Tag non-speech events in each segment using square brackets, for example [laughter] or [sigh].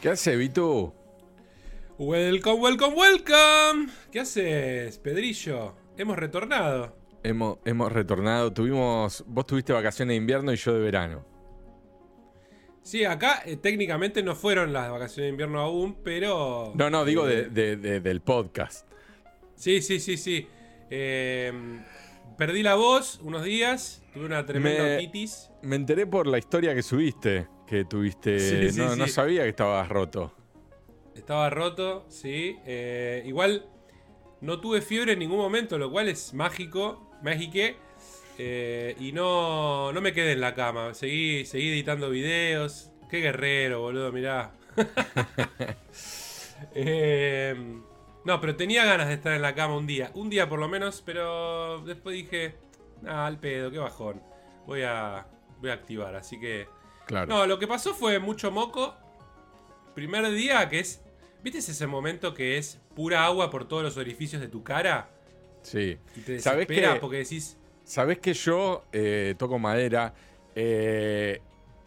¿Qué hace, Vitu? Welcome, welcome, welcome. ¿Qué haces, Pedrillo? Hemos retornado. Hemos, hemos retornado. Tuvimos. Vos tuviste vacaciones de invierno y yo de verano. Sí, acá eh, técnicamente no fueron las vacaciones de invierno aún, pero. No, no, digo eh, de, de- de- del podcast. Sí, sí, sí, sí. Eh, perdí la voz unos días, tuve una tremenda Me- otitis. Me enteré por la historia que subiste. Que tuviste. [laughs] Sí, sí, no, no sí. sabía que estabas roto. Estaba roto, sí. Eh, igual no tuve fiebre en ningún momento, lo cual es mágico, mágique. Eh, y no, no me quedé en la cama. Seguí, seguí editando videos. Qué guerrero, boludo, mirá. [laughs] [laughs] Eh, no, pero tenía ganas de estar en la cama un día. Un día por lo menos, pero después dije, ah, al pedo, qué bajón. Voy a, voy a activar, así que... Claro. No, lo que pasó fue mucho moco. Primer día que es. ¿Viste ese momento que es pura agua por todos los orificios de tu cara? Sí. Y te ¿Sabés desespera qué? porque decís. Sabés que yo eh, toco madera. eh,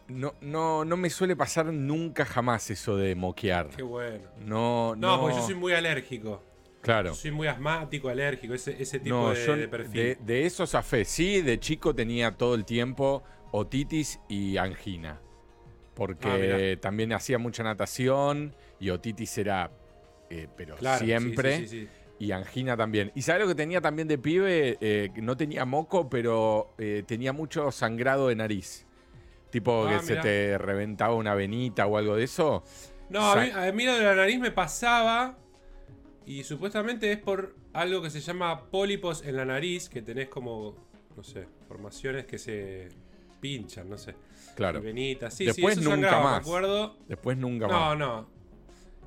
no, no, no me suele pasar nunca jamás eso de moquear. Qué bueno. No, No, no. porque yo soy muy alérgico. Claro. Yo soy muy asmático, alérgico, ese, ese tipo No, de, yo de perfil. de, de eso zafé. Sí, de chico tenía todo el tiempo otitis y angina. Porque Ah, también hacía mucha natación y otitis era, eh, pero Claro, siempre. sí, sí, sí. Y angina también. ¿Y sabes lo que tenía también de pibe? Eh, no tenía moco, pero eh, tenía mucho sangrado de nariz. Tipo Ah, que se te reventaba una venita o algo de eso. No, a mí, a mí lo de la nariz me pasaba. Y supuestamente es por algo que se llama pólipos en la nariz, que tenés como, no sé, formaciones que se pinchan, no sé. Claro. Y venitas. Sí, Después sí, eso nunca sangraba, más. me acuerdo. Después nunca No, más. no.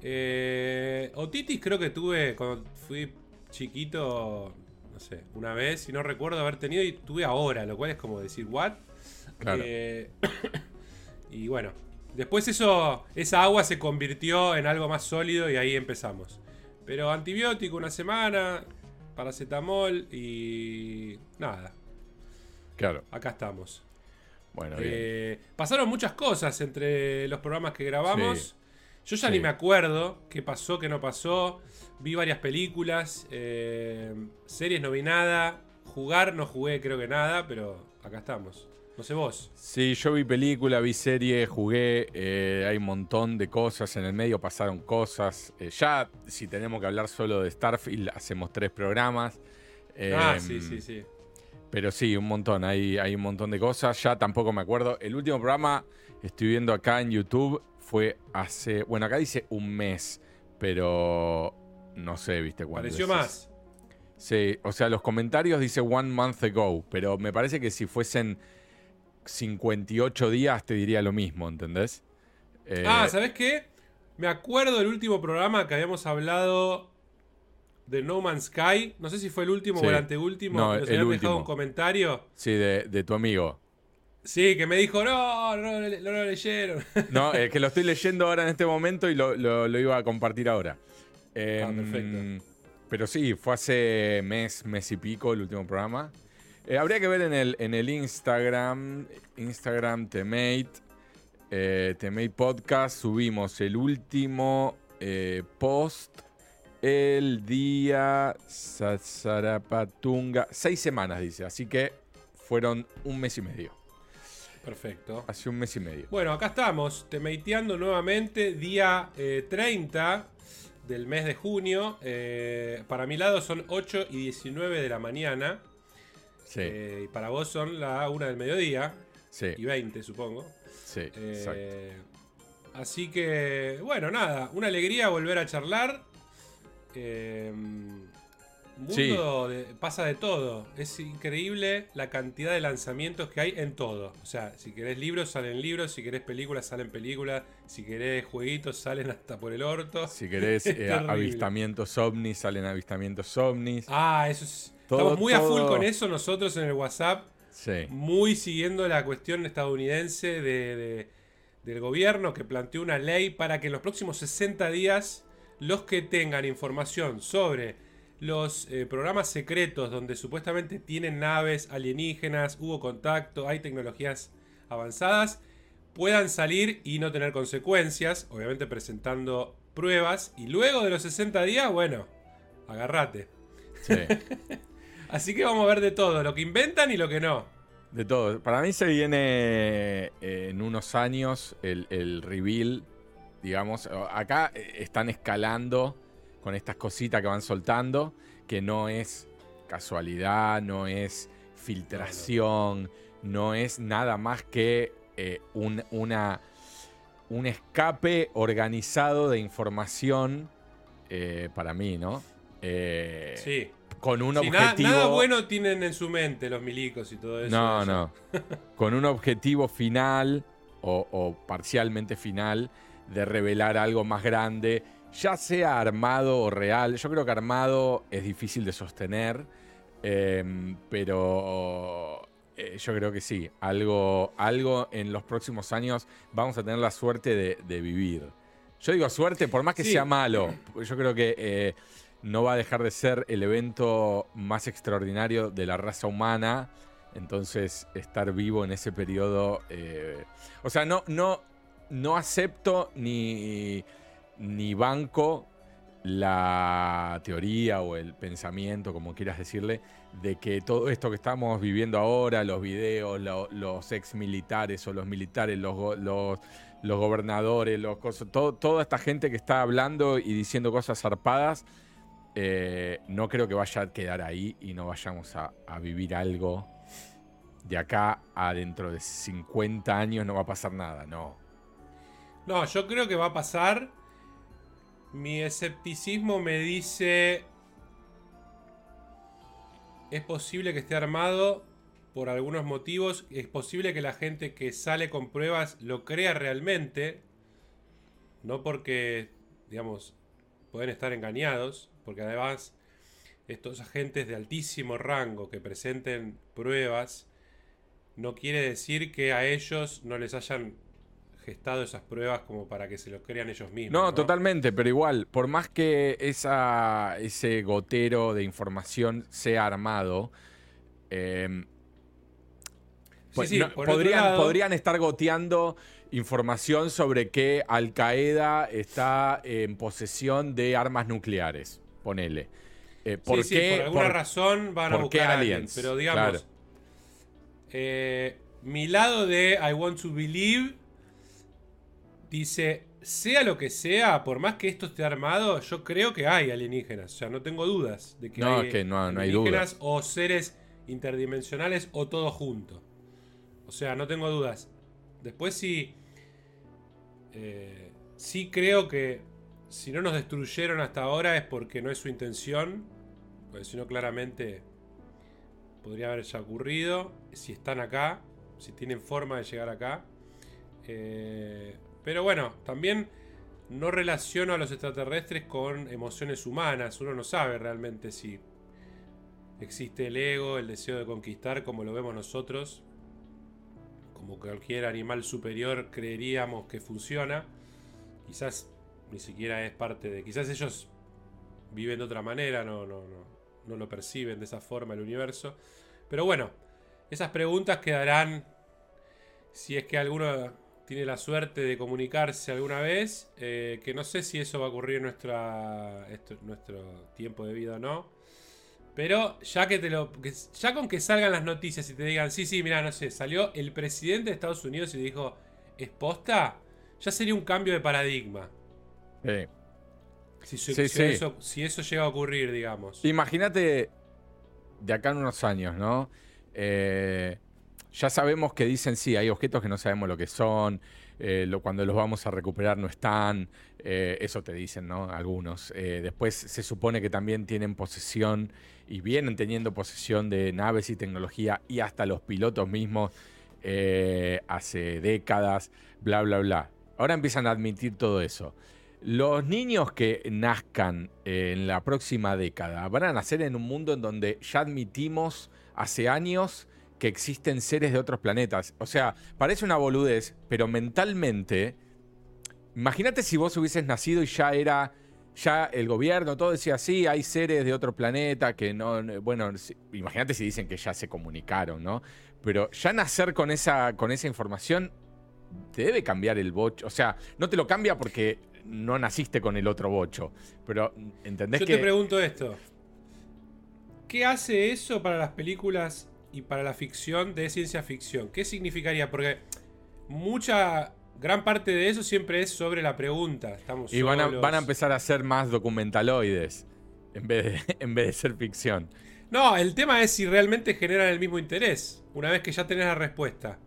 Eh, otitis creo que tuve cuando fui chiquito, no sé, una vez, y no recuerdo haber tenido, y tuve ahora, lo cual es como decir, ¿what? Claro. Eh, [coughs] y bueno, después eso, esa agua se convirtió en algo más sólido y ahí empezamos. Pero antibiótico una semana, paracetamol y nada, Claro. acá estamos. Bueno, bien. Eh, pasaron muchas cosas entre los programas que grabamos. Sí. Yo ya Sí. ni me acuerdo qué pasó, qué no pasó. Vi varias películas, eh, series no vi nada. Jugar no jugué creo que nada, pero acá estamos. No sé vos. Sí, yo vi película, vi serie, jugué, eh, hay un montón de cosas, en el medio pasaron cosas. Eh, ya, si tenemos que hablar solo de Starfield, hacemos tres programas. ah, Em, sí, sí, sí. Pero sí, un montón, hay, hay un montón de cosas. Ya tampoco me acuerdo. El último programa, estoy viendo acá en YouTube, fue hace. Bueno, acá dice un mes, pero no sé, viste cuándo. Pareció es. más. Sí, o sea, los comentarios dice one month ago, pero me parece que si fuesen 58 días te diría lo mismo, ¿entendés? Eh, Ah, ¿sabés qué? Me acuerdo del último programa que habíamos hablado de No Man's Sky. No sé si fue el último Sí. o el anteúltimo. No, nos el habían dejado un comentario. Sí, de, de tu amigo. Sí, que me dijo, no, no, no, no lo leyeron. [laughs] No, es que lo estoy leyendo ahora en este momento y lo, lo- lo iba a compartir ahora. Eh, Ah, perfecto. Pero sí, fue hace mes, mes y pico el último programa. Eh, habría que ver en el, en el Instagram, Instagram Temate, eh, Temate Podcast, subimos el último eh, post el día Sazarapatunga, seis semanas dice, así que fueron un mes y medio, Perfecto. hace un mes y medio. Bueno, acá estamos, temeiteando nuevamente, día eh, 30 del mes de junio. Eh, para mi lado son 8 y 19 de la mañana. Sí, Eh, y para vos son la 1 del mediodía sí, y 20, supongo. sí, Eh, exacto. así que, bueno, nada, una alegría volver a charlar. Eh, mundo de- pasa de todo. Es increíble la cantidad de lanzamientos que hay en todo. O sea, si querés libros, salen libros. Si querés películas, salen películas. Si querés jueguitos, salen hasta por el orto. Si querés [laughs] eh, avistamientos ovnis, salen avistamientos ovnis. Ah, eso es. Todo- Estamos muy a full con eso nosotros en el WhatsApp. Sí, muy siguiendo la cuestión estadounidense de, de- del gobierno que planteó una ley para que en los próximos 60 días los que tengan información sobre los eh, programas secretos donde supuestamente tienen naves alienígenas, hubo contacto, hay tecnologías avanzadas, puedan salir y no tener consecuencias, obviamente presentando pruebas, y luego de los 60 días, bueno, agárrate. Sí. [laughs] Así que vamos a ver de todo, lo que inventan y lo que no. De todo. Para mí se viene eh, en unos años el, el reveal, digamos. Acá eh, están escalando con estas cositas que van soltando, que no es casualidad, no es filtración, no es nada más que eh, un, una, un escape organizado de información eh, para mí, ¿no? Eh, sí. Con un objetivo. Nada, bueno tienen en su mente los milicos y todo eso. No, no. con un objetivo final o, o parcialmente final de revelar algo más grande ya sea armado o real, yo creo que armado es difícil de sostener, em, pero eh, yo creo que sí, algo, algo en los próximos años vamos a tener la suerte de, vivir. Yo digo suerte, por más que sea malo, yo creo que eh, no va a dejar de ser el evento más extraordinario de la raza humana. Entonces, estar vivo en ese periodo. Eh, o sea, no, no, no acepto ni ni banco la teoría o el pensamiento, como quieras decirle, de que todo esto que estamos viviendo ahora, los videos, los ex militares o los militares, los, los, gobernadores, los toda esta gente que está hablando y diciendo cosas zarpadas, eh, no creo que vaya a quedar ahí y no vayamos a, a vivir algo de acá a dentro de 50 años, no va a pasar nada, no. No, yo creo que va a pasar mi escepticismo me dice... Es posible que esté armado por algunos motivos. Es posible que la gente que sale con pruebas lo crea realmente. No porque, digamos, pueden estar engañados. Porque además estos agentes de altísimo rango que presenten pruebas no quiere decir que a ellos no les hayan gestado esas pruebas como para que se lo crean ellos mismos. No, totalmente, pero igual, por más que esa, ese gotero de información sea armado, em, pues podrían, podrían estar goteando información sobre que Al Qaeda está en posesión de armas nucleares. Ponele. Eh, ¿por, qué, por alguna razón van a buscar a alguien, pero digamos. Eh, mi lado de I want to believe Dice, sea lo que sea, por más que esto esté armado, yo creo que hay alienígenas. O sea, no tengo dudas de que hay que no, alienígenas o seres interdimensionales o todo junto. O sea, no tengo dudas. Después sí... Eh, sí creo que si no nos destruyeron hasta ahora es porque no es su intención. Porque si no, claramente podría haber ya ocurrido. Si están acá, si tienen forma de llegar acá. Eh, pero bueno, también no relaciono a los extraterrestres con emociones humanas. Uno no sabe realmente si existe el ego, el deseo de conquistar como lo vemos nosotros. Como cualquier animal superior creeríamos que funciona. Quizás ni siquiera es parte de... Quizás ellos viven de otra manera, no, no, no, no lo perciben de esa forma el universo. Pero bueno, esas preguntas quedarán si es que alguno tiene la suerte de comunicarse alguna vez, eh, que no sé si eso va a ocurrir en nuestro tiempo de vida o no. Pero ya que te lo. ya con que salgan las noticias y te digan, sí, sí, mira, no sé, salió el presidente de Estados Unidos y dijo, ¿es posta? Ya sería un cambio de paradigma. Si, Eso, si, Eso, llega a ocurrir, digamos. Imagínate de acá en unos años, ¿no? Eh, ya sabemos que dicen sí, hay objetos que no sabemos lo que son, eh, cuando los vamos a recuperar no están, eh, eso te dicen, ¿no? Algunos. Después se supone que también tienen posesión y vienen teniendo posesión de naves y tecnología y hasta los pilotos mismos hace décadas, bla, bla, bla. Ahora empiezan a admitir todo eso. Los niños que nazcan en la próxima década van a nacer en un mundo en donde ya admitimos hace años que existen seres de otros planetas. O sea, parece una boludez, pero mentalmente, imagínate si vos hubieses nacido y ya era, ya el gobierno, todo decía, sí, hay seres de otro planeta que no, bueno, imagínate si dicen que ya se comunicaron, ¿no? Pero ya nacer con esa, con esa información te debe cambiar el bocho. O sea, no te lo cambia porque no naciste con el otro bocho. Pero, ¿entendés Yo que...? te pregunto esto. ¿Qué hace eso para las películas y para la ficción de ciencia ficción? ¿Qué significaría? Porque mucha, gran parte de eso siempre es sobre la pregunta. Estamos y van a, van a empezar a ser más documentaloides en vez, de, [laughs] en vez de ser ficción. No, el tema es si realmente generan el mismo interés, una vez que ya tenés la respuesta.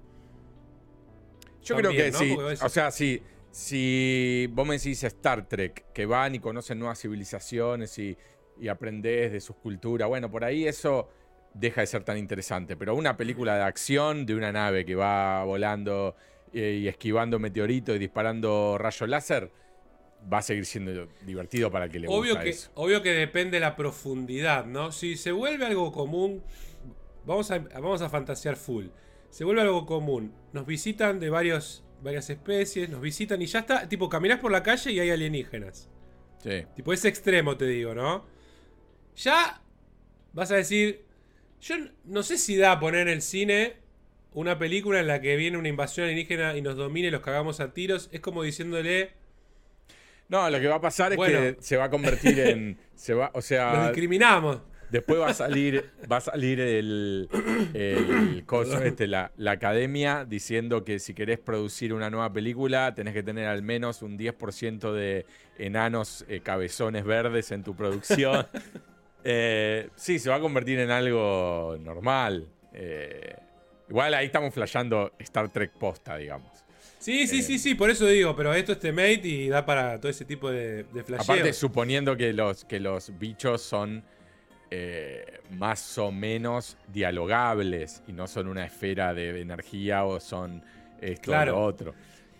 Yo creo que sí. O sea, si, si vos me decís Star Trek, que van y conocen nuevas civilizaciones y, y aprendés de sus culturas, bueno, por ahí eso deja de ser tan interesante. Pero una película de acción de una nave que va volando eh, y esquivando meteoritos y disparando rayos láser, va a seguir siendo divertido para el que le obvio gusta que, eso. Obvio que depende de la profundidad, ¿no? Si se vuelve algo común, vamos a, vamos a fantasear full. Se vuelve algo común. Nos visitan de varios, varias especies, nos visitan y ya está. Tipo, caminás por la calle y hay alienígenas. Sí. Tipo, ese extremo te digo, ¿no? Ya vas a decir. Yo no sé si da a poner en el cine una película en la que viene una invasión alienígena y nos domine y los cagamos a tiros. Es como diciéndole. No, lo que va a pasar es que se va a convertir en. Se va, o sea. Los discriminamos. Después va a salir, va a salir el, el [coughs] coso este, la, la, academia, diciendo que si querés producir una nueva película, tenés que tener al menos un 10% de enanos eh, cabezones verdes en tu producción. [laughs] eh, sí, se va a convertir en algo normal. Eh, igual ahí estamos flasheando Star Trek posta, digamos. Sí, sí, sí, sí, por eso digo, pero esto es Temate y da para todo ese tipo de, de. Aparte, suponiendo que los, que los bichos son eh, más o menos dialogables y no son una esfera de energía o son esto claro. o lo otro.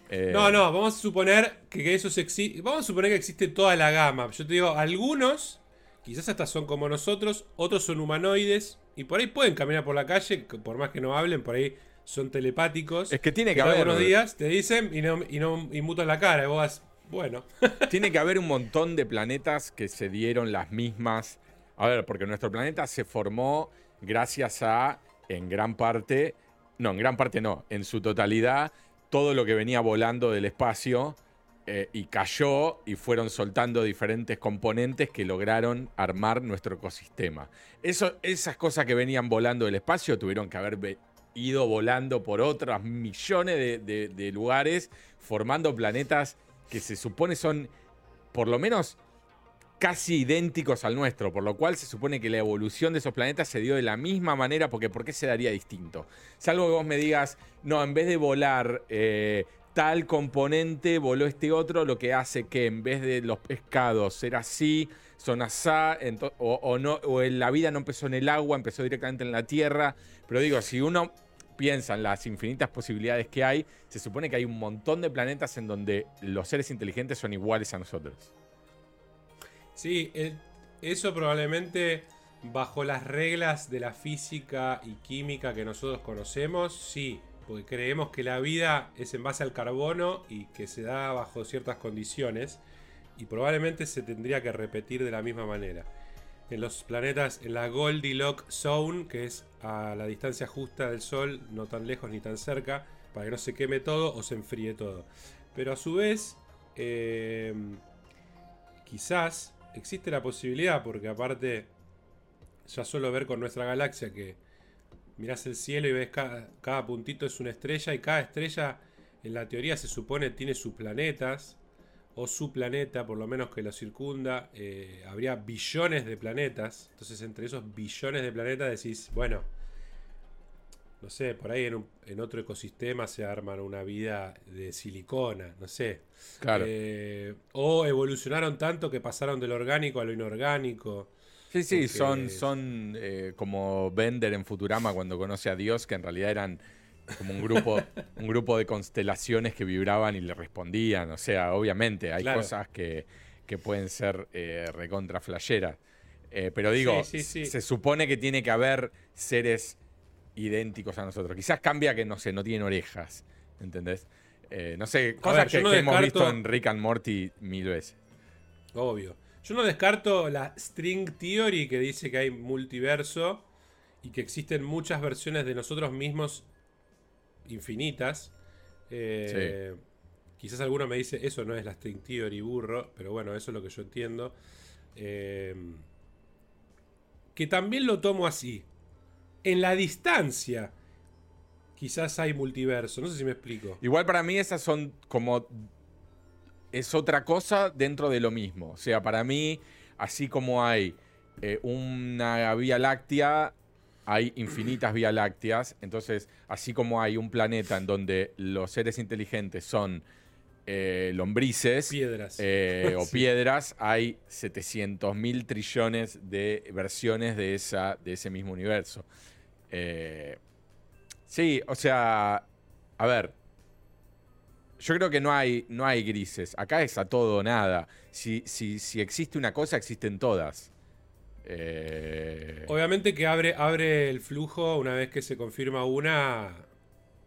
Eh, no, no, vamos a suponer que, eso existe. Vamos a suponer que existe toda la gama. Yo te digo, algunos quizás hasta son como nosotros, otros son humanoides y por ahí pueden caminar por la calle, por más que no hablen, por ahí son telepáticos. Es que tiene que, que haber. unos días te dicen y no, y no y mutan la cara. Y vos vas, bueno. tiene que haber un montón de planetas que se dieron las mismas. A ver, porque nuestro planeta se formó gracias a, en gran parte, no, en gran parte no, en su totalidad, todo lo que venía volando del espacio eh, y cayó y fueron soltando diferentes componentes que lograron armar nuestro ecosistema. Esas cosas que venían volando del espacio tuvieron que haber ido volando por otros millones de lugares, formando planetas que se supone son, por lo menos, casi idénticos al nuestro, por lo cual se supone que la evolución de esos planetas se dio de la misma manera, porque ¿por qué se daría distinto? Salvo que vos me digas, no, en vez de volar eh, tal componente, voló este otro, lo que hace que en vez de los pescados ser así, son asá, o, o, no, o la vida no empezó en el agua, empezó directamente en la tierra. Pero digo, si uno piensa en las infinitas posibilidades que hay, se supone que hay un montón de planetas en donde los seres inteligentes son iguales a nosotros. Sí, el, eso probablemente bajo las reglas de la física y química que nosotros conocemos, sí, porque creemos que la vida es en base al carbono y que se da bajo ciertas condiciones y probablemente se tendría que repetir de la misma manera. En los planetas, en la Goldilocks Zone, que es a la distancia justa del Sol, no tan lejos ni tan cerca, para que no se queme todo o se enfríe todo. Pero a su vez, eh, quizás existe la posibilidad, porque aparte, ya solo ver con nuestra galaxia que mirás el cielo y ves cada, cada, puntito es una estrella y cada estrella en la teoría se supone tiene sus planetas o su planeta por lo menos que lo circunda eh, habría billones de planetas. Entonces entre esos billones de planetas decís bueno no sé por ahí en, un, en otro ecosistema se arman una vida de silicona no sé claro eh, o evolucionaron tanto que pasaron del orgánico a lo inorgánico Sí, sí, son, son eh, como Bender en Futurama cuando conoce a Dios, que en realidad eran como un grupo, [laughs] un grupo de constelaciones que vibraban y le respondían. O sea, obviamente hay claro. cosas que, que, pueden ser eh, recontra flasheras. Eh, pero digo, sí, sí, sí. se supone que tiene que haber seres idénticos a nosotros. Quizás cambia que, no sé, no tienen orejas, ¿entendés? Eh, no sé, cosas ver, que, no que descarto... hemos visto en Rick and Morty mil veces. Obvio. Yo no descarto la string theory que dice que hay multiverso y que existen muchas versiones de nosotros mismos infinitas. Eh, quizás alguno me dice, eso no es la string theory burro, pero bueno, eso es lo que yo entiendo. Eh, que también lo tomo así. En la distancia, quizás hay multiverso. No sé si me explico. Igual para mí esas son como es otra cosa dentro de lo mismo. O sea, para mí, así como hay eh, una vía láctea, hay infinitas vías lácteas. Entonces, así como hay un planeta en donde los seres inteligentes son eh, lombrices piedras. Eh, o [laughs] piedras, hay 700 mil trillones de versiones de, esa, de ese mismo universo. Sí, o sea, a ver, yo creo que no hay, no hay grises. Acá es a todo o nada. Si, si, si existe una cosa, existen todas. Eh, Obviamente que abre, abre el flujo una vez que se confirma una.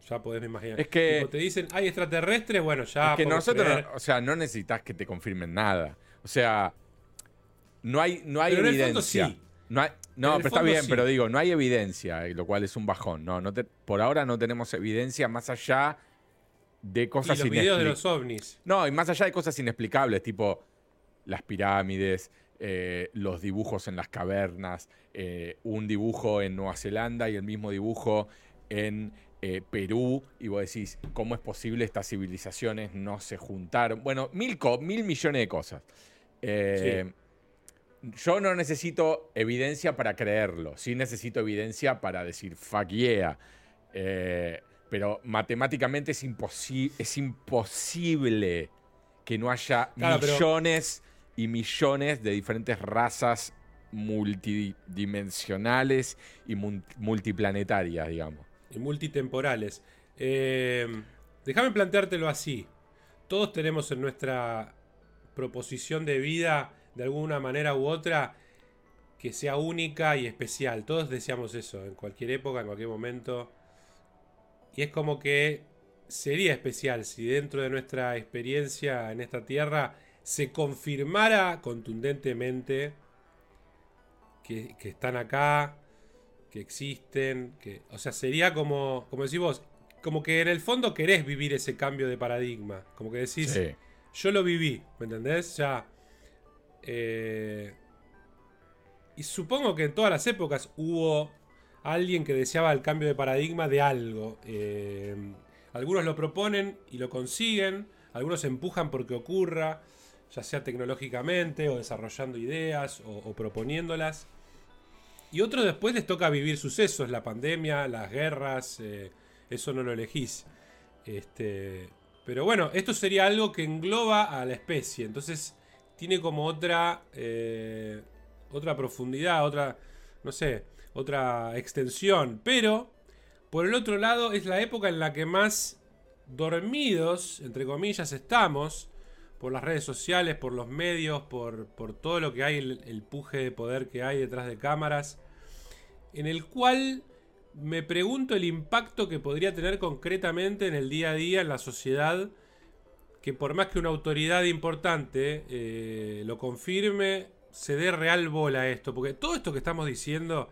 Ya podés imaginar. Es que. Cuando te dicen, hay extraterrestres, bueno, ya. Es que nosotros, o sea, no necesitas que te confirmen nada. O sea, no hay, no hay evidencia. No, no pero está bien, pero digo, no hay evidencia, lo cual es un bajón. No, no por ahora no tenemos evidencia más allá de cosas los videos de los ovnis. No, y más allá de cosas inexplicables, tipo las pirámides, eh, los dibujos en las cavernas, eh, un dibujo en Nueva Zelanda y el mismo dibujo en eh, Perú, y vos decís, ¿cómo es posible estas civilizaciones no se juntaron? Bueno, mil, mil millones de cosas. Yo no necesito evidencia para creerlo, sí necesito evidencia para decir, fuck yeah pero matemáticamente es, es imposible que no haya millones y millones de diferentes razas multidimensionales y multiplanetarias, digamos. Y multitemporales. Eh, déjame planteártelo así. Todos tenemos en nuestra proposición de vida, de alguna manera u otra, que sea única y especial. Todos deseamos eso, en cualquier época, en cualquier momento. Y es como que sería especial si dentro de nuestra experiencia en esta tierra se confirmara contundentemente que, están acá, que existen, que, o sea, sería como, como decís vos, como que en el fondo querés vivir ese cambio de paradigma, como que decís, yo lo viví, ¿me entendés? Ya, eh, y supongo que en todas las épocas hubo alguien que deseaba el cambio de paradigma de algo. Eh, algunos lo proponen y lo consiguen, algunos empujan porque ocurra, ya sea tecnológicamente o desarrollando ideas o, proponiéndolas. Y otros después les toca vivir sucesos, la pandemia, las guerras, eh, eso no lo elegís. Este, pero bueno, esto sería algo que engloba a la especie, entonces tiene como otra, eh, otra profundidad, otra, no sé, otra extensión. Pero, por el otro lado, es la época en la que más dormidos, entre comillas, estamos, por las redes sociales, por los medios, por, todo lo que hay, el, puje de poder que hay detrás de cámaras, en el cual me pregunto el impacto que podría tener concretamente en el día a día, en la sociedad, que por más que una autoridad importante eh, lo confirme, se dé real bola a esto, porque todo esto que estamos diciendo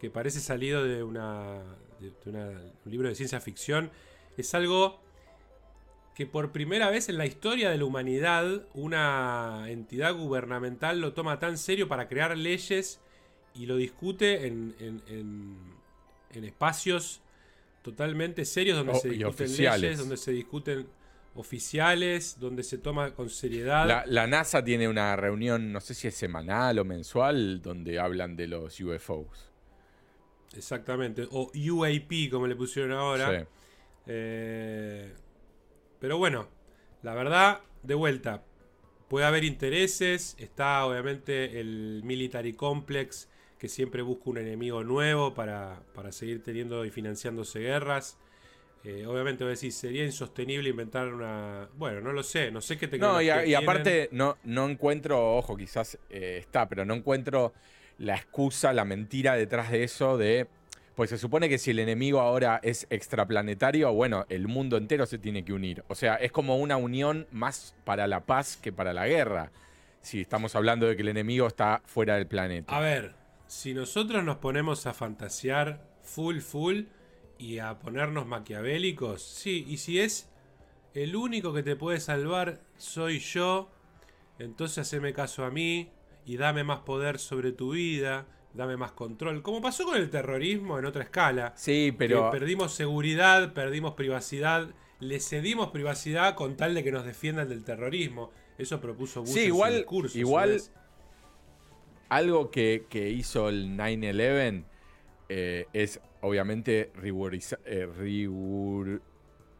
que parece salido de, una, un libro de ciencia ficción, es algo que por primera vez en la historia de la humanidad una entidad gubernamental lo toma tan serio para crear leyes y lo discute en, en, espacios totalmente serios donde se discuten leyes, donde se discuten oficiales, donde se toma con seriedad. La, la, NASA tiene una reunión, no sé si es semanal o mensual, donde hablan de los UFOs. Exactamente. O UAP, como le pusieron ahora. Eh, pero bueno, la verdad, de vuelta, puede haber intereses. Está obviamente el Military Complex, que siempre busca un enemigo nuevo para, seguir teniendo y financiándose guerras. Eh, obviamente, decir, sería insostenible inventar una. Bueno, no lo sé, no sé qué tecnología. No, y, aparte, no, no encuentro, ojo, quizás eh, está, pero no encuentro la excusa, la mentira detrás de eso de... Pues se supone que si el enemigo ahora es extraplanetario, bueno, el mundo entero se tiene que unir. O sea, es como una unión más para la paz que para la guerra. si estamos hablando de que el enemigo está fuera del planeta. A ver, si nosotros nos ponemos a fantasear full, full y a ponernos maquiavélicos, sí, y si es el único que te puede salvar soy yo, entonces haceme caso a mí y dame más poder sobre tu vida, dame más control. Como pasó con el terrorismo en otra escala. Sí, pero. perdimos seguridad, perdimos privacidad, le cedimos privacidad con tal de que nos defiendan del terrorismo. Eso propuso Bush sí, igual, Igual, algo que, hizo el 9-11 eh, es obviamente eh,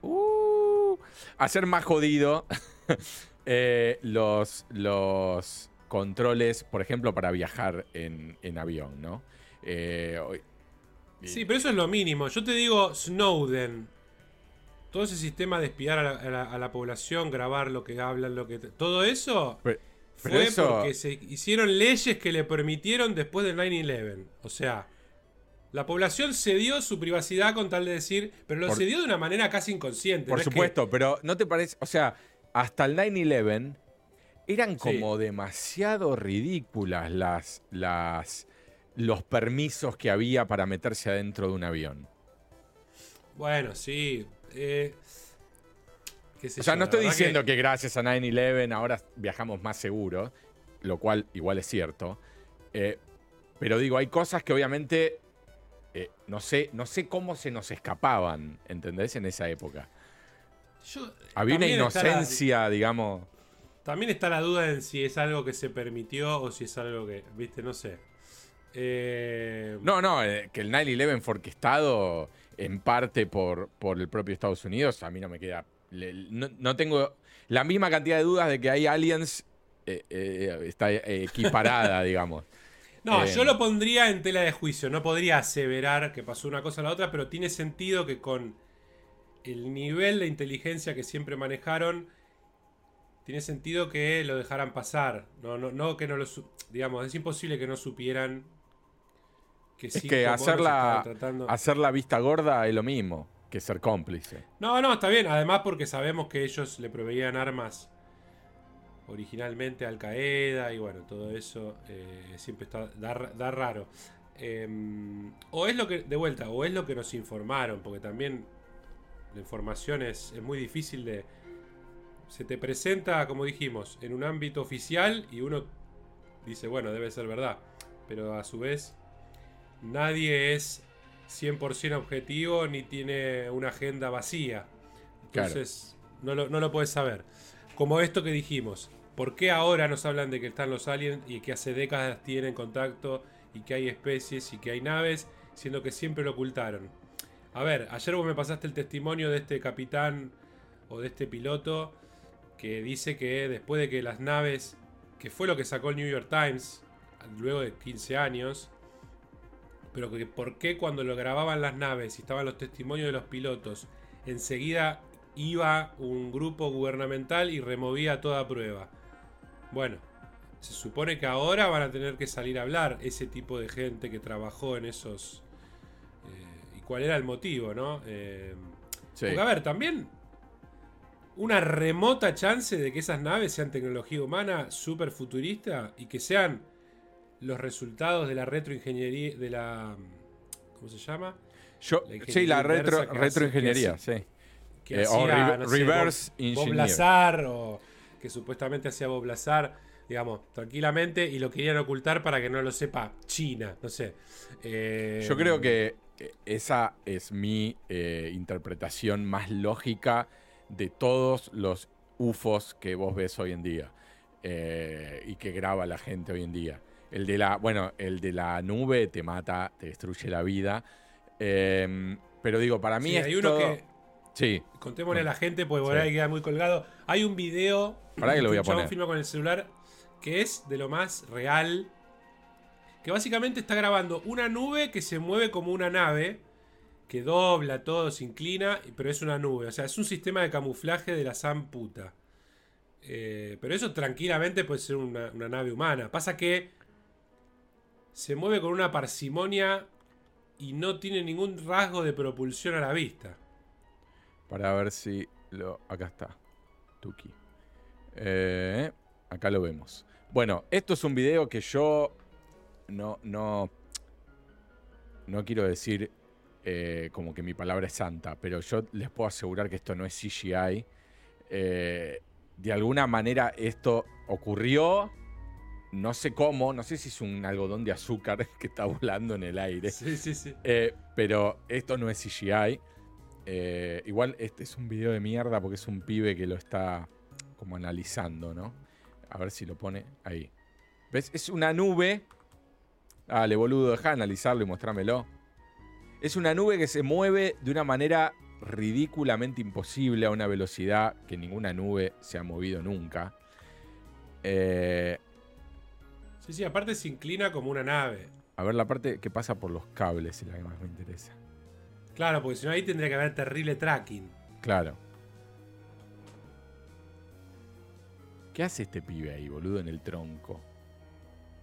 uh, hacer más jodido [laughs] eh, los, los controles, por ejemplo, para viajar en, avión, ¿no? sí, pero eso es lo mínimo. Yo te digo, Snowden, todo ese sistema de espiar a la, población, grabar lo que hablan, lo que. Todo eso fue porque se hicieron leyes que le permitieron después del 9-11. O sea, la población cedió su privacidad con tal de decir, pero lo cedió de una manera casi inconsciente. Por supuesto, pero ¿no te parece? O sea, hasta el 9-11 eran como demasiado ridículas las, las, los permisos que había para meterse adentro de un avión. Bueno, sí. Eh, o sea, no estoy diciendo que... gracias a 9-11 ahora viajamos más seguros, lo cual igual es cierto. Eh, pero digo, hay cosas que obviamente eh, no, sé, no sé cómo se nos escapaban, ¿entendés? En esa época. Había una inocencia, digamos. También está la duda en si es algo que se permitió o si es algo que, viste, no sé. No, no, que el 9-11 fue orquestado en parte por, por el propio Estados Unidos, a mí no me queda. no, tengo la misma cantidad de dudas de que hay aliens eh, eh, está equiparada, [laughs] digamos. No, yo eh, lo pondría en tela de juicio. No podría aseverar que pasó una cosa a la otra, pero tiene sentido que con el nivel de inteligencia que siempre manejaron, tiene sentido que lo dejaran pasar. No, no, no que no lo. Digamos, es imposible que no supieran es que hacer la, hacer la vista gorda es lo mismo que ser cómplice. No, no, está bien. Además porque sabemos que ellos le proveían armas originalmente Al Qaeda y bueno, todo eso eh, siempre está da, raro. Em, o es lo que, de vuelta, o es lo que nos informaron, porque también la información es, es muy difícil de... Se te presenta, como dijimos, en un ámbito oficial y uno dice, bueno, debe ser verdad. Pero a su vez nadie es 100% objetivo ni tiene una agenda vacía. Entonces, no, lo, no lo puedes saber. Como esto que dijimos. ¿Por qué ahora nos hablan de que están los aliens y que hace décadas tienen contacto y que hay especies y que hay naves, siendo que siempre lo ocultaron? A ver, ayer vos me pasaste el testimonio de este capitán o de este piloto que dice que después de que las naves, que fue lo que sacó el New York Times, luego de 15 años, pero que por qué cuando lo grababan las naves y estaban los testimonios de los pilotos, enseguida iba un grupo gubernamental y removía toda prueba. Bueno, se supone que ahora van a tener que salir a hablar ese tipo de gente que trabajó en esos... Eh, ¿Y cuál era el motivo, no? Eh, porque, a ver, también una remota chance de que esas naves sean tecnología humana súper futurista y que sean los resultados de la retroingeniería, de la... ¿Cómo se llama? Yo, sí, la retro, retroingeniería, sí. Que eh, hacía, reverse Bob Lazar, o que supuestamente hacía Bob Lazar, digamos, tranquilamente, y lo querían ocultar para que no lo sepa China, no sé. Eh, Yo creo que esa es mi eh, interpretación más lógica de todos los UFOs que vos ves hoy en día y que graba la gente hoy en día. El de la, bueno, el de la nube te mata, te destruye la vida. Em, pero digo, para mí es hay uno que Sí. Contémosle a la gente, porque por ahí queda muy colgado. Hay un video. Para que lo voy a poner. filma con el celular que es de lo más real. Que básicamente está grabando una nube que se mueve como una nave. Que dobla todo, se inclina, pero es una nube. O sea, es un sistema de camuflaje de la san puta. Eh, pero eso tranquilamente puede ser una nave humana. Pasa que se mueve con una parsimonia y no tiene ningún rasgo de propulsión a la vista. Para ver si lo. Acá está. Tuki. Eh, acá lo vemos. Bueno, esto es un video que yo no, no, no quiero decir eh, como que mi palabra es santa, pero yo les puedo asegurar que esto no es CGI. Eh, de alguna manera esto ocurrió, no sé cómo, no sé si es un algodón de azúcar [laughs] que está volando en el aire. Sí, sí, sí. Eh, pero esto no es CGI. Igual este es un video de mierda porque es un pibe que lo está como analizando, ¿no? A ver si lo pone ahí. ¿Ves? Es una nube. Dale, boludo, deja de analizarlo y mostrámelo. Es una nube que se mueve de una manera ridículamente imposible a una velocidad que ninguna nube se ha movido nunca. Eh, sí, sí, aparte se inclina como una nave. A ver la parte que pasa por los cables es la que más me interesa. Claro, porque si no ahí tendría que haber terrible tracking. Claro. ¿Qué hace este pibe ahí, boludo, en el tronco?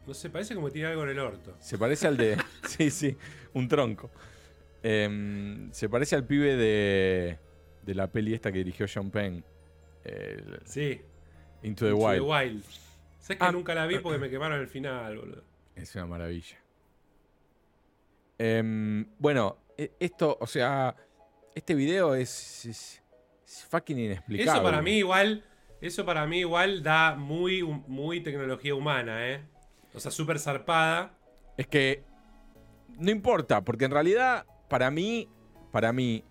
No sé, parece como que tiene algo en el orto. Se parece al de. [laughs] sí, sí, un tronco. Em, se parece al pibe de, de la peli esta que dirigió Sean Penn. sí. Into the Wild. The Wild. Sé que ah. nunca la vi porque me quemaron el final, boludo. Es una maravilla. Em, bueno, esto, o sea, este video es, fucking inexplicable. Eso para mí igual, eso para mí igual da muy, muy tecnología humana, ¿eh? O sea, súper zarpada. Es que no importa, porque en realidad para mí, para mí,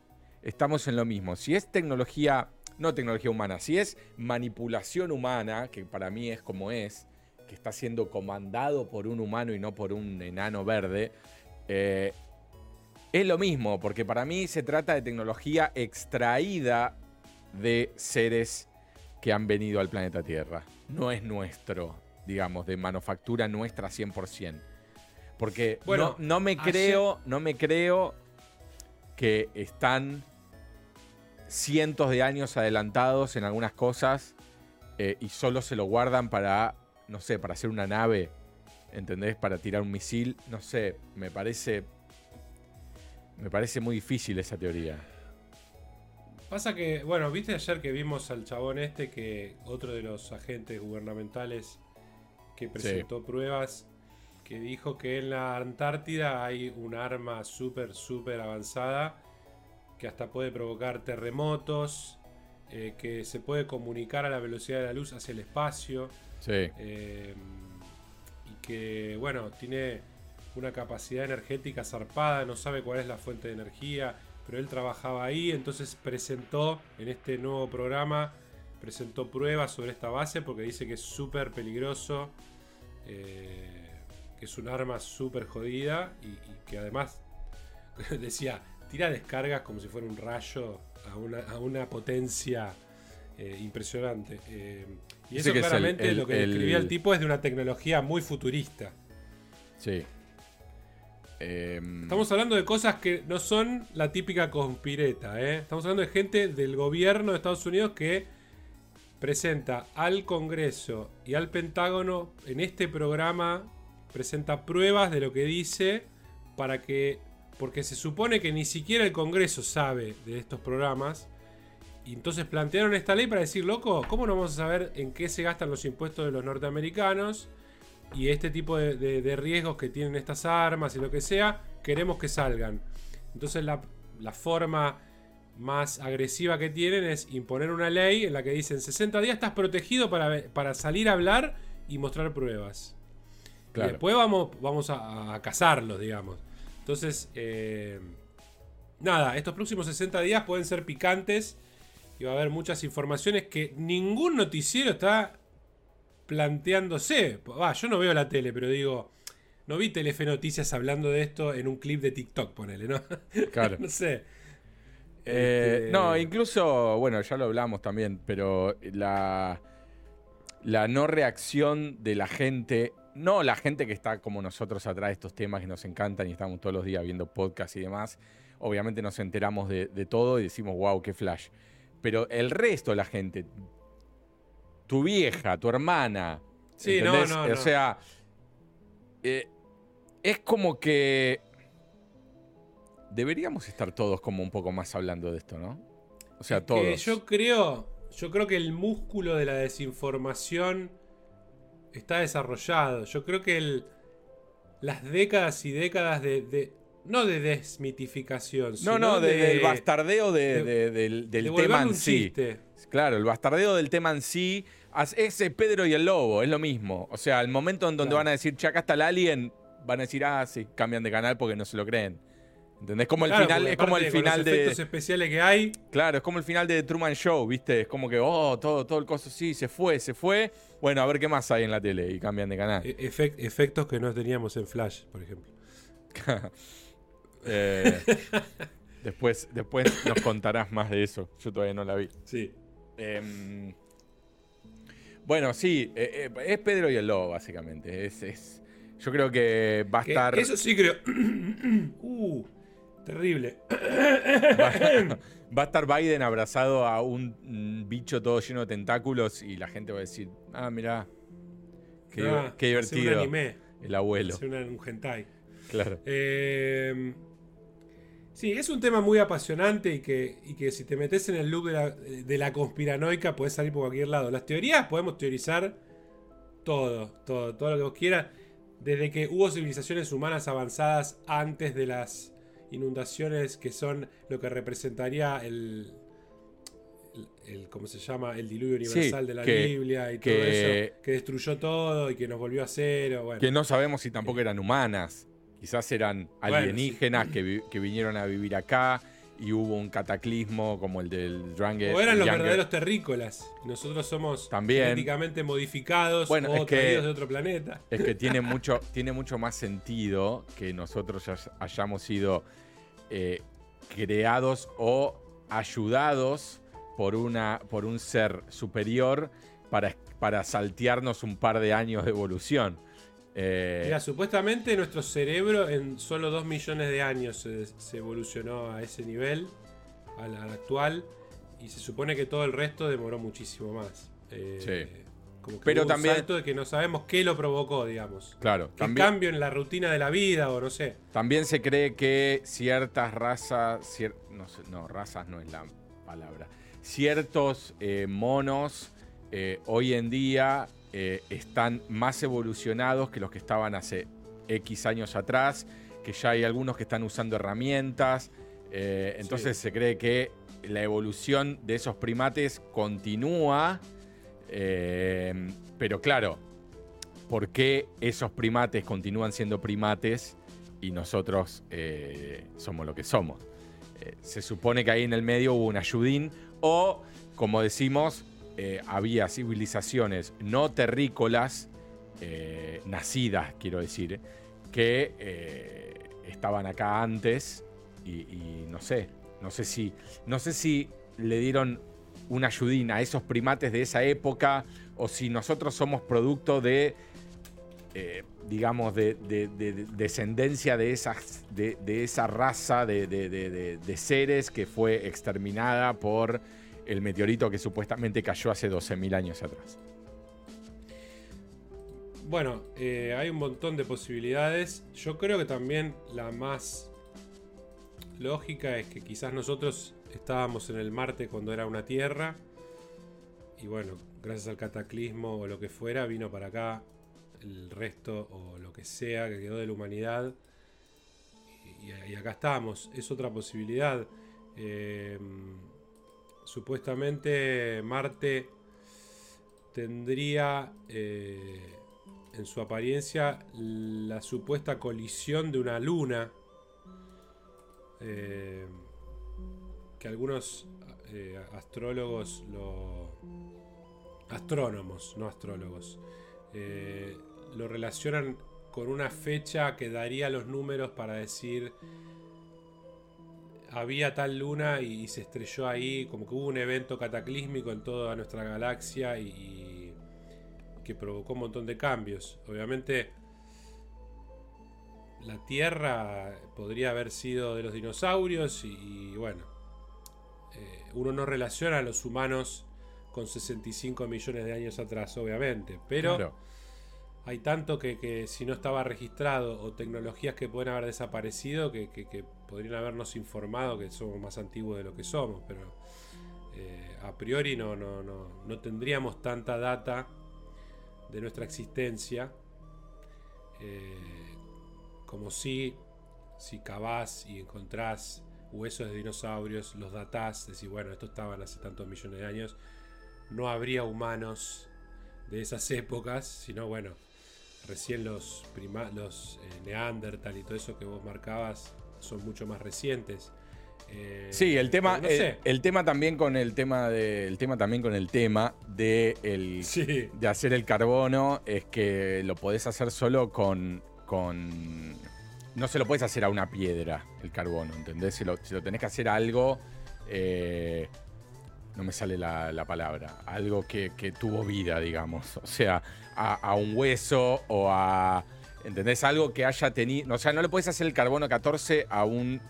estamos en lo mismo. Si es tecnología, no tecnología humana, si es manipulación humana, que para mí es como es, que está siendo comandado por un humano y no por un enano verde, eh, es lo mismo, porque para mí se trata de tecnología extraída de seres que han venido al planeta Tierra. No es nuestro, digamos, de manufactura nuestra 100%. Porque bueno, no, me creo, no me creo que están cientos de años adelantados en algunas cosas eh, y solo se lo guardan para, no sé, para hacer una nave, ¿entendés? Para tirar un misil, no sé, me parece... Me parece muy difícil esa teoría. Pasa que, bueno, viste ayer que vimos al chabón este que otro de los agentes gubernamentales que presentó pruebas que dijo que en la Antártida hay un arma súper, súper avanzada que hasta puede provocar terremotos, eh, que se puede comunicar a la velocidad de la luz hacia el espacio. Sí. Eh, y que, bueno, tiene una capacidad energética zarpada, no sabe cuál es la fuente de energía, pero él trabajaba ahí, entonces presentó en este nuevo programa, presentó pruebas sobre esta base porque dice que es súper peligroso. Eh, que es un arma súper jodida y, que además [laughs] decía, tira descargas como si fuera un rayo a una, potencia eh, impresionante. Eh, y eso claramente lo que describía el... tipo es de una tecnología muy futurista. Sí. Em, Estamos hablando de cosas que no son la típica conspireta. ¿eh? Estamos hablando de gente del gobierno de Estados Unidos que presenta al Congreso y al Pentágono en este programa presenta pruebas de lo que dice para que, porque se supone que ni siquiera el Congreso sabe de estos programas, y entonces plantearon esta ley para decir, loco, ¿cómo no vamos a saber en qué se gastan los impuestos de los norteamericanos? Y este tipo de, riesgos que tienen estas armas y lo que sea, queremos que salgan. Entonces la, forma más agresiva que tienen es imponer una ley en la que dicen 60 días estás protegido para, para salir a hablar y mostrar pruebas después vamos, vamos a, cazarlos, digamos. Entonces, eh, nada, estos próximos 60 días pueden ser picantes y va a haber muchas informaciones que ningún noticiero está planteándose. yo no veo la tele, pero digo, no vi Telefe Noticias hablando de esto en un clip de TikTok, ponele, ¿no? [laughs] Claro. no sé. Eh, este, no, incluso, bueno, ya lo hablamos también, pero la, la no reacción de la gente no la gente que está como nosotros atrás de estos temas que nos encantan y estamos todos los días viendo podcasts y demás, obviamente nos enteramos de, todo y decimos, wow, qué flash. Pero el resto de la gente, tu vieja, tu hermana, sí, no, no, O sea, eh, es como que deberíamos estar todos como un poco más hablando de esto, ¿no? O sea, todos. yo creo, yo creo que el músculo de la desinformación está desarrollado. Yo creo que el, las décadas y décadas de, no de desmitificación, no, no, de, del bastardeo del, tema en sí. Claro, el bastardeo del tema en sí. Ese Pedro y el Lobo, es lo mismo. O sea, el momento en donde van a decir, che, acá está el alien, van a decir, ah, sí, cambian de canal porque no se lo creen. ¿Entendés? Como el final, es como el final de. efectos especiales que hay. Claro, es como el final de Truman Show, ¿viste? Es como que, oh, todo, todo el coso, sí, se fue, se fue. Bueno, a ver qué más hay en la tele y cambian de canal. E-, efectos que no teníamos en Flash, por ejemplo. [laughs] Eh, después, después nos contarás más de eso. Yo todavía no la vi. Sí. Em, bueno, sí, eh, eh, es Pedro y el Lobo, básicamente. Es, yo creo que va a estar. Eso sí creo. [clears throat] uh, terrible. [clears throat] Va, a estar Biden abrazado a un bicho todo lleno de tentáculos y la gente va a decir: Ah, mirá, qué, ah, divertido. El abuelo. un, un hentai. Claro. Eh, Sí, es un tema muy apasionante y que, que si te metes en el loop de la, conspiranoica puedes salir por cualquier lado. Las teorías podemos teorizar todo, todo, todo lo que vos quieras. Desde que hubo civilizaciones humanas avanzadas antes de las inundaciones que son lo que representaría el, el, ¿cómo se llama? El diluvio universal de la Biblia y todo eso, que destruyó todo y que nos volvió a cero. Que no sabemos si tampoco eran humanas. Quizás eran alienígenas que, vinieron a vivir acá y hubo un cataclismo como el del Dranger. O eran los verdaderos terrícolas. Nosotros somos genéticamente modificados o traídos de otro planeta. Es que tiene [laughs] mucho, tiene mucho más sentido que nosotros hayamos sido eh, creados o ayudados por, una, por un ser superior para, para saltearnos un par de años de evolución. Eh, Mira, supuestamente nuestro cerebro en solo 2 millones de años se, evolucionó a ese nivel, al, actual, y se supone que todo el resto demoró muchísimo más. Eh, sí. Como que Pero también. Un salto de que no sabemos qué lo provocó, digamos. Claro. Un cambio en la rutina de la vida o no sé. También se cree que ciertas razas. no, no, razas no es la palabra. Ciertos eh, monos hoy en día eh, están más evolucionados que los que estaban hace X años atrás, que ya hay algunos que están usando herramientas. Eh, entonces se cree que la evolución de esos primates continúa, eh, pero claro, ¿por qué esos primates continúan siendo primates y nosotros somos lo que somos? se supone que ahí en el medio hubo un ayudín o, como decimos, eh, había civilizaciones no terrícolas, eh, nacidas, quiero decir, que eh, estaban acá antes y, no sé, no sé si, no sé si le dieron una ayudín a esos primates de esa época o si nosotros somos producto de, digamos, de, descendencia de, esas, de, esa raza de, seres que fue exterminada por el meteorito que supuestamente cayó hace 12.000 años atrás. Bueno, eh, hay un montón de posibilidades. Yo creo que también la más lógica es que quizás nosotros estábamos en el Marte cuando era una Tierra. Y bueno, gracias al cataclismo o lo que fuera, vino para acá el resto o lo que sea que quedó de la humanidad. Y, acá estamos. Es otra posibilidad. Eh, supuestamente Marte tendría eh, en su apariencia la supuesta colisión de una luna eh, que algunos eh, astrólogos lo astrónomos no astrólogos lo relacionan con una fecha que daría los números para decir había tal luna y, se estrelló ahí, como que hubo un evento cataclísmico en toda nuestra galaxia y, que provocó un montón de cambios. Obviamente la Tierra podría haber sido de los dinosaurios y, bueno, eh, uno no relaciona a los humanos con 65 millones de años atrás, obviamente, pero hay tanto que, si no estaba registrado o tecnologías que pueden haber desaparecido que, podrían habernos informado que somos más antiguos de lo que somos, pero eh, a priori no, no, no, no, tendríamos tanta data de nuestra existencia. Eh, como si, si cavás y encontrás huesos de dinosaurios, los datás, decís, bueno, estos estaban hace tantos millones de años, no habría humanos de esas épocas, sino bueno, recién los, los eh, Neandertal y todo eso que vos marcabas son mucho más recientes. Eh, sí, el tema, el, tema también con el tema de, tema también con el tema de, el, de hacer el carbono es que lo podés hacer solo con, con no se lo puedes hacer a una piedra el carbono, ¿entendés? Si lo, tenés que hacer a algo, eh, no me sale la, palabra, algo que, tuvo vida, digamos. O sea, a, un hueso o a, ¿entendés? Algo que haya tenido, o sea, no le puedes hacer el carbono 14 a un...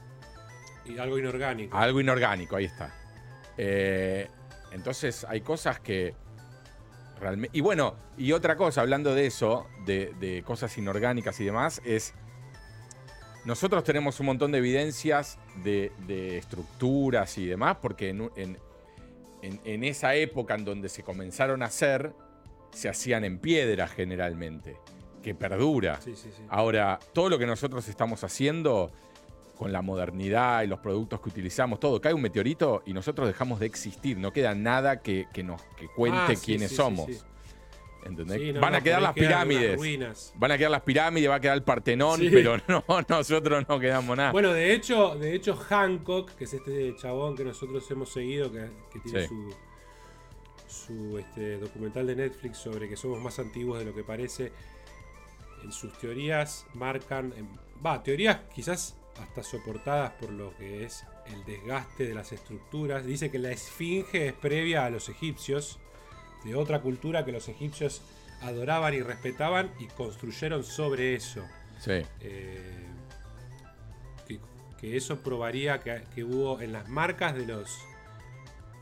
Y algo inorgánico. algo inorgánico, ahí está. Eh, entonces hay cosas que... Realmente, y bueno, y otra cosa, hablando de eso, de, de cosas inorgánicas y demás, es nosotros tenemos un montón de evidencias de, estructuras y demás, porque en, esa época en donde se comenzaron a hacer, se hacían en piedra generalmente, que perdura. Ahora, todo lo que nosotros estamos haciendo con la modernidad y los productos que utilizamos, todo, cae un meteorito y nosotros dejamos de existir, no queda nada que, nos cuente ah, quiénes somos van a quedar las pirámides. Van a quedar las pirámides, va a quedar el Partenón, pero no, [laughs] nosotros no quedamos nada. Bueno, de hecho, de hecho, Hancock, que es este chabón que nosotros hemos seguido, que, tiene su, este, documental de Netflix sobre que somos más antiguos de lo que parece. En sus teorías marcan. Va, teorías quizás hasta soportadas por lo que es el desgaste de las estructuras. Dice que la esfinge es previa a los egipcios de otra cultura que los egipcios adoraban y respetaban y construyeron sobre eso. Sí. Eh, que, eso probaría que, hubo en las marcas de los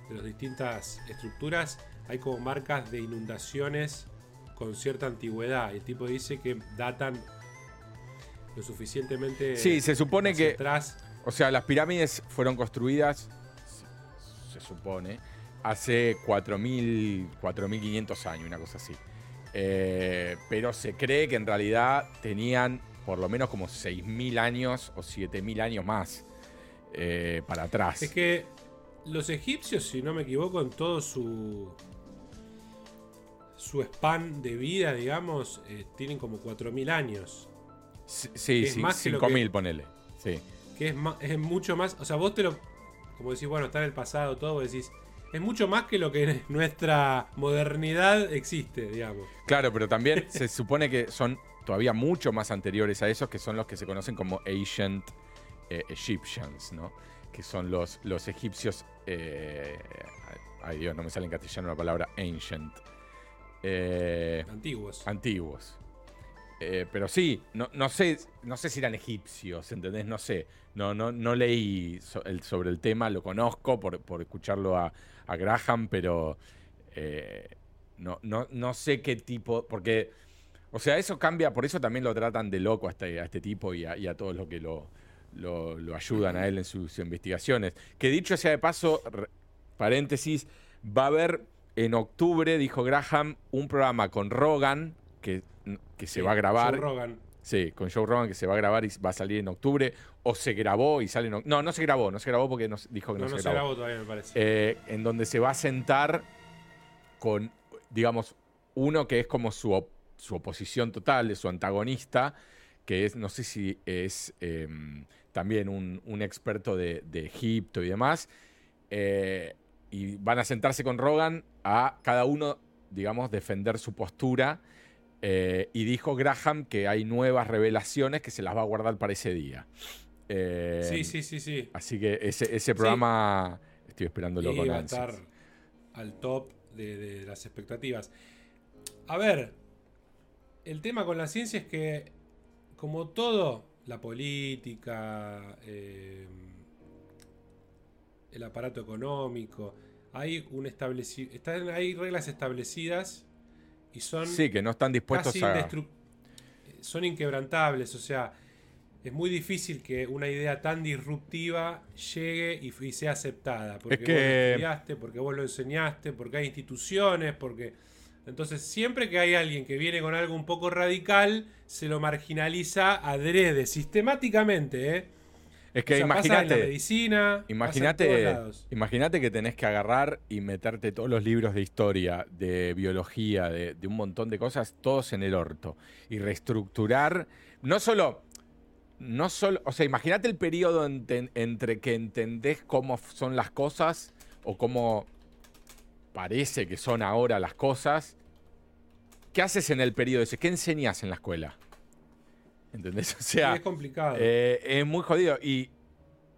de las distintas estructuras hay como marcas de inundaciones con cierta antigüedad. Y el tipo dice que datan lo suficientemente. Sí, se supone que. Atrás. O sea, las pirámides fueron construidas, se supone, hace 4.000, 4.500 años, una cosa así. Eh, pero se cree que en realidad tenían por lo menos como 6.000 años o 7.000 años más eh, para atrás. Es que los egipcios, si no me equivoco, en todo su su span de vida, digamos, eh, tienen como 4.000 años. Sí, sí, 5.000, ponele. Sí. Que es, es mucho más. O sea, vos te lo. Como decís, bueno, está en el pasado, todo, vos decís es mucho más que lo que [laughs] nuestra modernidad existe, digamos. Claro, pero también [laughs] se supone que son todavía mucho más anteriores a esos, que son los que se conocen como Ancient eh, Egyptians, ¿no? Que son los, los egipcios. Eh, ay Dios, no me sale en castellano la palabra ancient. Eh, antiguos. Antiguos. pero sí, no, no, sé, no sé si eran egipcios, ¿entendés? No sé. No, no, no leí sobre el tema, lo conozco por, por escucharlo a, a Graham, pero eh, no, no, no sé qué tipo, porque, o sea, eso cambia, por eso también lo tratan de loco a este, a este tipo y a, todos los que lo, lo, ayudan a él en sus investigaciones. Que dicho sea de paso, paréntesis, va a haber en octubre, dijo Graham, un programa con Rogan que, que se va a grabar. Rogan. Sí, con Joe Rogan que se va a grabar y va a salir en octubre. O se grabó y sale en No, no se grabó, no se grabó porque nos dijo que no, no, se, grabó. todavía, me parece. Eh, en donde se va a sentar con, digamos, uno que es como su, su oposición total, de su antagonista, que es, no sé si es em, también un, experto de, Egipto y demás. Eh, y van a sentarse con Rogan a cada uno, digamos, defender su postura eh, y dijo Graham que hay nuevas revelaciones que se las va a guardar para ese día. Eh, sí, sí, sí, sí. Así que ese, programa estoy esperándolo con va a estar al top de, las expectativas. A ver, el tema con la ciencia es que, como todo, la política, eh, el aparato económico, hay, un hay reglas establecidas y son sí, que no están dispuestos a... Son inquebrantables, o sea, es muy difícil que una idea tan disruptiva llegue y, sea aceptada. Porque vos lo estudiaste, porque vos lo enseñaste, porque hay instituciones, porque Entonces, siempre que hay alguien que viene con algo un poco radical, se lo marginaliza adrede, sistemáticamente, ¿eh? Es que imagínate. medicina. Imagínate. Imagínate que tenés que agarrar y meterte todos los libros de historia, de biología, de, un montón de cosas, todos en el orto. Y reestructurar. No solo. No solo. O sea, imagínate el periodo entre que entendés cómo son las cosas o cómo parece que son ahora las cosas. ¿Qué haces en el periodo ese? ¿Qué enseñas en la escuela? ¿Entendés? [laughs] O sea. es complicado. Eh, es muy jodido. Y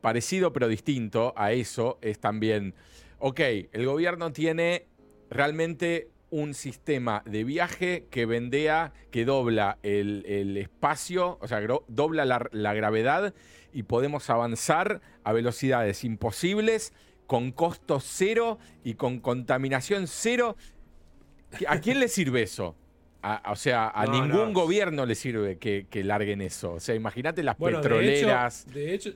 parecido pero distinto a eso es también. Ok, el gobierno tiene realmente un sistema de viaje que vendea, que dobla el, espacio, o sea, dobla la, la, gravedad y podemos avanzar a velocidades imposibles, con costo cero y con contaminación cero. ¿A quién le sirve eso? O sea, a ningún gobierno le sirve que, larguen eso. O sea, imagínate las petroleras. De hecho,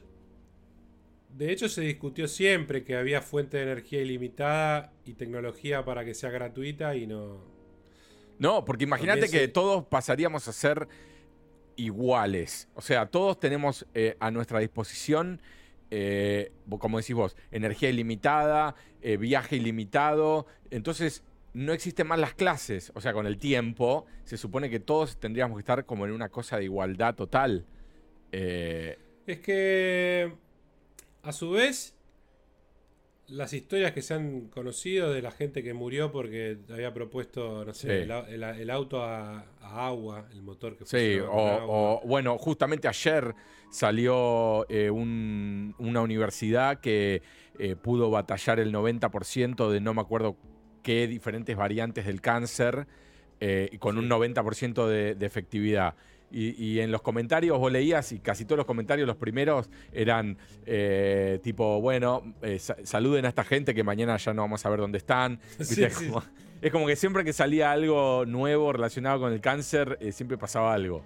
de hecho, se discutió siempre que había fuente de energía ilimitada y tecnología para que sea gratuita y no. No, porque imagínate que todos pasaríamos a ser iguales. O sea, todos tenemos eh, a nuestra disposición, eh, como decís vos, energía ilimitada, eh, viaje ilimitado. Entonces, no existen más las clases. O sea, con el tiempo, se supone que todos tendríamos que estar como en una cosa de igualdad total. Eh, es que, a su vez, las historias que se han conocido de la gente que murió porque había propuesto, no sé, el, auto a, agua, el motor que Sí, o, bueno, justamente ayer salió eh, una universidad que eh, pudo batallar el 90% de no me acuerdo qué diferentes variantes del cáncer eh, con un 90% de, efectividad. Y, en los comentarios vos leías y casi todos los comentarios, los primeros, eran eh, tipo, bueno, eh, saluden a esta gente que mañana ya no vamos a ver dónde están. [laughs] es, como, que siempre que salía algo nuevo relacionado con el cáncer, siempre pasaba algo.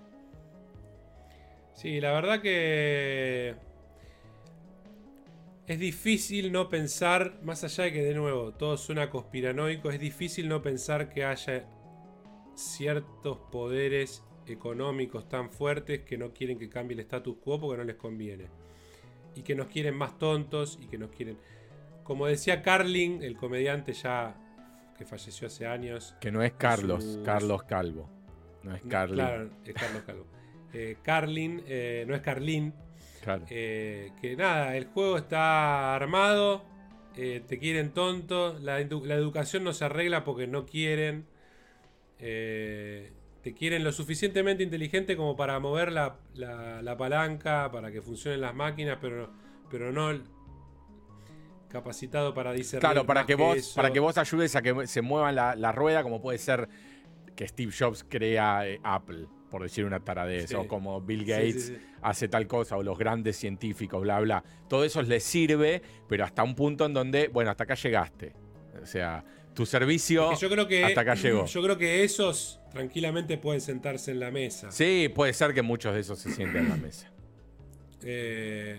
Sí, la verdad que es difícil no pensar, más allá de que de nuevo todo suena conspiranoico, es difícil no pensar que haya ciertos poderes económicos tan fuertes que no quieren que cambie el status quo porque no les conviene. Y que nos quieren más tontos y que nos quieren... Como decía Carlin, el comediante ya que falleció hace años. Que no es Carlos, Carlos Calvo. No es Carlin. Claro, es Carlos Calvo. Eh, Carlin, eh, no es Carlin, eh, que nada, el juego está armado, eh, te quieren tonto, la, educación no se arregla porque no quieren. Eh, te quieren lo suficientemente inteligente como para mover la, palanca, para que funcionen las máquinas, pero, pero no capacitado para discernir. Claro, para que, vos, para que vos ayudes a que se mueva la, la rueda, como puede ser que Steve Jobs crea Apple por decir una taradez, o como Bill Gates hace tal cosa, o los grandes científicos, bla, bla. Todo eso les sirve, pero hasta un punto en donde, bueno, hasta acá llegaste. O sea, tu servicio yo creo que, hasta acá llegó. Yo creo que esos tranquilamente pueden sentarse en la mesa. Sí, puede ser que muchos de esos se sienten en la mesa. [clears throat] Eh,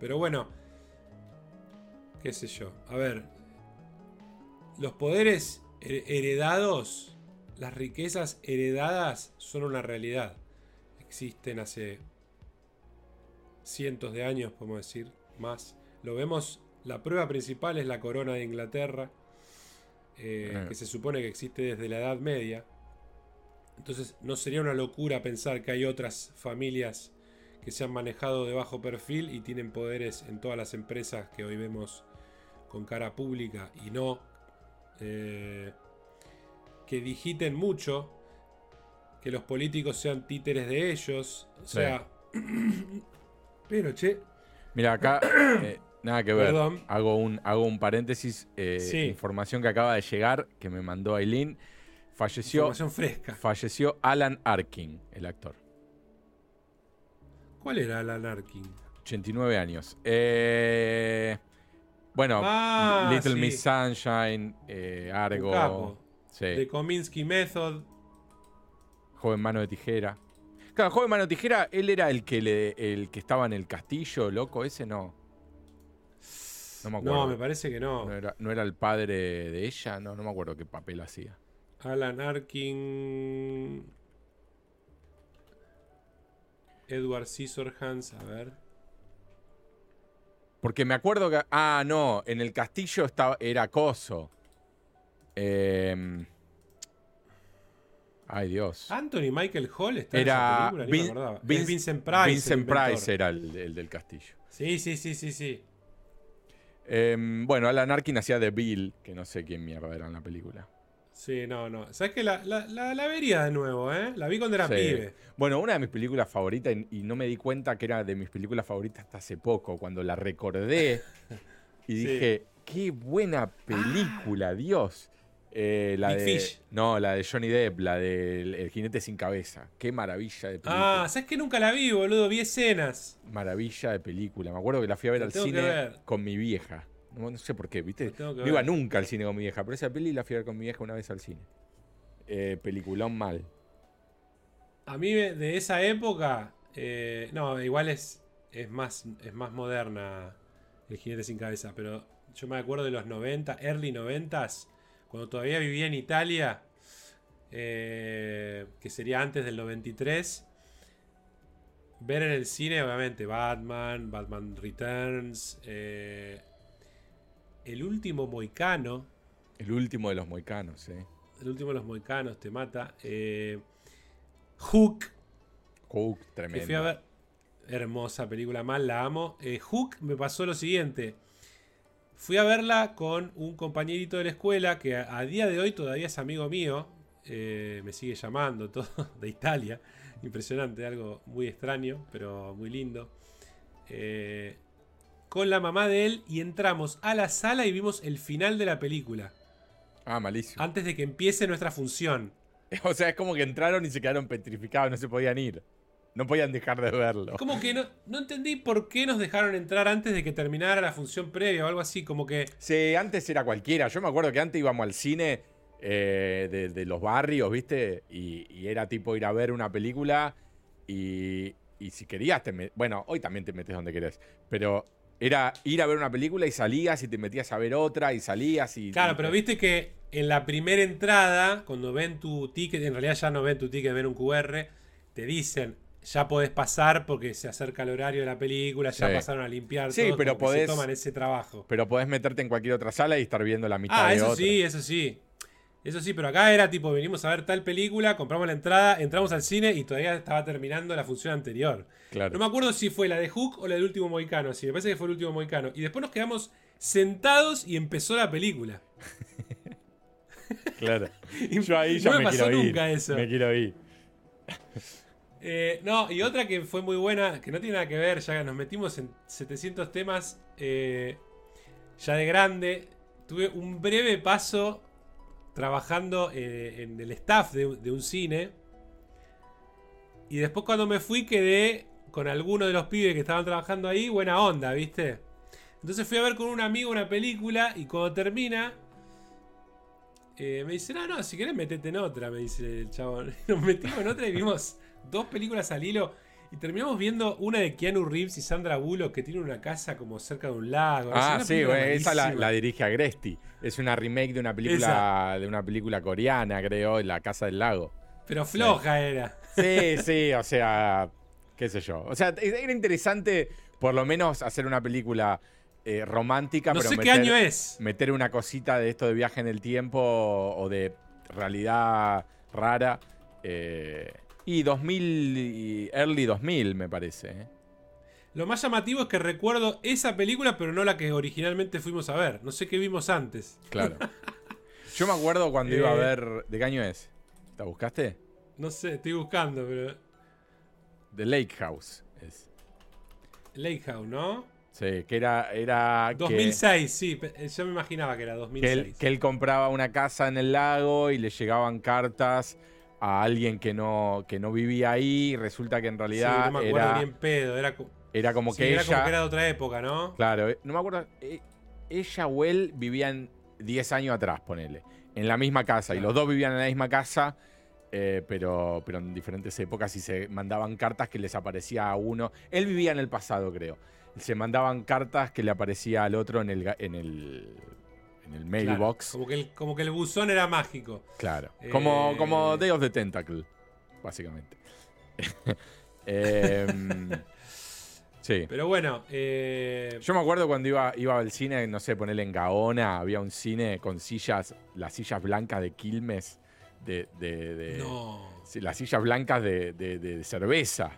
pero bueno, qué sé yo. A ver, los poderes heredados las riquezas heredadas son una realidad. Existen hace cientos de años, podemos decir, más. Lo vemos, la prueba principal es la corona de Inglaterra, eh, que se supone que existe desde la Edad Media. Entonces no sería una locura pensar que hay otras familias que se han manejado de bajo perfil y tienen poderes en todas las empresas que hoy vemos con cara pública y no eh, que digiten mucho, que los políticos sean títeres de ellos. O sea. [clears throat] pero, che. Mira, acá. [clears throat] Eh, nada que ver. Hago un, hago un paréntesis. Eh, información que acaba de llegar, que me mandó Aileen. Falleció. Información fresca. Falleció Alan Arkin, el actor. ¿Cuál era Alan Arkin? 89 años. Eh, bueno, ah, Little Miss Sunshine, Argo. De Kominsky Method. Joven mano de tijera. Claro, joven mano de tijera, él era el que le, el que estaba en el castillo, loco, ese no. No me acuerdo. No, me parece que no. No era, el padre de ella, no, no me acuerdo qué papel hacía. Alan Arkin. Edward Scissorhands, a ver. Porque me acuerdo que. Ah, no, en el castillo estaba, era Coso. Em, ay, Dios. Anthony Michael Hall está Era en esa película, Vin- me acordaba. Vin- Vincent Price. Vincent. Price era el, el del castillo. Sí, sí, sí, sí, sí. Em, bueno, Alan Arkin hacía de Bill, que no sé quién mierda era en la película. Sí, no, no. ¿Sabes que la, la, la, la vería de nuevo, eh? La vi cuando era Sí. pibe. Bueno, una de mis películas favoritas, y no me di cuenta que era de mis películas favoritas hasta hace poco, cuando la recordé [laughs] y Sí. dije, qué buena película, Dios. Eh, la Big de, Fish. No, la de Johnny Depp, la del El jinete sin cabeza. Qué maravilla de película. Ah, ¿sabes que nunca la vi, boludo? Vi escenas. Maravilla de película. Me acuerdo que la fui a ver La al cine ver. con mi vieja. No, no sé por qué, ¿viste? No iba nunca al cine con mi vieja, pero esa peli la fui a ver con mi vieja una vez al cine. Eh, peliculón mal. A mí de de esa época, eh, no, igual es, es, más, es más moderna el jinete sin cabeza, pero yo me acuerdo de los 90, early 90s, cuando todavía vivía en Italia, eh, que sería antes del 93, ver en el cine, obviamente, Batman, Batman Returns, eh, El último Moicano, El último de los moicanos, ¿eh? El último de los Moicanos te mata, eh, Hook, Hook, Que tremendo. fui a ver. Hermosa película, mal, la amo. Hook me pasó lo siguiente. Fui a verla con un compañerito de la escuela que a, a día de hoy todavía es amigo mío. eh, me sigue llamando, [laughs] todo de Italia. Impresionante, algo muy extraño, pero muy lindo. Eh, con la mamá de él y entramos a la sala y vimos el final de la película. Ah, malísimo. Antes de que empiece nuestra función. [laughs] O sea, es como que entraron y se quedaron petrificados, no se podían ir. No podían dejar de verlo. Como que no, no entendí por qué nos dejaron entrar antes de que terminara la función previa o algo así. Como que Sí, antes era cualquiera. Yo me acuerdo que antes íbamos al cine eh, de, de los barrios, ¿viste? Y, y era tipo ir a ver una película y, y si querías, te me- bueno, hoy también te metes donde querés, pero era ir a ver una película y salías y te metías a ver otra y salías y... Claro, pero viste que en la primera entrada, cuando ven tu ticket, en realidad ya no ven tu ticket, ven un QR, te dicen, ya podés pasar porque se acerca el horario de la película, ya Sí. pasaron a limpiar, Sí, todo, pero que se podés- toman ese trabajo. Pero podés meterte en cualquier otra sala y estar viendo la mitad Ah, de eso otra. sí, eso sí. Eso sí, pero acá era tipo, venimos a ver tal película, compramos la entrada, entramos al cine y todavía estaba terminando la función anterior. Claro. No me acuerdo si fue la de Hook o la del último Moicano. Sí, me parece que fue el último Moicano. Y después nos quedamos sentados y empezó la película. [laughs] Claro. [laughs] Yo ahí ya No me, me pasó quiero ir. nunca eso. Me quiero ir. Eh, no, y otra que fue muy buena, que no tiene nada que ver, ya nos metimos en 700 temas, eh, ya de grande, tuve un breve paso trabajando eh, en el staff de, de un cine. Y después cuando me fui quedé con alguno de los pibes que estaban trabajando ahí, buena onda, ¿viste? Entonces fui a ver con un amigo una película y cuando termina... me dice, no, no, si querés metete en otra, me dice el chabón. [laughs] Nos metimos en otra y vimos dos películas al hilo. Y terminamos viendo una de Keanu Reeves y Sandra Bullock que tiene una casa como cerca de un lago. Ah, sí, güey, esa la, la dirige Agresti. Es una remake de una película de una película coreana, creo, La Casa del Lago. Pero floja era. Sí, [laughs] sí, o sea, qué sé yo. O sea, era interesante por lo menos hacer una película eh, romántica, No pero sé qué año es. meter una cosita de esto de viaje en el tiempo o de realidad rara. eh, y 2000, y early 2000 me parece. ¿eh? Lo más llamativo es que recuerdo esa película, pero no la que originalmente fuimos a ver. No sé qué vimos antes. Claro. [laughs] Yo me acuerdo cuando iba a Eh. ver... ¿De qué año es? ¿La buscaste? No sé, estoy buscando, pero. The Lake House. Es. Lake House, ¿no? Sí, que era... era que- 2006, sí. pe- eh, Yo me imaginaba que era que, 2006. él, que él compraba una casa en el lago y le llegaban cartas a alguien que no, que no vivía ahí resulta que en Sí, realidad no me acuerdo era, ni en pedo. Era, co- era como sí, que era ella... como que era de otra época, ¿no? Claro, eh, no me acuerdo. eh, Ella o él vivían 10 años atrás, ponele. En la misma casa. Y los dos vivían en la misma casa, eh, pero, pero en diferentes épocas y se mandaban cartas que les aparecía a uno. Él vivía en el pasado, creo. Se mandaban cartas que le aparecía al otro en el, en el, en el mailbox. como, que el, como que el buzón era mágico. Claro. Como, Eh. como Day of the Tentacle, básicamente. [laughs] Em, sí. Pero bueno, eh, Yo me acuerdo cuando iba, iba al cine, no sé, ponerle en Gaona, había un cine con sillas, las sillas blancas de Quilmes, de, de- de- no. las sillas blancas de, de- cerveza,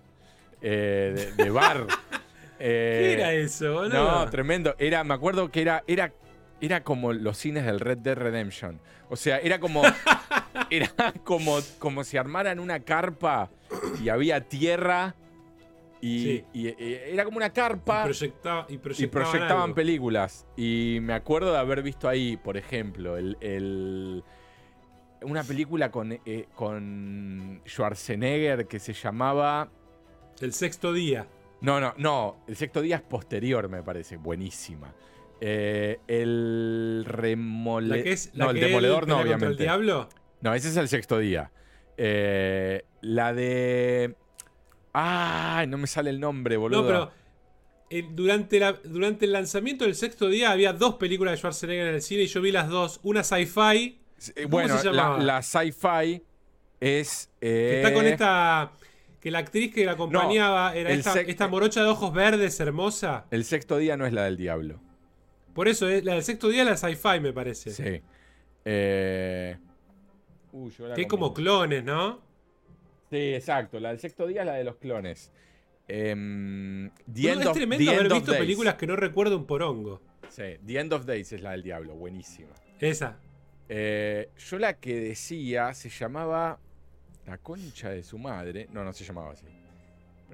eh, de, bar. [laughs] ¿Qué era eso, boludo? No, tremendo. Era, me acuerdo que era, era, era como los cines del Red Dead Redemption. O sea, era como. [laughs] era como, como si armaran una carpa y había tierra. Y, Sí. y- y era como una carpa y proyectaban, películas. Y me acuerdo de haber visto ahí, por ejemplo, el, el- una película con, eh, con Schwarzenegger que se llamaba. El sexto día. No, no, no. El sexto día es posterior, me parece. Buenísima. Eh, el remoledor. La que es, la no, el demoledor no, obviamente. el diablo? No, ese es el sexto día. Eh, la de. ¡Ay! No me sale el nombre, boludo. No, pero eh, durante, la, durante el lanzamiento del sexto día había dos películas de Schwarzenegger en el cine y yo vi las dos. Una sci-fi, Eh, ¿cómo bueno, se la, sci-fi es. que eh, está con esta... Que la actriz que la acompañaba era esta morocha de ojos verdes hermosa. El sexto día no es la del diablo. Por eso, eh, la del sexto día es la sci-fi, me parece. Sí. Eh, uy, yo la Que es como clones, ¿no? Sí, exacto. La del sexto día es la de los clones. End es of- tremendo The haber visto películas que no recuerdo un porongo. Sí, The End of Days es la del diablo, buenísima. Esa. Eh, yo la que decía se llamaba La concha de su madre. No, no se llamaba así.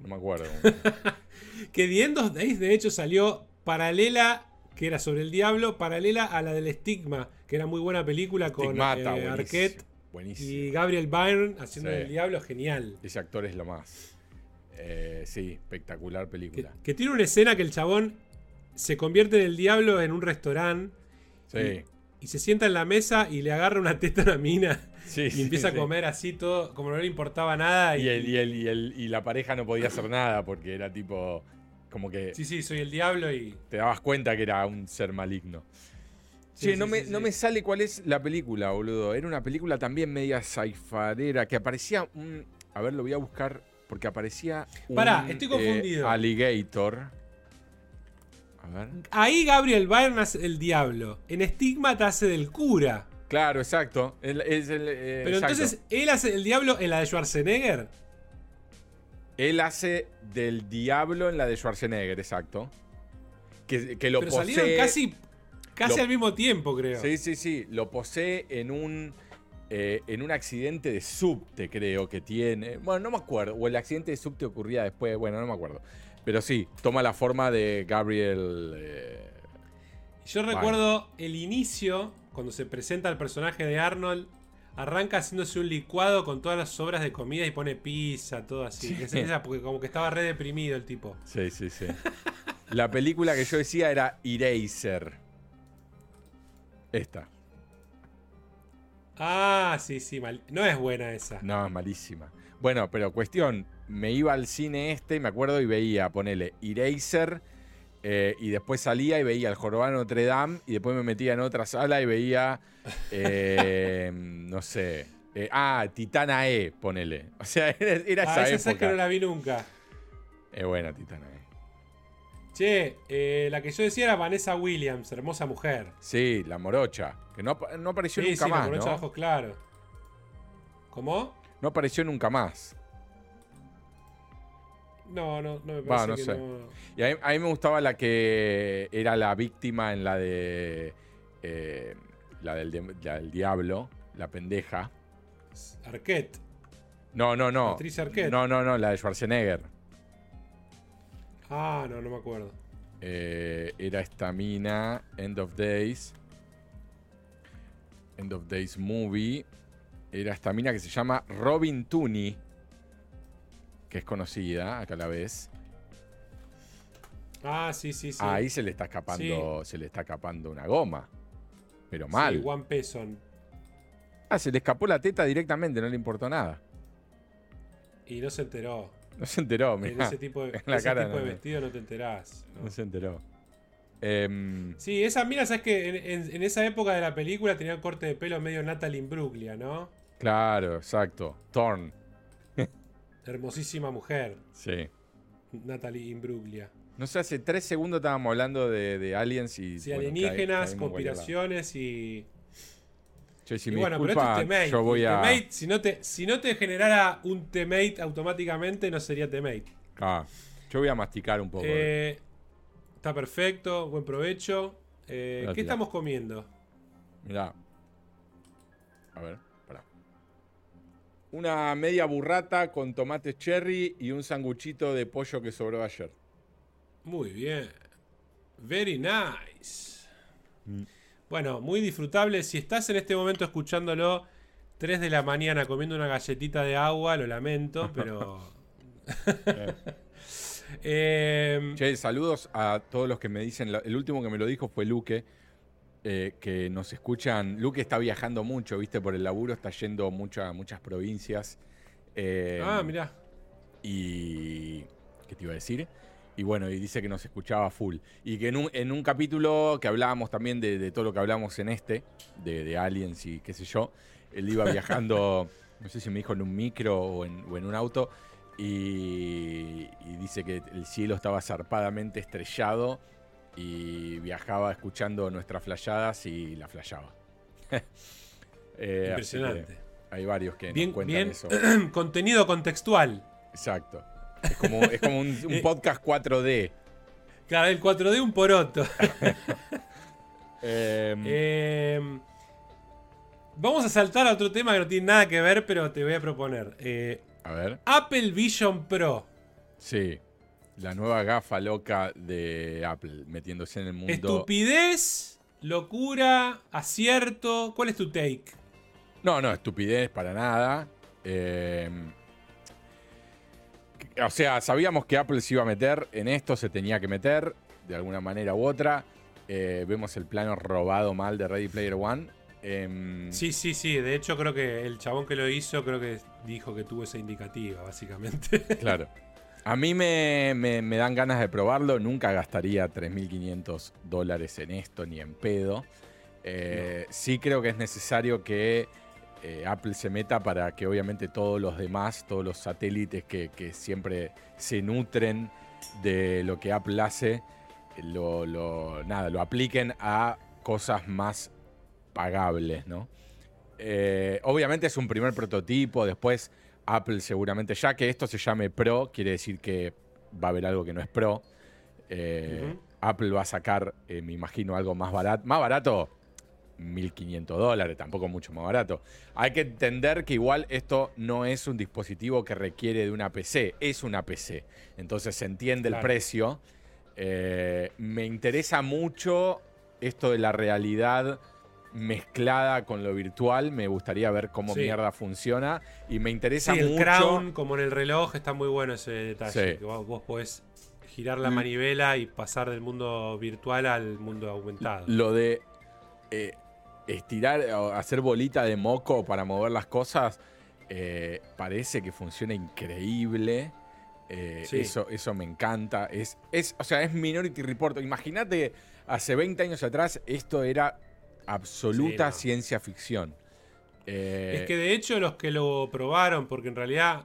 No me acuerdo. [laughs] Que The End of Days, de hecho, salió paralela, que era sobre el diablo, paralela a la del Estigma, que era muy buena película con Stigmata, eh. Arquette Buenísimo. y Gabriel Byrne haciendo Sí. el diablo, genial. Ese actor es lo más. Eh, sí, espectacular película. que tiene una escena que el chabón se convierte en el diablo en un restaurante Sí. y se sienta en la mesa y le agarra una teta a una mina sí y empieza sí. a comer así todo, como no le importaba nada. Y, Y, el- y el- y el- y la pareja no podía hacer nada porque era tipo. Como que Sí, sí, soy el diablo y. te dabas cuenta que era un ser maligno. Sí, Che, sí, no, me, no me sale cuál es la película, boludo. Era una película también media saifarera que aparecía un. A ver, lo voy a buscar porque aparecía. Un, Pará, estoy eh, confundido. alligator. A ver. Ahí Gabriel Byrne hace el diablo. En Estigma te hace del cura. Claro, exacto. El- es el, eh, Pero exacto. entonces, ¿él hace el diablo en la de Schwarzenegger? Él hace del diablo en la de Schwarzenegger, exacto. Que, que lo Pero posee. salieron casi, casi lo- al mismo tiempo, creo. Sí, sí, sí. Lo posee en un. eh, en un accidente de subte, creo que tiene. Bueno, no me acuerdo. O el accidente de subte ocurría después. Bueno, no me acuerdo. Pero sí, toma la forma de Gabriel. eh, Yo recuerdo el inicio, cuando se presenta el personaje de Arnold, arranca haciéndose un licuado con todas las sobras de comida y pone pizza, todo así. Sí. Esa- esa, porque como que estaba re deprimido el tipo. sí, sí, sí. la película que yo decía era Eraser. Esta. Ah, sí, sí, mal- no es buena esa. No, es malísima. Bueno, pero cuestión, me iba al cine este, me acuerdo, y veía, ponele, Eraser, eh, y después salía y veía el Jorobado Notre Dame, y después me metía en otra sala y veía, eh, [laughs] no sé, eh, ah, Titana E, ponele. O sea, [laughs] era, era Ah, esa esa sé que época. no la vi nunca. Es buena Titana E. Che, la que yo decía era Vanessa Williams, hermosa mujer. Sí, la morocha, que no, no apareció Sí, nunca sí, la más, morocha ¿no? de ojos claros. ¿Cómo? No apareció nunca más. No, no, no me parece no que sé. no. Y a mí, a mí me gustaba la que era la víctima en la de. eh, la, del, de- la del diablo, la pendeja. Arquette. No, no, no. Patricia Arquette. No, no, no, la de Schwarzenegger. Ah, no, no me acuerdo. Eh, era esta mina, End of Days. End of Days Movie. Era esta mina que se llama Robin Tooney. Que es conocida, acá la ves. Ah, sí, sí, sí. Ahí se le está escapando. Se le está escapando una goma. Pero mal. Sí, One Peson. Ah, se le escapó la teta directamente, no le importó nada. Y no se enteró. No se enteró, En mirá. ese tipo de, [laughs] en la ese cara tipo de vestido no te enterás. ¿no? No se enteró. Em, sí, esa mira, sabes que en, esa época de la película tenía un corte de pelo medio Natalie Imbruglia, ¿no? Claro, exacto. Thorn. Hermosísima mujer. Sí. Natalie Imbruglia. No sé, hace tres segundos estábamos hablando de, aliens y. Sí, alienígenas, conspiraciones y. si bueno, pero esto es temate. Yo voy a... si, no te, si no te generara un temate automáticamente, no sería temate. Ah, yo voy a masticar un poco. Eh, está perfecto, buen provecho. Eh, ¿Qué estamos comiendo? Mirá. A ver. Una media burrata con tomates cherry y un sanguchito de pollo que sobró ayer. Muy bien. Very nice. Mm. Bueno, muy disfrutable. Si estás en este momento escuchándolo 3 de la mañana comiendo una galletita de agua, lo lamento, pero... [laughs] [laughs] eh, che, saludos a todos los que me dicen, el último que me lo dijo fue Luque, eh, que nos escuchan. Luque está viajando mucho, viste, por el laburo, está yendo mucho a muchas provincias. Eh, ah, mirá. Y... ¿Qué te iba a decir? Y bueno, y dice que nos escuchaba full. Y que en un, capítulo que hablábamos también de, todo lo que hablamos en este, de, aliens y qué sé yo, él iba [laughs] viajando, no sé si me dijo en un micro o en, un auto, y, dice que el cielo estaba zarpadamente estrellado y viajaba escuchando nuestras flayadas y la flayaba. [laughs] Eh, Impresionante. Hay varios que nos cuentan eso. [clears throat] contenido contextual. Exacto. Es como, un, [laughs] eh, podcast 4D. Claro, el 4D un poroto. [laughs] Em, em, vamos a saltar a otro tema que no tiene nada que ver, pero te voy a proponer. Eh, a ver. Apple Vision Pro. Sí. La nueva gafa loca de Apple metiéndose en el mundo. Estupidez, locura, acierto. ¿Cuál es tu take? No, no, estupidez para nada. Eh, o sea, sabíamos que Apple se iba a meter en esto, se tenía que meter de alguna manera u otra. Eh, vemos el plano robado mal de Ready Player One. Em, sí, sí, sí. De hecho, creo que el chabón que lo hizo, creo que dijo que tuvo esa indicativa, básicamente. Claro. [laughs] A mí me, dan ganas de probarlo. Nunca gastaría 3.500 dólares en esto, ni en pedo. Eh, sí creo que es necesario que eh, Apple se meta para que obviamente todos los demás, todos los satélites que, siempre se nutren de lo que Apple hace, lo, nada, lo apliquen a cosas más pagables, ¿no? Eh, obviamente es un primer prototipo, después Apple seguramente, ya que esto se llame Pro, quiere decir que va a haber algo que no es Pro. Eh, Apple va a sacar, me imagino, algo más barato. Más barato, 1.500 dólares, tampoco mucho más barato. Hay que entender que igual esto no es un dispositivo que requiere de una PC, es una PC. Entonces se entiende el precio. Eh, me interesa mucho esto de la realidad mezclada con lo virtual. Me gustaría ver cómo mierda funciona. Y me interesa sí, el Crown, como en el reloj, está muy bueno ese detalle. vos, vos, podés girar la mm. manivela y pasar del mundo virtual al mundo aumentado. Lo de. Eh, estirar o hacer bolita de moco para mover las cosas, eh, parece que funciona increíble. Eh, eso, eso me encanta. Es, es, o sea, es Minority Report. Imagínate, hace 20 años atrás esto era absoluta ciencia ficción. Eh, es que de hecho los que lo probaron, porque en realidad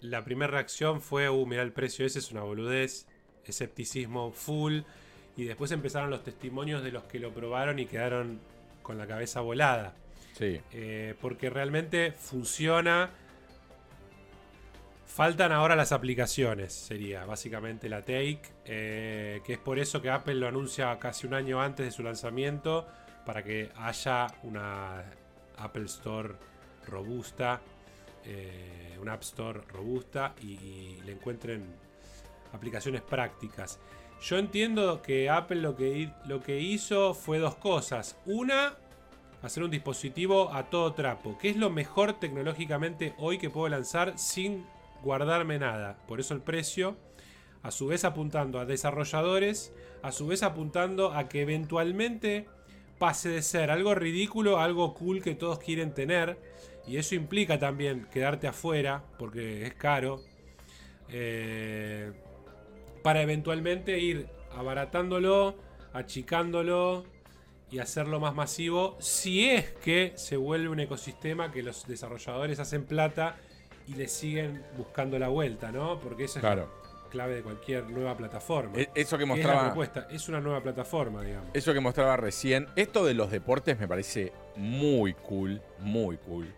la primera reacción fue, uh, mira el precio ese es una boludez, escepticismo full. Y después empezaron los testimonios de los que lo probaron y quedaron con la cabeza volada. Sí. Eh, porque realmente funciona. Faltan ahora las aplicaciones, sería básicamente la Take, eh, que es por eso que Apple lo anuncia casi un año antes de su lanzamiento, para que haya una Apple Store robusta, eh, una App Store robusta y, le encuentren aplicaciones prácticas. Yo entiendo que Apple lo que, lo que hizo fue dos cosas. Una, hacer un dispositivo a todo trapo, que es lo mejor tecnológicamente hoy que puedo lanzar sin guardarme nada. Por eso el precio, a su vez apuntando a desarrolladores, a su vez apuntando a que eventualmente pase de ser algo ridículo a algo cool que todos quieren tener. Y eso implica también quedarte afuera, porque es caro. Eh, para eventualmente ir abaratándolo achicándolo y hacerlo más masivo si es que se vuelve un ecosistema que los desarrolladores hacen plata y le siguen buscando la vuelta, ¿no? Porque eso es la clave de cualquier nueva plataforma. E-, eso que mostraba. Es, es una nueva plataforma, digamos. Eso que mostraba recién. Esto de los deportes me parece muy cool, muy cool.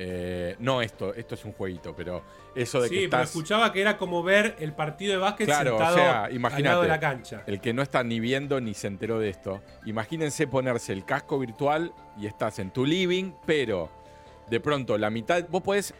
Eh, no esto, esto es un jueguito, pero eso de que estás... escuchaba que era como ver el partido de básquet sentado o sea, al lado de la cancha. El que no está ni viendo ni se enteró de esto. Imagínense ponerse el casco virtual y estás en tu living, pero de pronto la mitad... Vos podés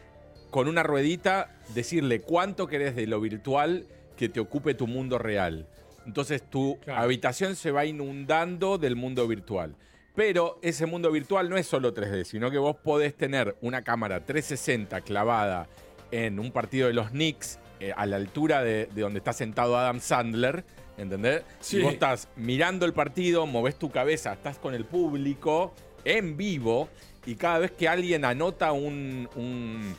con una ruedita decirle cuánto querés de lo virtual que te ocupe tu mundo real. Entonces tu habitación se va inundando del mundo virtual. Pero ese mundo virtual no es solo 3D, sino que vos podés tener una cámara 360 clavada en un partido de los Knicks eh, a la altura de, donde está sentado Adam Sandler, ¿entendés? Si vos estás mirando el partido, movés tu cabeza, estás con el público en vivo y cada vez que alguien anota un, un,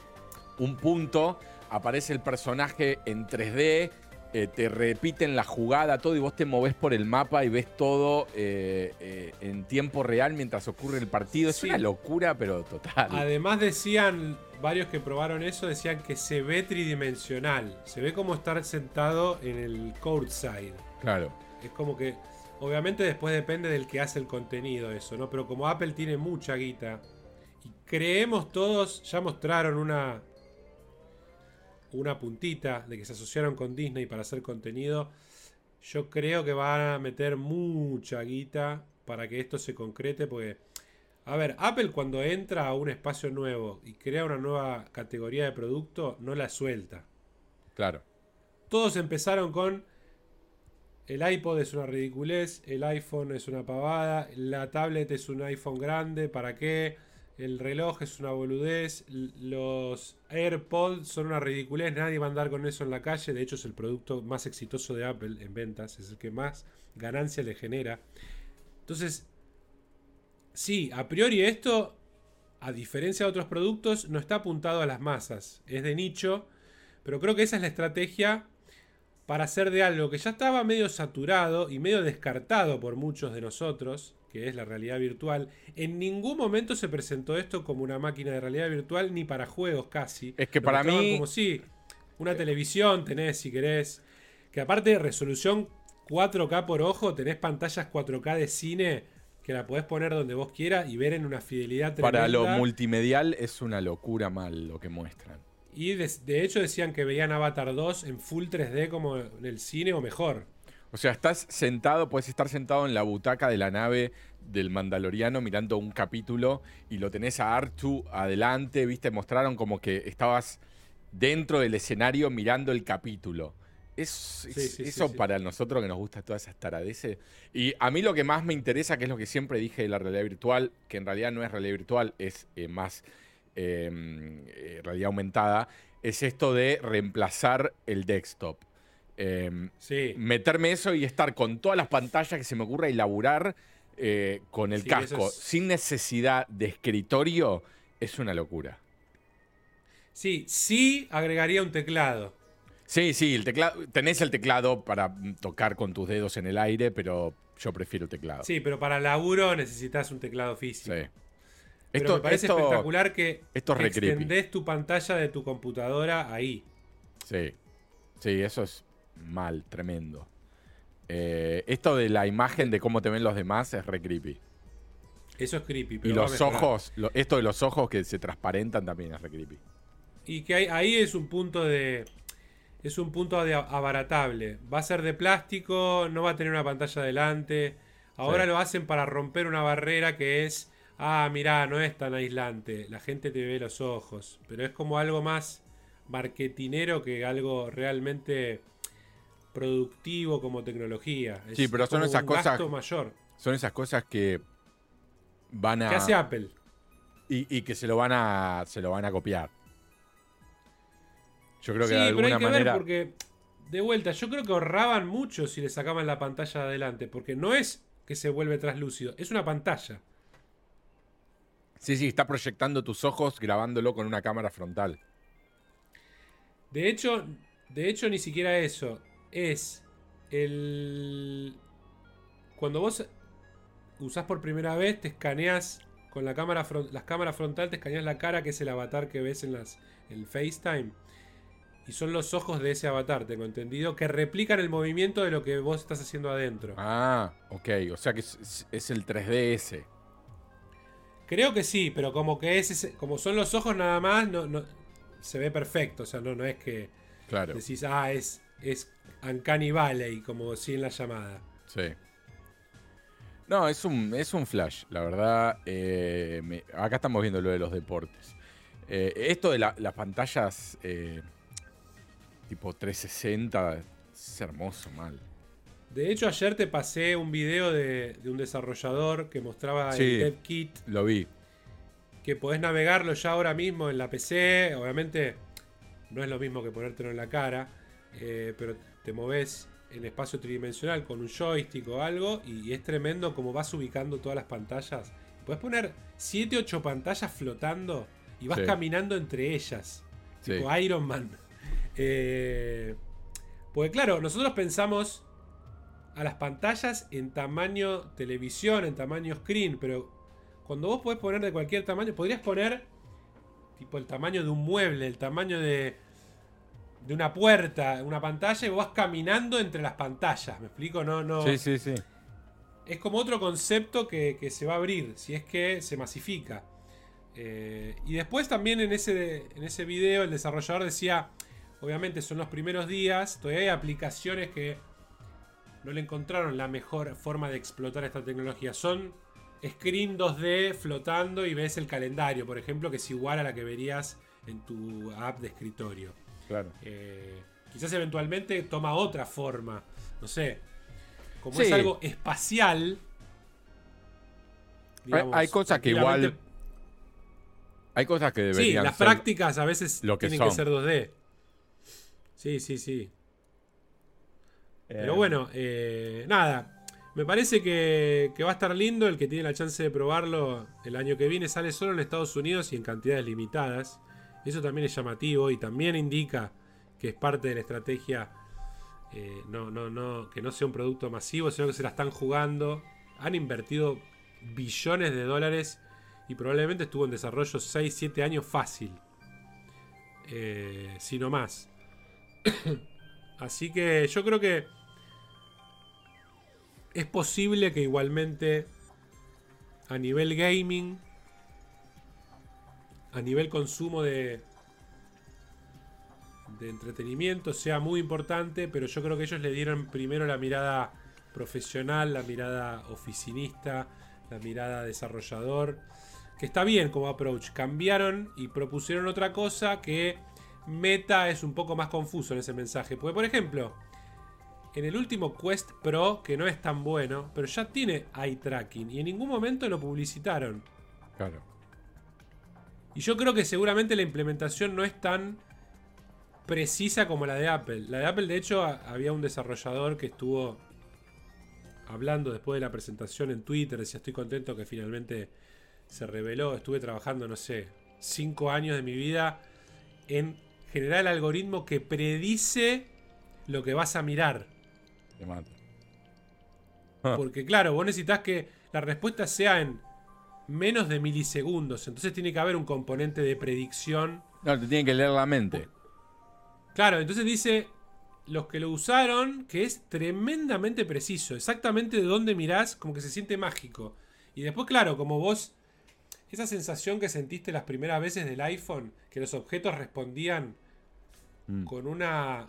un punto, aparece el personaje en 3D eh, te repiten la jugada, todo, y vos te movés por el mapa y ves todo eh, eh, en tiempo real mientras ocurre el partido. Es una locura, pero total. Además decían, varios que probaron eso, decían que se ve tridimensional. Se ve como estar sentado en el courtside. Claro. Es como que, obviamente después depende del que hace el contenido eso, ¿no? Pero como Apple tiene mucha guita, y creemos todos, ya mostraron una una puntita de que se asociaron con Disney para hacer contenido. Yo creo que van a meter mucha guita para que esto se concrete, porque, a ver, Apple cuando entra a un espacio nuevo y crea una nueva categoría de producto, no la suelta. Claro. Todos empezaron con el iPod es una ridiculez, el iPhone es una pavada, la tablet es un iPhone grande, ¿para qué? El reloj es una boludez. Los AirPods son una ridiculez. Nadie va a andar con eso en la calle. De hecho, es el producto más exitoso de Apple en ventas. Es el que más ganancia le genera. Entonces, sí, a priori esto, a diferencia de otros productos, no está apuntado a las masas. Es de nicho. Pero creo que esa es la estrategia para hacer de algo que ya estaba medio saturado y medio descartado por muchos de nosotros que es la realidad virtual. En ningún momento se presentó esto como una máquina de realidad virtual, ni para juegos casi. Es que para mí. Como si una televisión tenés, si querés. Que aparte de resolución 4K por ojo, tenés pantallas 4K de cine que la podés poner donde vos quieras y ver en una fidelidad tremenda. Para lo multimedial es una locura mal lo que muestran. Y de, de hecho decían que veían Avatar 2 en full 3D como en el cine o mejor. O sea, estás sentado, puedes estar sentado en la butaca de la nave del Mandaloriano mirando un capítulo y lo tenés a Artu adelante, viste, mostraron como que estabas dentro del escenario mirando el capítulo. Es, eso para nosotros que nos gusta todas esas taradeces. Y a mí lo que más me interesa, que es lo que siempre dije de la realidad virtual, que en realidad no es realidad virtual, es eh, más em, eh, realidad aumentada, es esto de reemplazar el desktop. Em, meterme eso y estar con todas las pantallas que se me ocurra y laburar eh, con el casco sin necesidad de escritorio es una locura. Sí, sí agregaría un teclado. Sí, sí, el teclado, tenés el teclado para tocar con tus dedos en el aire, pero yo prefiero teclado. Sí, pero para laburo necesitas un teclado físico. Sí. esto, me parece espectacular que esto extendés tu pantalla de tu computadora ahí. Sí, sí, eso es mal, tremendo. Eh, esto de la imagen de cómo te ven los demás es re creepy. Eso es creepy. y los ojos, esto de los ojos que se transparentan también es re creepy. Y que ahí es un punto de. Es un punto de abaratable. Va a ser de plástico, no va a tener una pantalla delante. Ahora lo hacen para romper una barrera que es. Ah, mirá, no es tan aislante. La gente te ve los ojos. Pero es como algo más marketinero que algo realmente productivo como tecnología. sí, pero son esas cosas. mayor. Son esas cosas que van a. ¿Qué hace Apple? Y, que se lo van a. se lo van a copiar. Yo creo que de alguna pero hay que manera. Ver porque, de vuelta, yo creo que ahorraban mucho si le sacaban la pantalla de adelante. Porque no es que se vuelve translúcido, es una pantalla. Sí, sí, está proyectando tus ojos grabándolo con una cámara frontal. De hecho, de hecho, ni siquiera eso es el... cuando vos usás por primera vez, te escaneas con la cámara las cámaras frontal, te escaneas la cara, que es el avatar que ves en las, el FaceTime. Y son los ojos de ese avatar, tengo entendido, que replican el movimiento de lo que vos estás haciendo adentro. Ah, ok. O sea que es, el 3DS. Creo que sí, pero como que es como son los ojos nada más, no, no se ve perfecto. O sea, no, no es que claro. decís, ah, es, es Uncanny Valley, como si en la llamada. Sí. No, es un, es un flash, la verdad. Eh, acá estamos viendo lo de los deportes. Eh, esto de las pantallas eh, tipo 360 es hermoso, mal. De hecho, ayer te pasé un video de, un desarrollador que mostraba el DevKit. Lo vi. Que podés navegarlo ya ahora mismo en la PC. Obviamente, no es lo mismo que ponértelo en la cara. Eh, pero te moves en espacio tridimensional con un joystick o algo. Y, es tremendo como vas ubicando todas las pantallas. Puedes poner 7, 8 pantallas flotando y vas caminando entre ellas. Tipo Iron Man. [laughs] Eh, porque claro, nosotros pensamos a las pantallas en tamaño televisión, en tamaño screen, pero cuando vos podés poner de cualquier tamaño, podrías poner tipo el tamaño de un mueble, el tamaño de, de una puerta, una pantalla, y vos vas caminando entre las pantallas. ¿Me explico? No, no. Sí, sí, sí. Es como otro concepto que, que se va a abrir, si es que se masifica. Eh, y después también en ese, en ese video el desarrollador decía Obviamente son los primeros días, todavía hay aplicaciones que no le encontraron la mejor forma de explotar esta tecnología. Son screen 2D flotando y ves el calendario, por ejemplo, que es igual a la que verías en tu app de escritorio. Claro. Eh, quizás eventualmente toma otra forma. No sé. Como es algo espacial. hay cosas que igual. Hay cosas que deberían. Sí, las prácticas a veces tienen que ser 2D. Sí, sí, sí. Pero eh. bueno, eh, nada. Me parece que, va a estar lindo. El que tiene la chance de probarlo el año que viene sale solo en Estados Unidos y en cantidades limitadas. Eso también es llamativo y también indica que es parte de la estrategia. Eh, no, no, no, que no sea un producto masivo, sino que se la están jugando. Han invertido billones de dólares y probablemente estuvo en desarrollo 6-7 años fácil. si no más. [coughs] Así que yo creo que es posible que igualmente a nivel gaming, a nivel consumo de, de entretenimiento sea muy importante, pero yo creo que ellos le dieron primero la mirada profesional, la mirada oficinista, la mirada desarrollador, que está bien como approach. Cambiaron y propusieron otra cosa que Meta es un poco más confuso en ese mensaje. Porque, por ejemplo, en el último Quest Pro, que no es tan bueno, pero ya tiene eye tracking y en ningún momento lo publicitaron. Claro. Y yo creo que seguramente la implementación no es tan precisa como la de Apple. La de Apple, de hecho, había un desarrollador que estuvo hablando después de la presentación en Twitter. Decía, estoy contento que finalmente se reveló. Estuve trabajando, no sé, cinco años de mi vida en generar el algoritmo que predice lo que vas a mirar. Te mato. Porque claro, vos necesitas que la respuesta sea en menos de milisegundos. Entonces tiene que haber un componente de predicción. No, te tiene que leer la mente. Claro, entonces dice los que lo usaron que es tremendamente preciso. Exactamente de dónde mirás, como que se siente mágico. Y después, claro, como vos esa sensación que sentiste las primeras veces del iPhone, que los objetos respondían mm. con una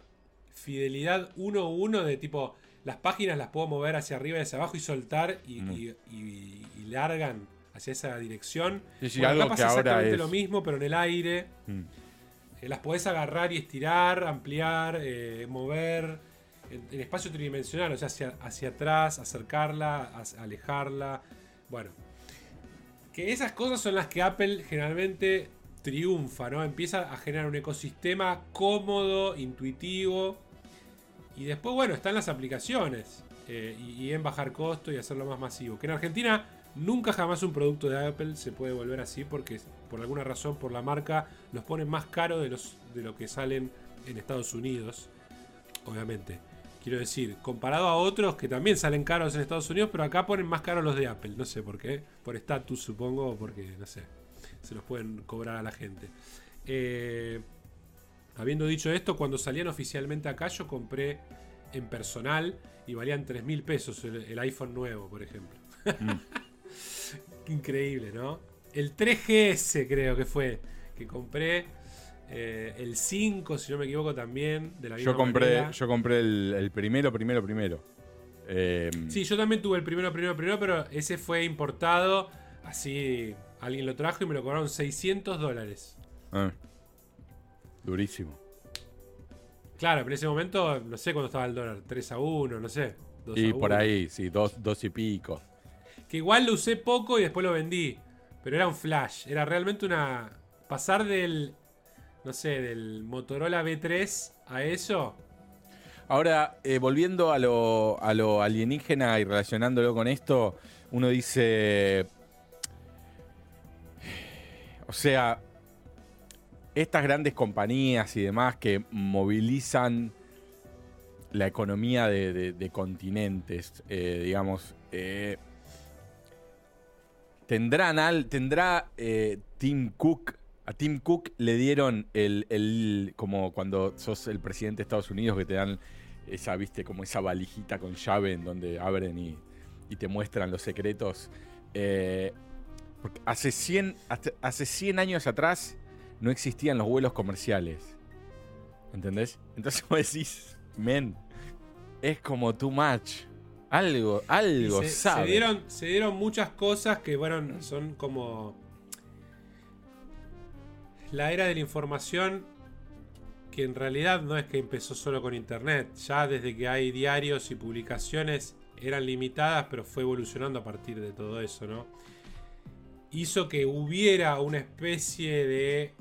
fidelidad 1-1 de tipo, las páginas las puedo mover hacia arriba y hacia abajo y soltar y, mm. largan hacia esa dirección. Sí, algo pasa exactamente lo mismo, pero en el aire. Mm. Eh, las podés agarrar y estirar, ampliar, eh, mover en, espacio tridimensional, o sea, hacia, hacia atrás, acercarla, alejarla. Bueno, que esas cosas son las que Apple generalmente triunfa, ¿no? Empieza a generar un ecosistema cómodo, intuitivo. Y después, bueno, están las aplicaciones. Eh, y, en bajar costo y hacerlo más masivo. Que en Argentina nunca jamás un producto de Apple se puede volver así porque por alguna razón, por la marca, los ponen más caro de, los, de lo que salen en Estados Unidos. Obviamente. Quiero decir, comparado a otros que también salen caros en Estados Unidos, pero acá ponen más caros los de Apple. No sé por qué. Por estatus, supongo, o porque, no sé, se los pueden cobrar a la gente. Eh, habiendo dicho esto, cuando salían oficialmente acá, yo compré en personal y valían 3 mil pesos el, iPhone nuevo, por ejemplo. Mm. [laughs] Increíble, ¿no? El 3GS creo que fue que compré eh, el 5, si no me equivoco, también. De la yo compré, yo compré el, primero, primero, primero. Em, sí, yo también tuve el primero, primero, primero, pero ese fue importado. Así alguien lo trajo y me lo cobraron 600 dólares. Ah, durísimo. Claro, pero en ese momento, no sé cuándo estaba el dólar, 3 a 1, no sé. y por ahí, sí, 2 y pico. Que igual lo usé poco y después lo vendí. Pero era un flash. Era realmente una. Pasar del no sé, del Motorola B3 a eso. Ahora, eh, volviendo a lo, a lo alienígena y relacionándolo con esto, uno dice, o sea, estas grandes compañías y demás que movilizan la economía de, continentes, eh, digamos, eh, tendrán al, tendrá Tim Cook a Tim Cook le dieron el, como cuando sos el presidente de Estados Unidos que te dan esa, viste, como esa valijita con llave en donde abren y, te muestran los secretos. Eh, hace 100, hace 100 años atrás no existían los vuelos comerciales. ¿Entendés? Entonces [laughs] vos decís, men, es como too much. Algo, algo, se, Se dieron, se dieron muchas cosas que, bueno, son como la era de la información que en realidad no es que empezó solo con internet, ya desde que hay diarios y publicaciones eran limitadas, pero fue evolucionando a partir de todo eso, ¿no? Hizo que hubiera una especie de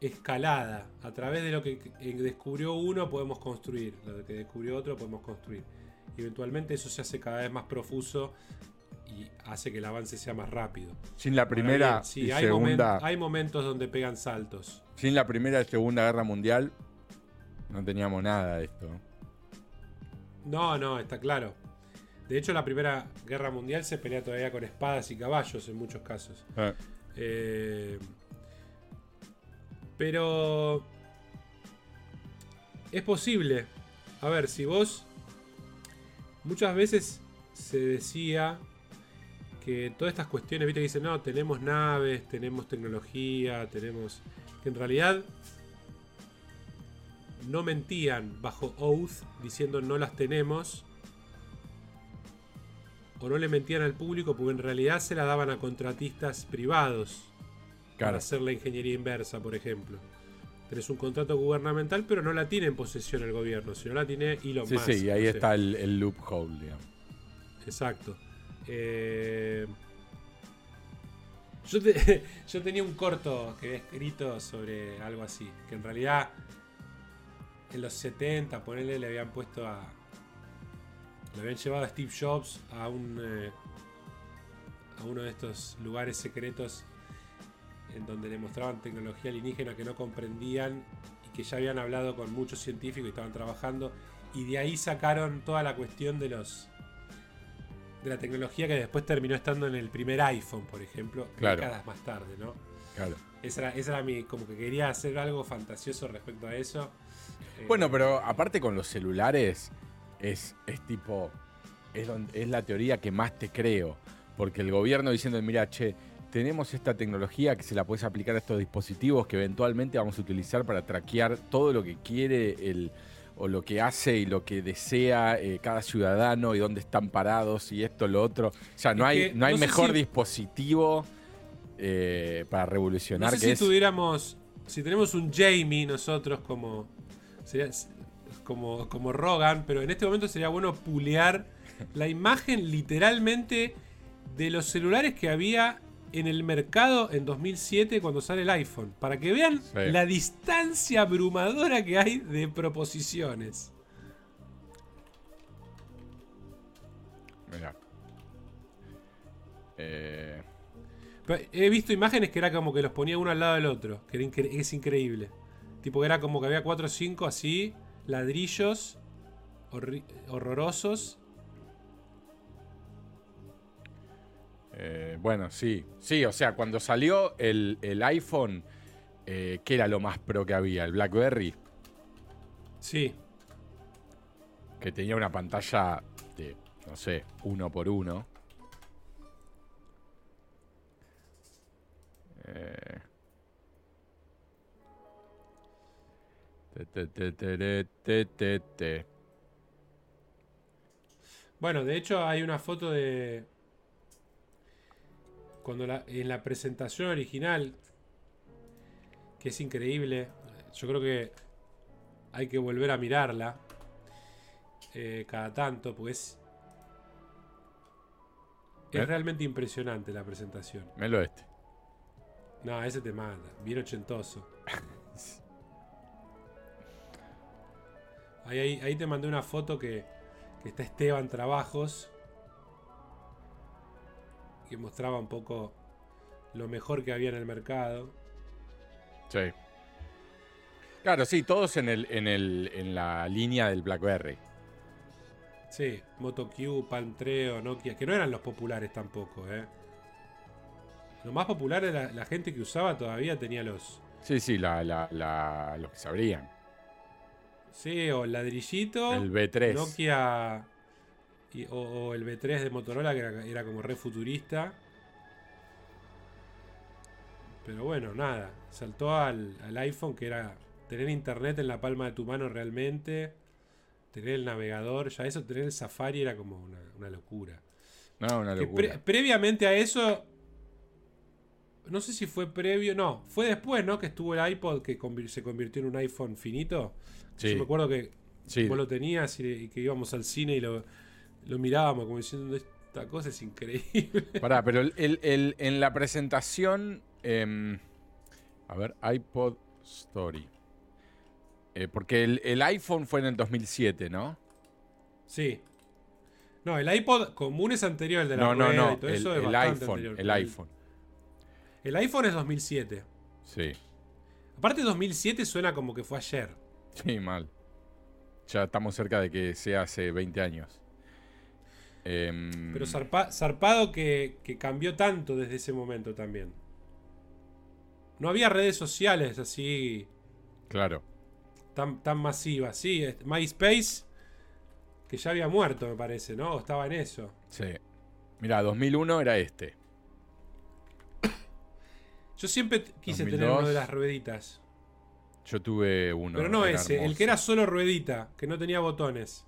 escalada. A través de lo que descubrió uno podemos construir, lo que descubrió otro podemos construir. Y eventualmente eso se hace cada vez más profuso y hace que el avance sea más rápido. Sin la primera y hay segunda. hay momentos donde pegan saltos. Sin la primera y segunda guerra mundial no teníamos nada de esto. No, no, está claro. De hecho, la primera guerra mundial se pelea todavía con espadas y caballos en muchos casos. Ah. Eh, pero es posible. A ver, si vos muchas veces se decía que todas estas cuestiones, viste, que dicen, no, tenemos naves, tenemos tecnología, tenemos... Que en realidad no mentían bajo oath diciendo no las tenemos. O no le mentían al público porque en realidad se la daban a contratistas privados. Para hacer la ingeniería inversa, por ejemplo. Tenés un contrato gubernamental, pero no la tiene en posesión el gobierno, sino la tiene Elon sí, Musk. Sí, ahí está el, el loophole, digamos. Exacto. Eh, [laughs] yo, tenía un corto que había escrito sobre algo así. Que en realidad en los 70, ponerle, le habían puesto a. Le habían llevado a Steve Jobs a un. Eh, a uno de estos lugares secretos en donde le mostraban tecnología alienígena que no comprendían y que ya habían hablado con muchos científicos y estaban trabajando. Y de ahí sacaron toda la cuestión de los de la tecnología que después terminó estando en el primer iPhone, por ejemplo, décadas más tarde, ¿no? Claro. Esa era, mi. como que quería hacer algo fantasioso respecto a eso. Eh, bueno, pero aparte con los celulares, es, es tipo. Es, es la teoría que más te creo. Porque el gobierno diciendo, mira, che, tenemos esta tecnología que se la puedes aplicar a estos dispositivos que eventualmente vamos a utilizar para traquear todo lo que quiere el, o lo que hace y lo que desea eh, cada ciudadano y dónde están parados y esto, lo otro. O sea, no hay, no hay mejor dispositivo eh, para revolucionar no sé si tuviéramos, si tenemos un Jamie nosotros como, como, como Rogan, pero en este momento sería bueno pulear la imagen literalmente de los celulares que había en el mercado en 2007 cuando sale el iPhone. Para que vean la distancia abrumadora que hay de proposiciones. Mira. Eh... he visto imágenes que era como que los ponía uno al lado del otro. Que es increíble. Tipo que era como que había 4 o 5 así, ladrillos. horrorosos. Eh, bueno, sí. Sí, o sea, cuando salió el, iPhone, eh, ¿qué era lo más pro que había? ¿El BlackBerry? Sí. Que tenía una pantalla de, no sé, uno por uno. Eh. Bueno, de hecho hay una foto de cuando en la presentación original que es increíble. Yo creo que hay que volver a mirarla eh, cada tanto, pues es, ¿Eh? realmente impresionante la presentación. Melo este. No, ese te manda, bien ochentoso. [laughs] ahí, ahí, te mandé una foto que, que está Esteban Trabajos, que mostraba un poco lo mejor que había en el mercado. Sí. Claro, sí, todos en, el, en, el, en la línea del BlackBerry. Sí, MotoQ, Palmtreo, Nokia, que no eran los populares tampoco, ¿eh? Lo más popular era la gente que usaba todavía tenía los. Sí, sí, la, la, los que sabrían. Sí, o el ladrillito. El B3. Nokia. O, el B3 de Motorola, que era, era como re futurista. Pero bueno, nada. Saltó al, al iPhone, que era tener internet en la palma de tu mano realmente, tener el navegador, ya eso, tener el Safari era como una, locura. No, una locura. previamente a eso, no sé si fue previo, no, fue después, ¿no? Que estuvo el iPod que se convirtió en un iPhone finito. Sí. Yo me acuerdo que vos lo tenías y, que íbamos al cine y lo, mirábamos como diciendo, esta cosa es increíble. [laughs] Pará, pero el, en la presentación, em, a ver, iPod Story. Eh, porque el, iPhone fue en el 2007, ¿no? Sí. No, el iPod común es anterior al de la No, no, no. el, iPhone. El iPhone. El iPhone es 2007. Sí. Aparte 2007 suena como que fue ayer. Sí, mal. Ya estamos cerca de que sea hace 20 años. Em, Pero zarpado que, que cambió tanto desde ese momento también. No había redes sociales así. Claro tan, tan masiva. Sí, MySpace, que ya había muerto, me parece, ¿no? estaba en eso. Sí. Mira, 2001 era este. [coughs] Yo siempre quise tener uno de las rueditas. Yo tuve uno. Pero no ese, el que era solo ruedita, que no tenía botones.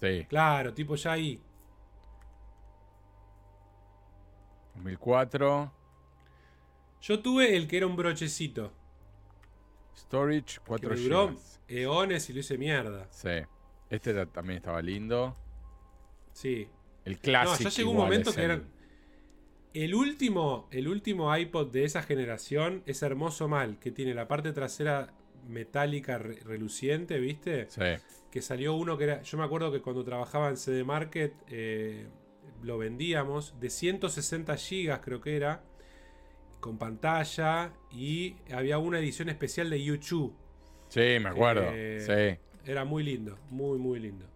Sí. Claro, tipo ya ahí. 2004. Yo tuve el que era un brochecito. Storage 4 que duró eones y lo hice mierda. Sí. Este también estaba lindo. Sí. El clásico. No, ya llegó un momento que eran. El último, el último iPod de esa generación es hermoso mal, que tiene la parte trasera metálica reluciente, ¿viste? Sí. Que salió uno que era. Yo me acuerdo que cuando trabajaba en CD Market eh, lo vendíamos de 160 gigas, creo que era con pantalla y había una edición especial de YouTube. Sí, me acuerdo. Eh, sí. Era muy lindo, muy, muy lindo.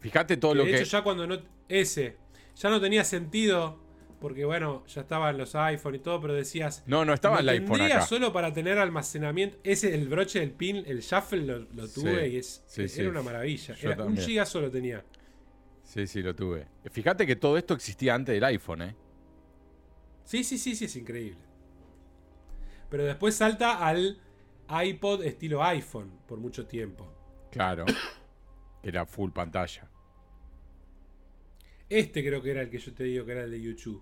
Fíjate todo lo que. De hecho, ya cuando no. Ese. Ya no tenía sentido. Porque bueno, ya estaban los iPhone y todo, pero decías. No, no estaba el iPhone acá. solo para tener almacenamiento. Ese, el broche del pin, el shuffle lo, tuve y es, era una maravilla. un giga solo tenía. Sí, sí, lo tuve. Fíjate que todo esto existía antes del iPhone, ¿eh? Sí, sí, sí, sí, es increíble. Pero después salta al iPod estilo iPhone por mucho tiempo. Claro. [coughs] Era full pantalla. Este creo que era el que yo te digo que era el de YouTube.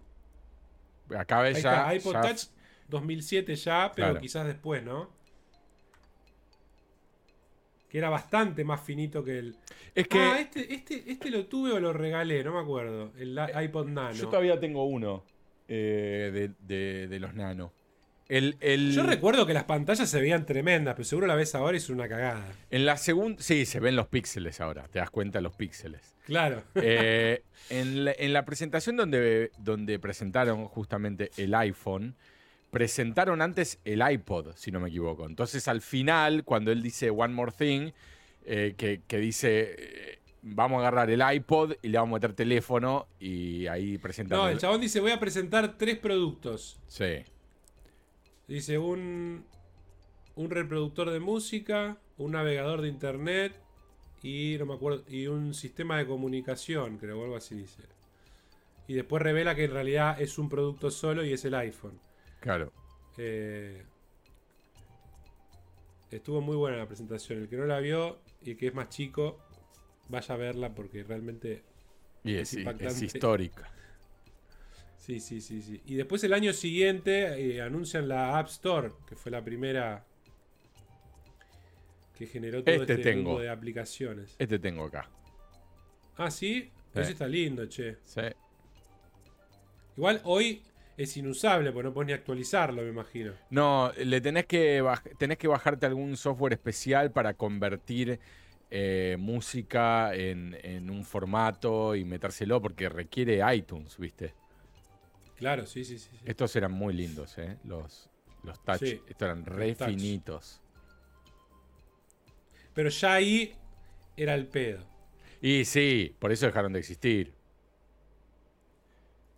Acá ves ya. iPod Touch 2007 ya, pero quizás después, ¿no? Que era bastante más finito que el. Es que. Ah, este, este, este lo tuve o lo regalé, no me acuerdo. El iPod Nano. Yo todavía tengo uno. Eh, de, los nano. El, Yo recuerdo que las pantallas se veían tremendas, pero seguro la ves ahora y es una cagada. En la segunda. Sí, se ven los píxeles ahora. Te das cuenta los píxeles. Claro. [laughs] Eh, en, la, presentación donde, donde presentaron justamente el iPhone, presentaron antes el iPod, si no me equivoco. Entonces al final, cuando él dice One More Thing, eh, que, que dice, eh, vamos a agarrar el iPod y le vamos a meter teléfono y ahí presentan... No, el chabón dice, voy a presentar tres productos. Sí, Dice un, un reproductor de música, un navegador de internet y no me acuerdo y un sistema de comunicación, creo, o algo así dice. Y después revela que en realidad es un producto solo y es el iPhone. claro. Eh, estuvo muy buena la presentación. El que no la vio y el que es más chico, vaya a verla porque realmente Y Es es, es histórica. Sí, sí, sí, sí. Y después el año siguiente eh, anuncian la App Store, que fue la primera que generó todo Este este, de aplicaciones. Este tengo acá. Ah, sí, ese está lindo, che. Sí. Igual hoy es inusable, porque no puedes ni actualizarlo, me imagino. No, le tenés que, tenés que bajarte algún software especial para convertir eh, música en, en un formato y metérselo porque requiere iTunes, ¿viste? Claro, sí, sí, sí. sí. Estos eran muy lindos, ¿eh? Los, los touch. Sí, Estos eran re finitos. Pero ya ahí era el pedo. Y sí, por eso dejaron de existir.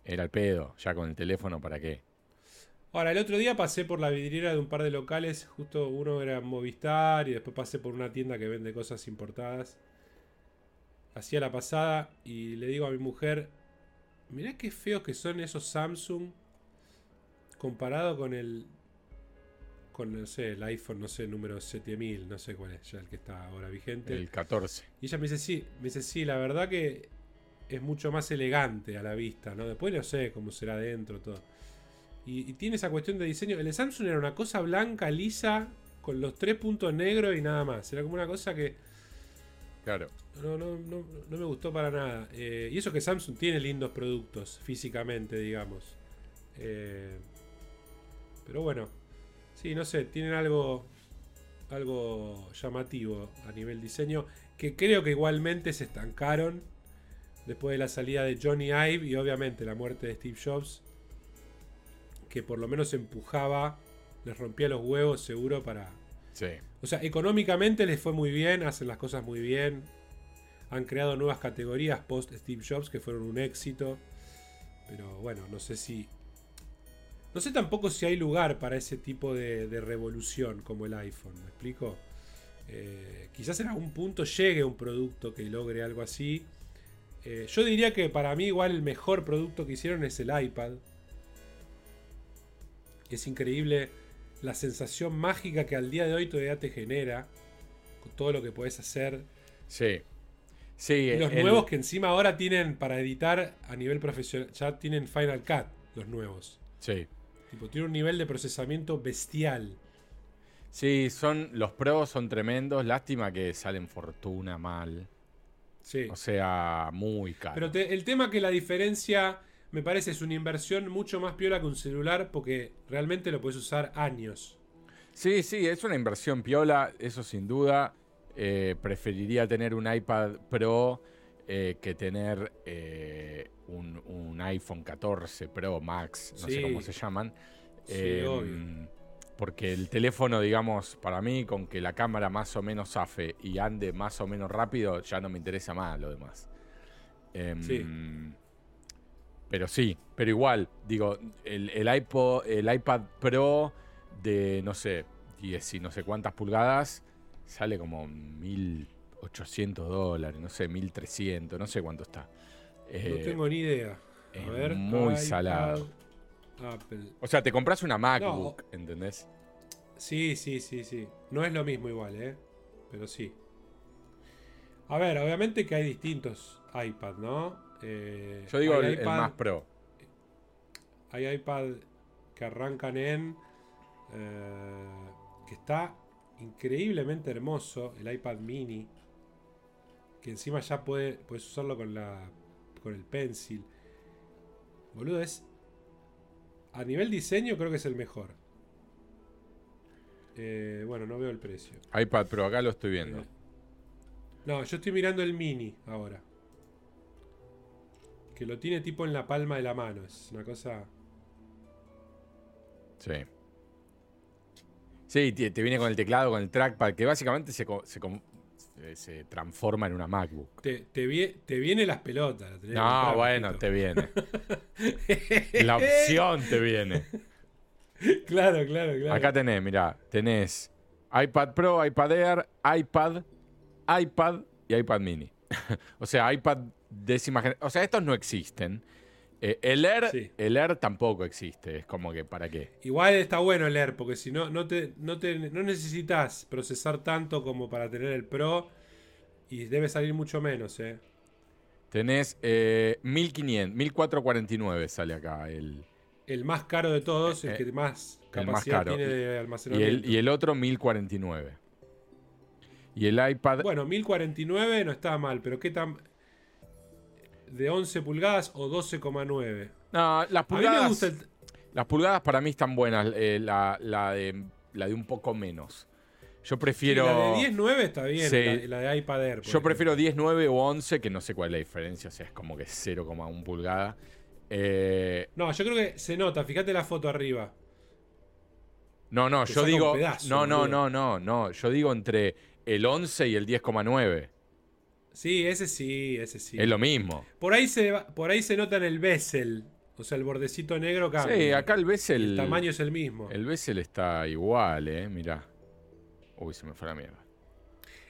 Era el pedo, ya con el teléfono, ¿para qué? Ahora, el otro día pasé por la vidriera de un par de locales, justo uno era Movistar y después pasé por una tienda que vende cosas importadas. Hacía la pasada y le digo a mi mujer, mirá qué feos que son esos Samsung comparado con el con no sé, el iPhone, no sé, número 7000, no sé cuál es ya el que está ahora vigente. El 14. Y ella me dice, sí, me dice, sí, la verdad que es mucho más elegante a la vista, ¿no? Después no sé cómo será dentro todo. Y, y tiene esa cuestión de diseño. El de Samsung era una cosa blanca, lisa, con los tres puntos negros y nada más. Era como una cosa que Claro. no, no, no, no me gustó para nada. Eh, y eso que Samsung tiene lindos productos físicamente, digamos. Eh, pero bueno, sí, no sé, tienen algo, algo llamativo a nivel diseño. Que creo que igualmente se estancaron después de la salida de Johnny Ive y obviamente la muerte de Steve Jobs. Que por lo menos empujaba, les rompía los huevos seguro para, Sí. O sea, económicamente les fue muy bien, hacen las cosas muy bien. Han creado nuevas categorías post Steve Jobs que fueron un éxito. Pero bueno, no sé si. No sé tampoco si hay lugar para ese tipo de, revolución como el iPhone, ¿me explico? Eh, quizás en algún punto llegue un producto que logre algo así. Eh, yo diría que para mí igual el mejor producto que hicieron es el iPad. Es increíble la sensación mágica que al día de hoy todavía te genera con todo lo que puedes hacer. Sí. Sí. Y los el- nuevos que encima ahora tienen para editar a nivel profesional, ya tienen Final Cut, los nuevos. Sí. Tipo, tiene un nivel de procesamiento bestial. Sí, son, los pros son tremendos. Lástima que salen fortuna mal. Sí. O sea, muy caro. Pero te- el tema que la diferencia me parece es una inversión mucho más piola que un celular porque realmente lo puedes usar años. Sí, sí, es una inversión piola, eso sin duda. Eh, preferiría tener un iPad Pro eh, que tener eh, un, un iPhone 14 Pro Max, no sé cómo se llaman. Sí, obvio. Porque el teléfono, digamos, para mí, con que la cámara más o menos zafe y ande más o menos rápido, ya no me interesa más lo demás. Em, Sí. Pero sí, pero igual, digo, el, el, iPod, el iPad Pro de, no sé, 10 y no sé cuántas pulgadas, sale como 1800 dólares, no sé, 1300, no sé cuánto está. no Eh, tengo ni idea. A es ver, muy salado. Apple. O sea, te compras una MacBook, ¿entendés? Sí, sí, sí, sí. No es lo mismo igual, ¿eh? Pero sí. A ver, obviamente que hay distintos iPad, ¿no? Eh, Yo digo el, más pro. Hay iPad que arrancan en. eh, que está increíblemente hermoso. El iPad mini. Que encima ya puede, puedes usarlo con la. con el pencil. Boludo, es. A nivel diseño creo que es el mejor. Eh, bueno, no veo el precio. iPad Pro, acá lo estoy viendo. No, yo estoy mirando el mini ahora. Que lo tiene tipo en la palma de la mano. Es una cosa. Sí. Sí, te, te viene con el teclado, con el trackpad, que básicamente se, se transforma en una MacBook. Te, te, viene las pelotas. no, bueno, te viene. [laughs] la opción te viene. [laughs] Claro, claro, claro. Acá tenés, mirá, tenés iPad Pro, iPad Air, iPad, iPad y iPad Mini. [laughs] o sea, iPad décima generación. O sea, estos no existen. Eh, el, Air, el Air tampoco existe. Es como que, ¿para qué? Igual está bueno el Air, porque si no, no, te, no, necesitas procesar tanto como para tener el Pro. Y debe salir mucho menos, ¿eh? Tenés eh, 1500, 1449 sale acá el... El más caro de todos, el eh, que más capacidad tiene de almacenamiento. Y el, y el otro 1049. Y el iPad. Bueno, 1049 no está mal, pero ¿qué tan. De 11 pulgadas o 12,9? No, las pulgadas. Las pulgadas para mí están buenas. Eh, la, de, la de un poco menos. Yo prefiero. la de 10.9 está bien, la, de iPad Air. Yo prefiero 10.9 o 11, que no sé cuál es la diferencia, o sea, es como que 0,1 pulgada. Eh, no, yo creo que se nota, fíjate la foto arriba. No, no, yo digo. no, no, no, no, no. Yo digo entre el 11 y el 10,9. Sí, ese sí, ese sí. Es lo mismo. Por ahí se, por ahí se nota en el bezel. O sea, el bordecito negro cambia. Sí, acá el bezel. El tamaño es el mismo. El bezel está igual, eh. Mirá. Uy, se me fue la mierda.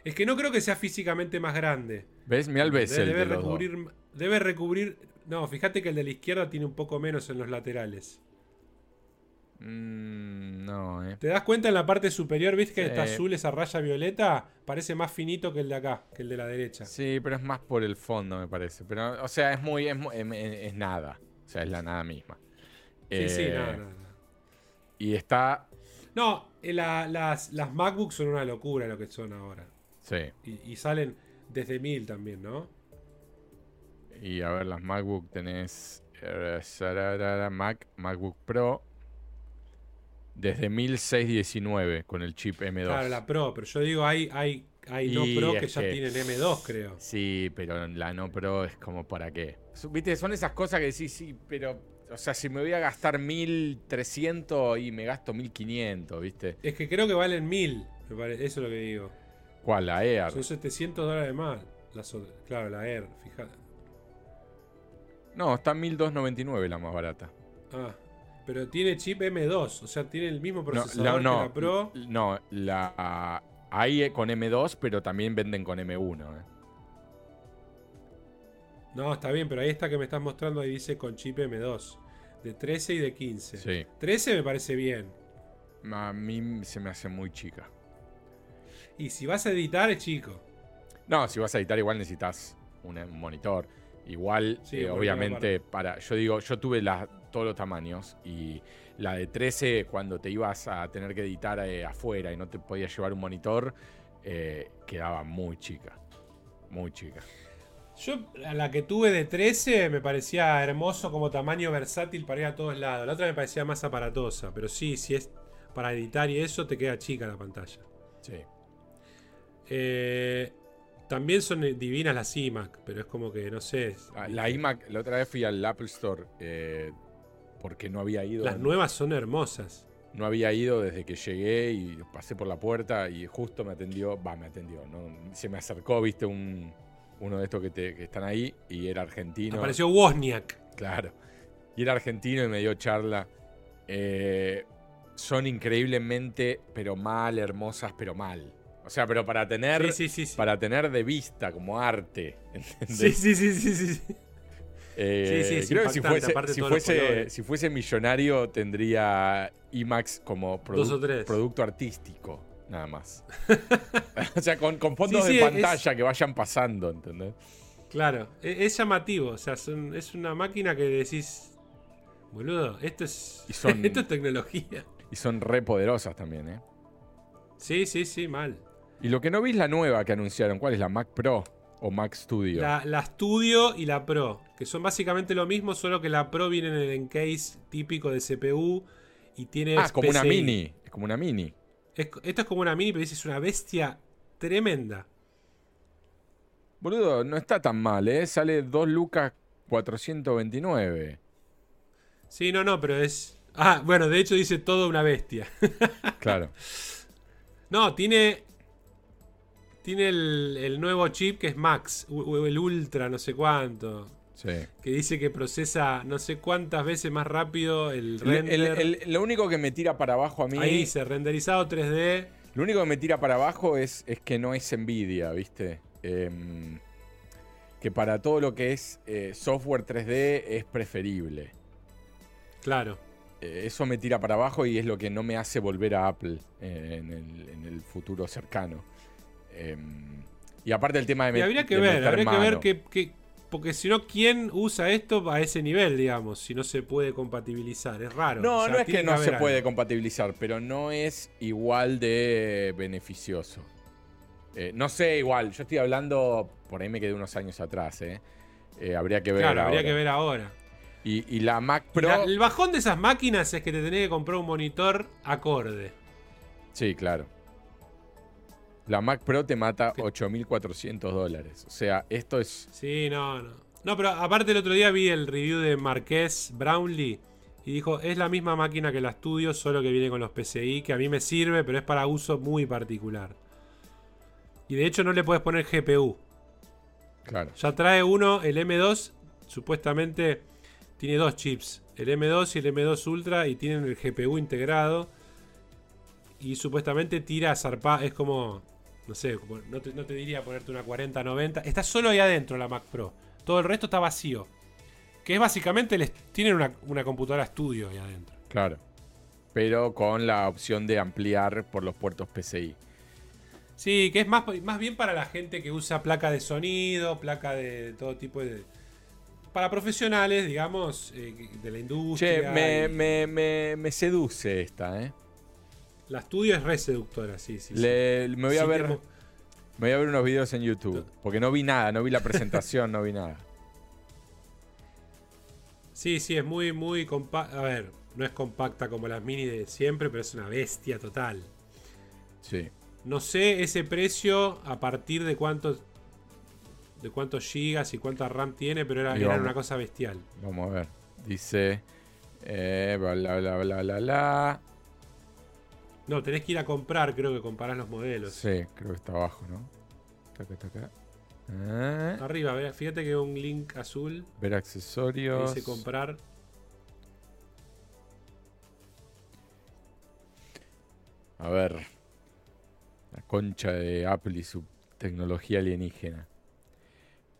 Es que no creo que sea físicamente más grande. ¿Ves? Mira el bezel. Debe, recubrir. Debe recubrir. No, fíjate que el de la izquierda tiene un poco menos en los laterales. Mm, no, eh. ¿Te das cuenta en la parte superior, viste que está azul esa raya violeta? Parece más finito que el de acá, que el de la derecha. Sí, pero es más por el fondo, me parece. Pero, o sea, es muy. Es, nada. O sea, es la nada misma. Sí, sí, eh, nada, nada, Y está. No, eh, las, las MacBooks son una locura lo que son ahora. Sí. Y, y salen desde 1000 también, ¿no? Y a ver, las MacBook tenés. Mac, MacBook Pro, desde 1619 con el chip M2. Claro, la Pro, pero yo digo, hay, hay, hay no Pro que ya tienen M2, creo. Sí, pero la no Pro es como para qué. Viste, son esas cosas que sí, sí, pero. O sea, si me voy a gastar 1300 y me gasto 1500, ¿viste? Es que creo que valen 1000, eso es lo que digo. ¿Cuál? La Air. Son 700 dólares más. claro, la Air, fíjate. No, está 1299 la más barata. Ah, pero tiene chip M2, o sea, tiene el mismo procesador no, que la Pro. No, la hay con M2, pero también venden con M1. Eh. No, está bien, pero ahí está que me estás mostrando, ahí dice con chip M2. De 13 y de 15. Sí. 13 me parece bien. A mí se me hace muy chica. Y si vas a editar, es chico. No, si vas a editar, igual necesitas un, monitor. Igual, eh, obviamente, para. Yo digo, yo tuve la, todos los tamaños. Y la de 13, cuando te ibas a tener que editar eh, afuera y no te podías llevar un monitor, eh, quedaba muy chica. Muy chica. Yo, la que tuve de 13 me parecía hermoso como tamaño versátil para ir a todos lados. La otra me parecía más aparatosa. Pero sí, si es para editar y eso, te queda chica la pantalla. Sí. Eh, también son divinas las iMac, pero es como que, no sé. Ah, la iMac, la otra vez fui al Apple Store porque no había ido. Las nuevas son hermosas. No había ido desde que llegué y pasé por la puerta y justo me atendió, va, me atendió, ¿no? se me acercó, viste, un, uno de estos que, te, están ahí y era argentino. Apareció Wozniak. Claro. Y era argentino y me dio charla. Eh, son increíblemente, pero mal, hermosas, pero mal. O sea, pero para tener, sí, sí, sí, para tener de vista como arte. [laughs] ¿entendés? Sí, sí, sí, sí, sí. Eh, sí, sí, creo que si fuese, si fuese, millonario tendría IMAX como producto artístico, nada más. [laughs] [laughs] o sea, con, fondos de pantalla que vayan pasando, ¿entendés? Claro, e, es, llamativo, o sea, es una máquina que decís, boludo, esto es, [laughs] esto es tecnología. Y son re poderosas también, ¿eh? Sí, sí, sí, mal. Y lo que no vi es la nueva que anunciaron, ¿cuál es la Mac Pro? O Mac Studio? La, Studio y la Pro, que son básicamente lo mismo, solo que la Pro viene en el encase típico de CPU y tiene. Ah, como una mini. Es como una mini. esto es como una mini, pero es una bestia tremenda. Boludo, no está tan mal, ¿eh? Sale 2 lucas 429. Sí, no, no, pero es. Ah, bueno, de hecho dice todo una bestia. claro. [laughs] No, tiene tiene el, nuevo chip que es Max, o el Ultra, no sé cuánto. Sí. Que dice que procesa no sé cuántas veces más rápido el render. lo único que me tira para abajo a mí. Ahí dice renderizado 3D. Lo único que me tira para abajo es, es que no es Nvidia, ¿viste? Em, que para todo lo que es eh, software 3D es preferible. Claro. Eh, eso me tira para abajo y es lo que no me hace volver a Apple en, el, futuro cercano. Em, y aparte el tema de... Y habría que ver, habría que ver qué, porque si no, ¿quién usa esto a ese nivel, digamos? Si no se puede compatibilizar. Es raro. No, no es que, no se puede compatibilizar, pero no es igual de beneficioso. Eh, no sé, igual. Yo estoy hablando, por ahí me quedé unos años atrás, ¿eh? eh habría que ver claro, habría que ver ahora. Y, la Mac Pro... el bajón de esas máquinas es que te tenés que comprar un monitor acorde. Sí, claro. La Mac Pro te mata 8.400 dólares. O sea, esto es... Sí, no, no. No, pero aparte el otro día vi el review de Marqués Brownlee y dijo, es la misma máquina que la Studio, solo que viene con los PCI, que a mí me sirve, pero es para uso muy particular. Y de hecho no le puedes poner GPU. Claro. Ya trae uno, el M2, supuestamente tiene dos chips, el M2 y el M2 Ultra, y tienen el GPU integrado. Y supuestamente tira zarpa, es como no sé, no te, diría ponerte una 4090. Está solo ahí adentro la Mac Pro. Todo el resto está vacío. Que es básicamente, les, tienen una, computadora estudio ahí adentro. Claro. Pero con la opción de ampliar por los puertos PCI. Sí, que es más, más bien para la gente que usa placa de sonido, placa de todo tipo de... Para profesionales, digamos, eh, de la industria. Che, me, me seduce esta, ¿eh? La estudio es re seductora, sí, sí. me voy a ver. Me voy a ver unos videos en YouTube. Porque no vi nada, no vi la presentación, no vi nada. [laughs] Sí, sí, es muy, muy compacta. A ver, no es compacta como las mini de siempre, pero es una bestia total. Sí. No sé ese precio a partir de cuántos de cuántos gigas y cuánta RAM tiene, pero era, era una cosa bestial. Vamos a ver. Dice. Eh, bla, bla, bla, bla, bla, bla. No, tenés que ir a comprar, creo que comparás los modelos. Sí, creo que está abajo, ¿no? Está acá, está acá. Ah. Arriba, fíjate que un link azul. Ver accesorios. Dice comprar. A ver. La concha de Apple y su tecnología alienígena.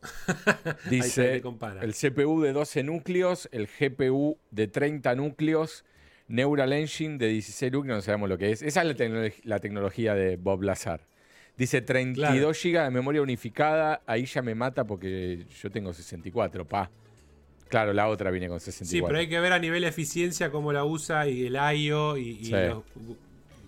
[laughs] Dice el CPU de 12 núcleos, el GPU de 30 núcleos, Neural Engine de 16 núcleos, no sabemos lo que es. Esa es la, tecnología de Bob Lazar. Dice 32 GB de memoria unificada, ahí ya me mata porque yo tengo 64, pa. Claro, la otra viene con 64. Sí, pero hay que ver a nivel de eficiencia cómo la usa y el IO y,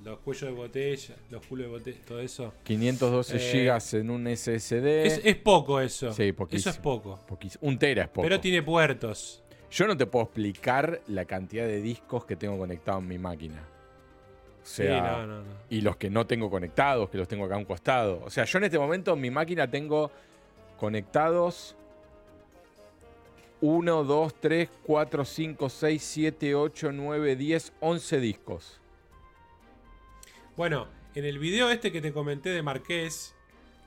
los, cuellos de botella, los culos de botella, todo eso. 512 eh, GB en un SSD. Es, poco eso. Sí, poquísimo. Eso es poco. Un tera es poco. Pero tiene puertos. Yo no te puedo explicar la cantidad de discos que tengo conectados en mi máquina. O sea, y los que no tengo conectados, que los tengo acá a un costado. O sea, yo en este momento en mi máquina tengo conectados 1, 2, 3, 4, 5, 6, 7, 8, 9, 10, 11 discos. Bueno, en el video este que te comenté de Marqués,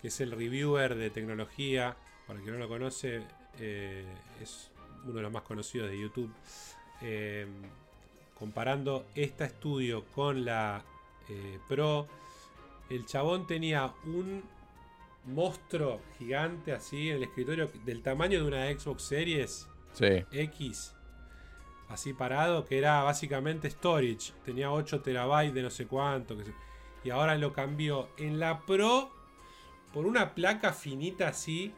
que es el reviewer de tecnología, para el que no lo conoce, eh, es uno de los más conocidos de YouTube, eh, comparando esta estudio con la eh, Pro, el chabón tenía un monstruo gigante así en el escritorio del tamaño de una Xbox Series X, así parado, que era básicamente storage, tenía 8 terabytes de no sé cuánto, y ahora lo cambió en la Pro por una placa finita así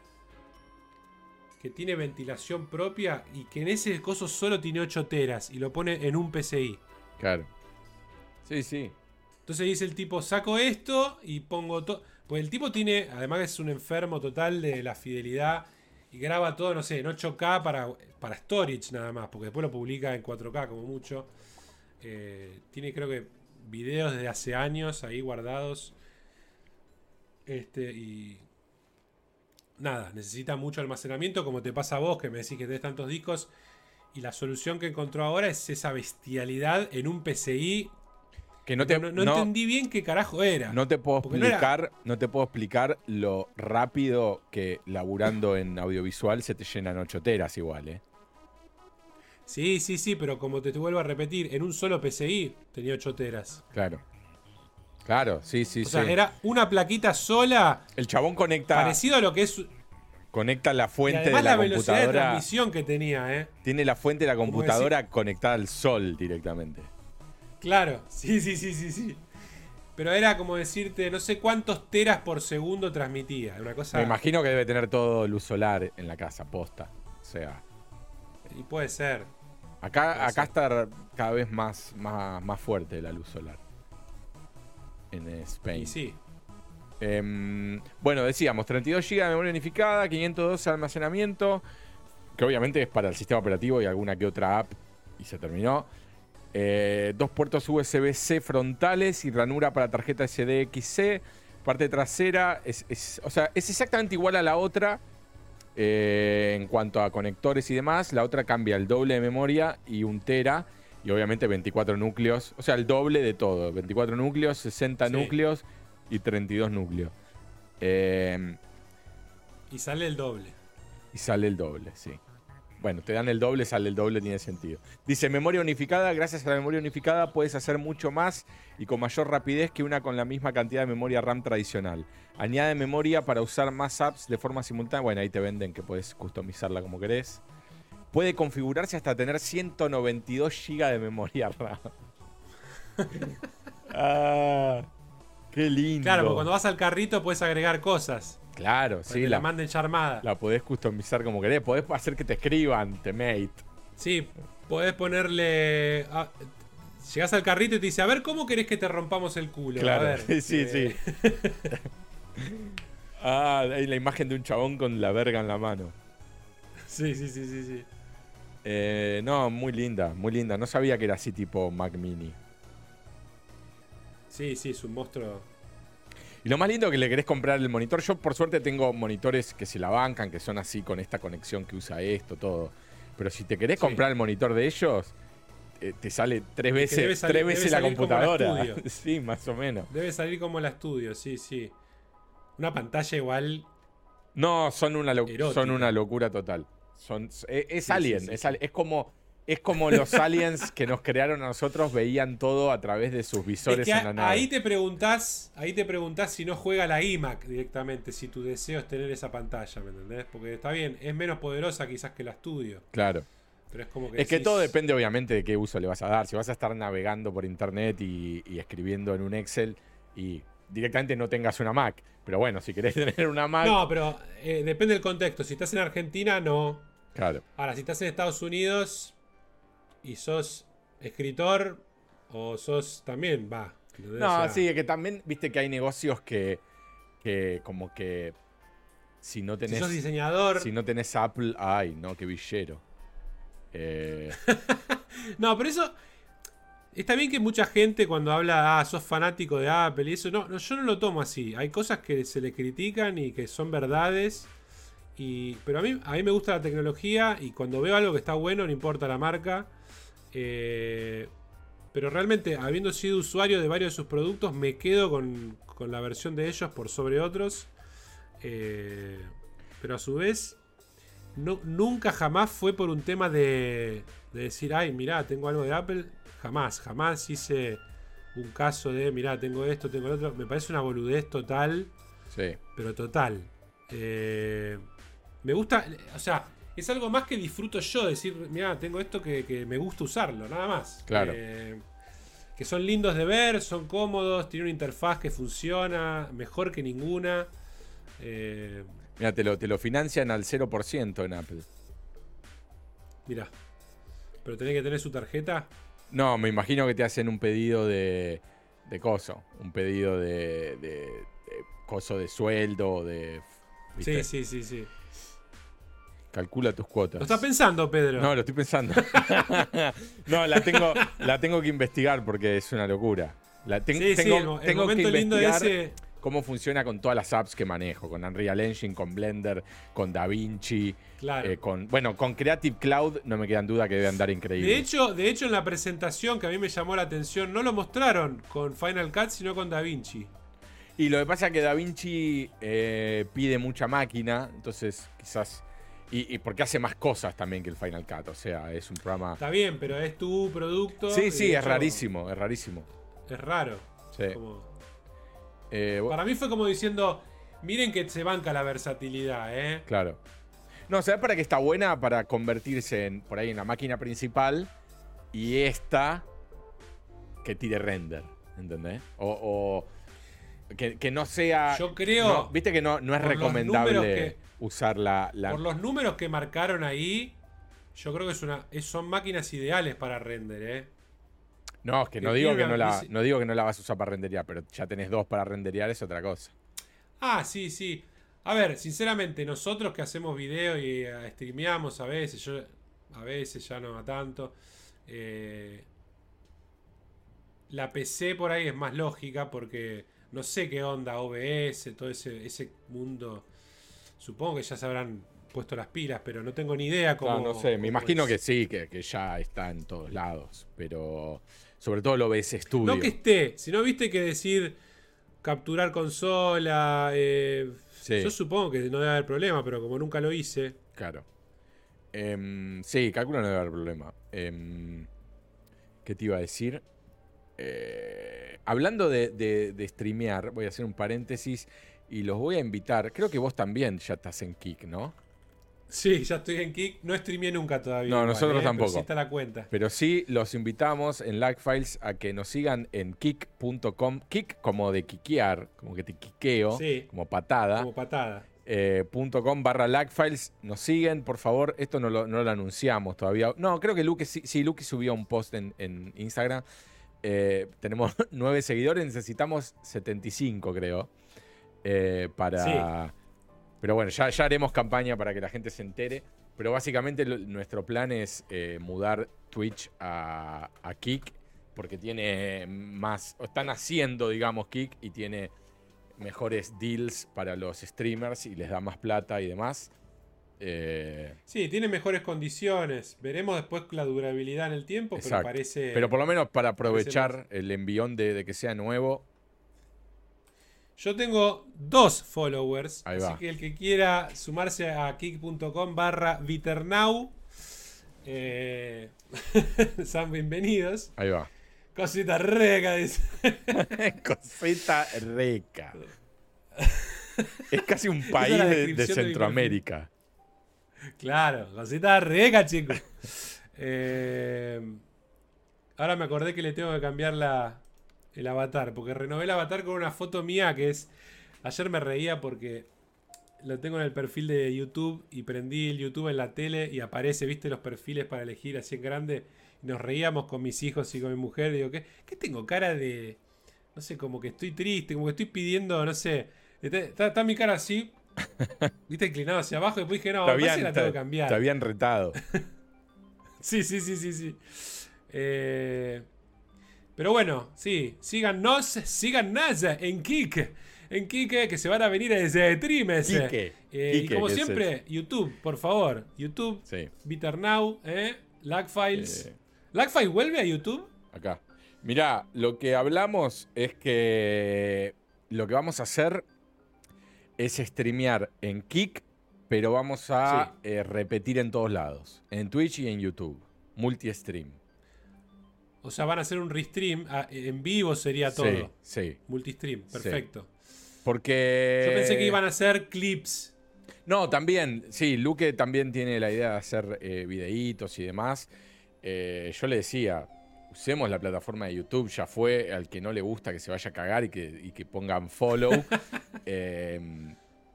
que tiene ventilación propia y que en ese coso solo tiene 8 teras y lo pone en un PCI. Claro. Sí, sí. Entonces dice el tipo, saco esto y pongo todo. Pues el tipo tiene, además es un enfermo total de la fidelidad y graba todo, no sé, en 8K para, para storage nada más, porque después lo publica en 4K como mucho. Eh, tiene creo que videos desde hace años ahí guardados. Este, y nada, necesita mucho almacenamiento, como te pasa a vos, que me decís que tenés tantos discos. Y la solución que encontró ahora es esa bestialidad en un PCI. Que no, te, no, no entendí bien qué carajo era. No te puedo explicar, no, te puedo explicar lo rápido que laburando en audiovisual se te llenan ocho teras igual, ¿eh? Sí, sí, sí, pero como te, te vuelvo a repetir, en un solo PCI tenía 8 teras. Claro. Claro, sí, sí, sí. O sea, era una plaquita sola. El chabón conecta. Parecido a lo que es. Conecta la fuente de la, la velocidad de transmisión que tenía, ¿eh? Tiene la fuente de la computadora conectada al sol directamente. Claro, sí, sí, sí, sí, sí. Pero era como decirte, no sé cuántos teras por segundo transmitía. Una cosa. Me imagino que debe tener todo luz solar en la casa, posta. O sea. Y puede ser. Acá, acá está cada vez más, más, más fuerte la luz solar. En Spain. Y sí. Em, bueno, decíamos, 32 GB de memoria unificada, 512 de almacenamiento, que obviamente es para el sistema operativo y alguna que otra app, y se terminó. Eh, dos puertos USB-C frontales y ranura para tarjeta SDXC. Parte trasera, es, o sea, es exactamente igual a la otra, eh, en cuanto a conectores y demás, la otra cambia el doble de memoria y un tera. Y obviamente 24 núcleos. O sea, el doble de todo. 24 núcleos, 60 núcleos y 32 núcleos. Eh, y sale el doble. Y sale el doble, sí. Bueno, te dan el doble, sale el doble, tiene sentido. Dice, memoria unificada, gracias a la memoria unificada puedes hacer mucho más y con mayor rapidez que una con la misma cantidad de memoria RAM tradicional. Añade memoria para usar más apps de forma simultánea. Bueno, ahí te venden que puedes customizarla como querés. Puede configurarse hasta tener 192 GB de memoria [laughs] RAM. ah, qué lindo. Claro, porque cuando vas al carrito puedes agregar cosas. Claro, sí. la, manden ya armada. La podés customizar como querés. Podés hacer que te escriban, temate. Sí, podés ponerle. Ah, llegás al carrito y te dice, a ver, ¿cómo querés que te rompamos el culo? Claro, a ver, [laughs] sí, sí. [laughs] ah, hay la imagen de un chabón con la verga en la mano. Sí, sí, sí, sí, sí. Eh, no, muy linda, muy linda. No sabía que era así tipo Mac Mini. Sí, sí, es un monstruo y lo más lindo que le querés comprar el monitor. Yo, por suerte, tengo monitores que se la bancan, que son así con esta conexión que usa esto, todo. Pero si te querés comprar el monitor de ellos, eh, te sale tres veces, tres veces la computadora. [laughs] sí, más o menos. Debe salir como la estudio, sí, sí. Una pantalla igual. No, son una, son una locura total. Son, e, es, alien, es, es como es como los aliens que nos crearon a nosotros veían todo a través de sus visores en la nave. Ahí te preguntás, ahí te preguntás si no juega la iMac directamente, si tu deseo es tener esa pantalla, ¿me entendés? Porque está bien, es menos poderosa quizás que la estudio. Claro. Pero es como que. Es que todo depende, obviamente, de qué uso le vas a dar. Si vas a estar navegando por internet y, escribiendo en un Excel y directamente no tengas una Mac. Pero bueno, si querés [laughs] tener una Mac. No, pero eh, depende del contexto. Si estás en Argentina, no. Claro. Ahora, si estás en Estados Unidos, y sos escritor o sos también, va. No, sí, que también, viste que hay negocios que, que como que si no tenés... Si sos diseñador... Si no tenés Apple, ay, no, qué villero. Eh... [laughs] no, pero eso... Está bien que mucha gente cuando habla, ah, sos fanático de Apple y eso, no, no, yo no lo tomo así. Hay cosas que se le critican y que son verdades. Y, pero a mí, a mí me gusta la tecnología y cuando veo algo que está bueno, no importa la marca, eh, pero realmente, habiendo sido usuario de varios de sus productos, me quedo con, la versión de ellos por sobre otros. Eh, pero a su vez, no, nunca jamás fue por un tema de, decir, ay, mirá, tengo algo de Apple. Jamás, jamás hice un caso de, mirá, tengo esto, tengo lo otro. Me parece una boludez total. Sí. Pero total. Eh, me gusta, o sea, es algo más que disfruto yo, decir, mira, tengo esto que, me gusta usarlo, nada más. Claro. Eh, que son lindos de ver, son cómodos, tienen una interfaz que funciona mejor que ninguna. Eh, mira, te lo, te lo financian al 0% en Apple. Mira. ¿Pero tenés que tener su tarjeta? No, me imagino que te hacen un pedido de, de coso. Un pedido de, de, de coso de sueldo, de... Sí, sí, sí, sí. Calcula tus cuotas. ¿Lo estás pensando, Pedro? No, lo estoy pensando. [laughs] [laughs] no, la tengo, la tengo que investigar porque es una locura. La sí, sí, el, momento lindo de ese. cómo funciona con todas las apps que manejo, con Unreal Engine, con Blender, con DaVinci, Claro. eh, con bueno, con Creative Cloud no me quedan duda que debe andar increíble. De hecho, de hecho, en la presentación que a mí me llamó la atención, no lo mostraron con Final Cut, sino con DaVinci. Y lo que pasa es que DaVinci eh, pide mucha máquina, entonces quizás y, y porque hace más cosas también que el Final Cut, o sea, es un programa Está bien, pero es tu producto. Sí, sí, es rarísimo, es rarísimo. Es raro. Sí. Como- Eh, Para mí fue como diciendo, miren que se banca la versatilidad, ¿eh? Claro. No, ¿sabes para qué está buena? Para convertirse en, por ahí en la máquina principal y esta que tire render, ¿entendés? O, o que, que no sea... Yo creo- no, Viste que no, no es recomendable que- usar la... la- Por los números que marcaron ahí, yo creo que es una, es- son máquinas ideales para render, ¿eh? No, es que no digo que no, la, dice- no digo que no la vas a usar para renderear, pero ya tenés dos para renderear, es otra cosa. Ah, sí, sí. A ver, sinceramente, nosotros que hacemos video y eh, streameamos a veces, yo a veces ya no a tanto. eh, la PC por ahí es más lógica porque no sé qué onda OBS, todo ese, ese mundo. Supongo que ya se habrán puesto las pilas, pero no tengo ni idea cómo. No, no sé, me imagino es. que sí, que, que ya está en todos lados, pero sobre todo lo ves estudio. No que esté, sino viste que decir capturar consola. eh, Sí. Yo supongo que no debe haber problema, pero como nunca lo hice. Claro. Em, sí, calculo no debe haber problema. Em, ¿Qué te iba a decir? Eh, hablando de, de- de streamear, voy a hacer un paréntesis y los voy a invitar. Creo que vos también ya estás en Kik, ¿no? Sí, ya estoy en Kick. No streameé nunca todavía. No, igual, nosotros ¿eh? Pero tampoco. sí está la cuenta. Pero sí los invitamos en Lagfiles a que nos sigan en kik.com. Kik como de kikear, como que te quiqueo, Sí. como patada. Como patada. eh, .com barra lagfiles. Nos siguen, por favor. Esto no lo, no lo anunciamos todavía. No, creo que Luke sí, sí, Luke subió un post en, en Instagram. Eh, tenemos [laughs] nueve seguidores, necesitamos 75, creo. Eh, para. Pero bueno, ya, ya haremos campaña para que la gente se entere. Pero básicamente lo- nuestro plan es eh, mudar Twitch a, a Kik. Porque tiene más. o Están haciendo, digamos, Kik y tiene mejores deals para los streamers y les da más plata y demás. Eh, Sí, tiene mejores condiciones. Veremos después la durabilidad en el tiempo, Exacto. pero parece. pero por lo menos para aprovechar el envión de, de que sea nuevo. Yo tengo dos followers. Ahí así va. que el que quiera sumarse a kick.com barra Viternau. Eh, [laughs] sean bienvenidos. Ahí va. Cosita reca, dice. [laughs] Cosita rica. [laughs] Es casi un país de, Centroamérica. Claro, cosita rica, chicos. Eh, ahora me acordé que le tengo que cambiar la, el avatar, porque renové el avatar con una foto mía que es... Ayer me reía porque lo tengo en el perfil de YouTube y prendí el YouTube en la tele y aparece, viste, los perfiles para elegir así en grande. Y nos reíamos con mis hijos y con mi mujer. Y digo, ¿qué, qué tengo? Cara de... No sé, como que estoy triste, como que estoy pidiendo, no sé. Está, mi cara así, [laughs] viste, inclinado hacia abajo. Y después dije, no, te, habían, la tengo que cambiar. te habían retado. [laughs] Sí, sí, sí, sí, sí. Eh, pero bueno, sí, síganos, síganos en Kik. En Kik, que se van a venir desde streams. Quique, Eh, y como es siempre, YouTube, por favor. YouTube, Sí. Bitternow, eh, Lagfiles. Eh, ¿Lagfiles vuelve a YouTube? acá. Mirá, lo que hablamos es que lo que vamos a hacer es streamear en Kik, pero vamos a eh, repetir en todos lados. En Twitch y en YouTube. Multi-stream. O sea, van a hacer un restream. ah, en vivo sería todo. Sí, sí. Multistream, perfecto. Porque. Yo pensé que iban a hacer clips. No, también, sí, Luque también tiene la idea de hacer eh, videitos y demás. Eh, yo le decía, usemos la plataforma de YouTube, ya fue, al que no le gusta que se vaya a cagar y que, y que pongan follow. [laughs] Eh,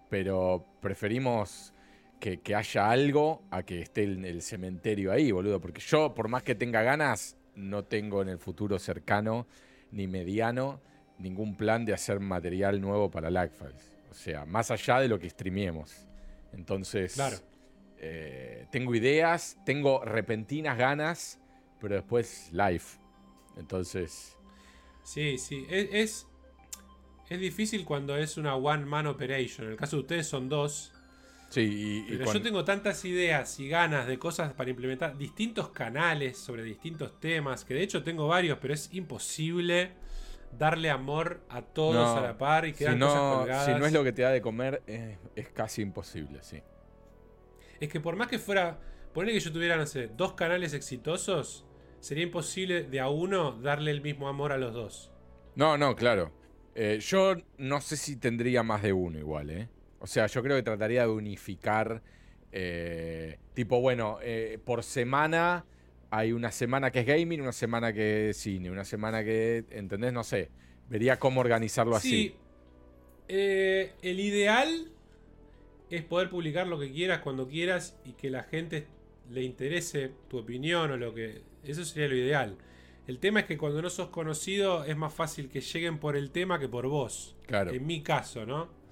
pero preferimos que, que haya algo a que esté en el cementerio ahí, boludo. Porque yo, por más que tenga ganas, no tengo en el futuro cercano ni mediano ningún plan de hacer material nuevo para Lagfiles. O sea, más allá de lo que streamiemos. Entonces, Claro. eh, tengo ideas, tengo repentinas ganas, pero después live. Entonces, Sí, sí. Es, es- Es difícil cuando es una one man operation. En el caso de ustedes son dos. Sí, y, pero yo tengo tantas ideas y ganas de cosas para implementar distintos canales sobre distintos temas, que de hecho tengo varios, pero es imposible darle amor a todos a la par y quedar si no, cosas colgadas. Si no es lo que te da de comer, es, casi imposible, sí. Es que por más que fuera, poner que yo tuviera, no sé, dos canales exitosos, sería imposible de a uno darle el mismo amor a los dos. No, no, claro. Eh, yo no sé si tendría más de uno igual, ¿eh? O sea, yo creo que trataría de unificar, eh, tipo, bueno, eh, por semana hay una semana que es gaming, una semana que es cine, una semana que, ¿entendés? No sé, vería cómo organizarlo así. Sí. Eh, el ideal es poder publicar lo que quieras cuando quieras y que la gente le interese tu opinión o lo que... Eso sería lo ideal. El tema es que cuando no sos conocido es más fácil que lleguen por el tema que por vos. Claro. En mi caso, ¿no?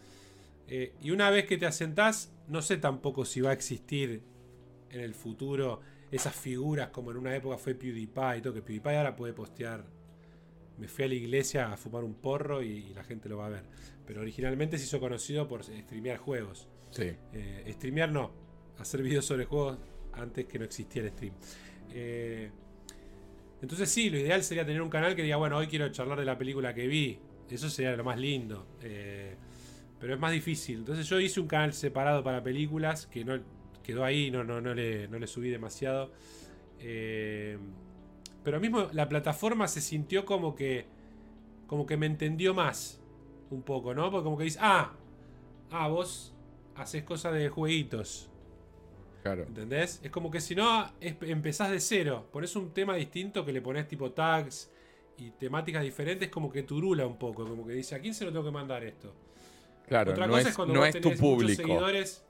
Eh, y una vez que te asentás, no sé tampoco si va a existir en el futuro esas figuras como en una época fue PewDiePie y todo, que PewDiePie ahora puede postear. Me fui a la iglesia a fumar un porro y, la gente lo va a ver. Pero originalmente se hizo conocido por streamear juegos. Sí. Eh, streamear no, hacer videos sobre juegos antes que no existiera stream. Eh, entonces sí, lo ideal sería tener un canal que diga, bueno, hoy quiero charlar de la película que vi. Eso sería lo más lindo. Eh, pero es más difícil. Entonces yo hice un canal separado para películas que no quedó ahí, no, no, no, le, no le subí demasiado. Eh, pero mismo la plataforma se sintió como que como que me entendió más un poco, ¿no? Porque como que dice, ah, ah, vos haces cosas de jueguitos. Claro. ¿Entendés? Es como que si no empezás de cero, pones un tema distinto que le pones tipo tags y temáticas diferentes, como que turula un poco, como que dice, ¿a quién se lo tengo que mandar esto? Claro, no es, no es tu público. Seguidores.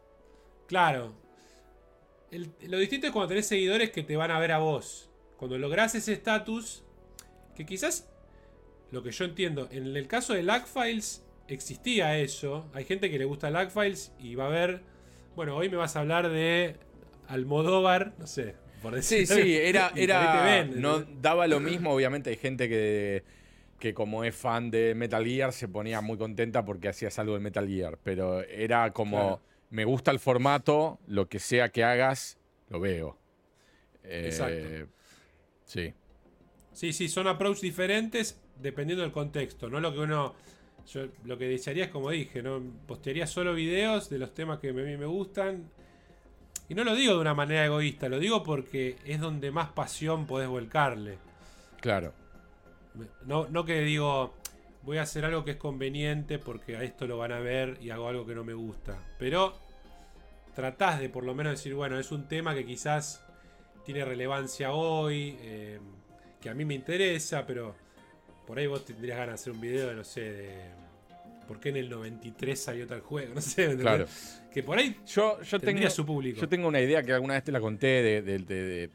Claro. lo distinto es cuando tenés seguidores que te van a ver a vos. Cuando lográs ese estatus, que quizás, lo que yo entiendo, en el caso de Lagfiles existía eso. Hay gente que le gusta Lagfiles y va a ver, bueno, hoy me vas a hablar de Almodóvar, no sé, por decir. Sí, sí, era, era no daba lo mismo, obviamente hay gente que que como es fan de Metal Gear se ponía muy contenta porque hacías algo de Metal Gear, pero era como, me gusta el formato, lo que sea que hagas, lo veo. Eh, Exacto. Sí. Sí, sí, son approaches diferentes dependiendo del contexto, no lo que uno... Yo lo que desearía es como dije, ¿no? Postearía solo videos de los temas que a mí me gustan. Y no lo digo de una manera egoísta, lo digo porque es donde más pasión podés volcarle. Claro. No, no que digo, voy a hacer algo que es conveniente porque a esto lo van a ver y hago algo que no me gusta. Pero tratás de por lo menos decir, bueno, es un tema que quizás tiene relevancia hoy, eh, que a mí me interesa, pero por ahí vos tendrías ganas de hacer un video de, no sé, de por qué en el 93 salió tal juego, [laughs] no sé, claro. que por ahí yo, yo tengo, su público. Yo tengo una idea que alguna vez te la conté de de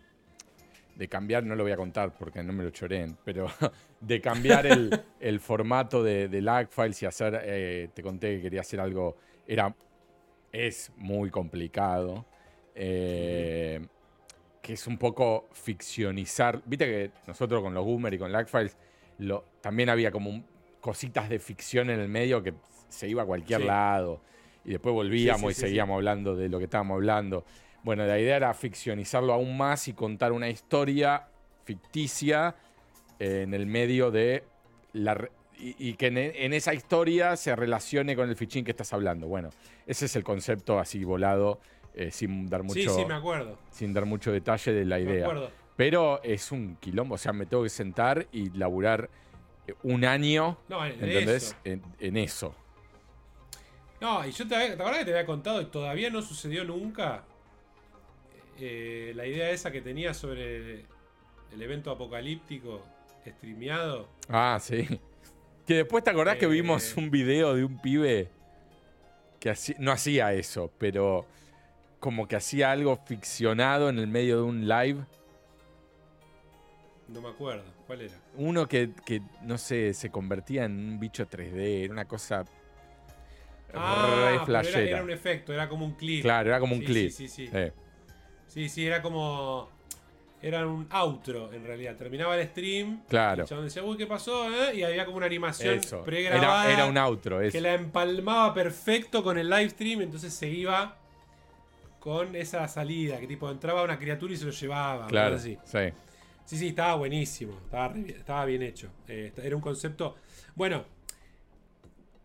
cambiar, no lo voy a contar porque no me lo choreen, pero [laughs] de cambiar [laughs] el, formato de, de lag files y hacer, eh, te conté que quería hacer algo, era, es muy complicado, eh, que es un poco ficcionizar, viste que nosotros con los Boomer y con lag files, lo, también había como cositas de ficción en el medio que se iba a cualquier lado y después volvíamos y seguíamos hablando de lo que estábamos hablando. Bueno, la idea era ficcionizarlo aún más y contar una historia ficticia eh, en el medio de la... Y, que en, esa historia se relacione con el fichín que estás hablando. Bueno, ese es el concepto así volado, eh, sin dar mucho... Sí, sí, me acuerdo. Sin dar mucho detalle de la idea. Pero es un quilombo, o sea, me tengo que sentar y laburar eh, un año, no, en, ¿entendés? En, eso. No, y yo te, ¿te acuerdas que te había contado y todavía no sucedió nunca? Eh, la idea esa que tenía sobre el evento apocalíptico streameado. Ah, sí. Que después te acordás que eh, vimos un video de un pibe que no hacía eso, pero como que hacía algo ficcionado en el medio de un live. No me acuerdo, ¿cuál era? Uno que, no sé, se convertía en un bicho 3D, era una cosa ah, Era, un efecto, era como un clip. Claro, era como un clip. Sí, sí, sí. Sí, sí, era como. era un outro en realidad. Terminaba el stream. Claro. Y decía, uy, ¿qué pasó? eh?", Y había como una animación Eso. pregrabada. Era, era un outro. que eso. la empalmaba perfecto con el live stream. Entonces se iba con esa salida. Que tipo entraba una criatura y se lo llevaba. Claro. así. Sí. Sí, sí, estaba buenísimo. Estaba, re bien- estaba bien hecho. Eh, era un concepto. Bueno,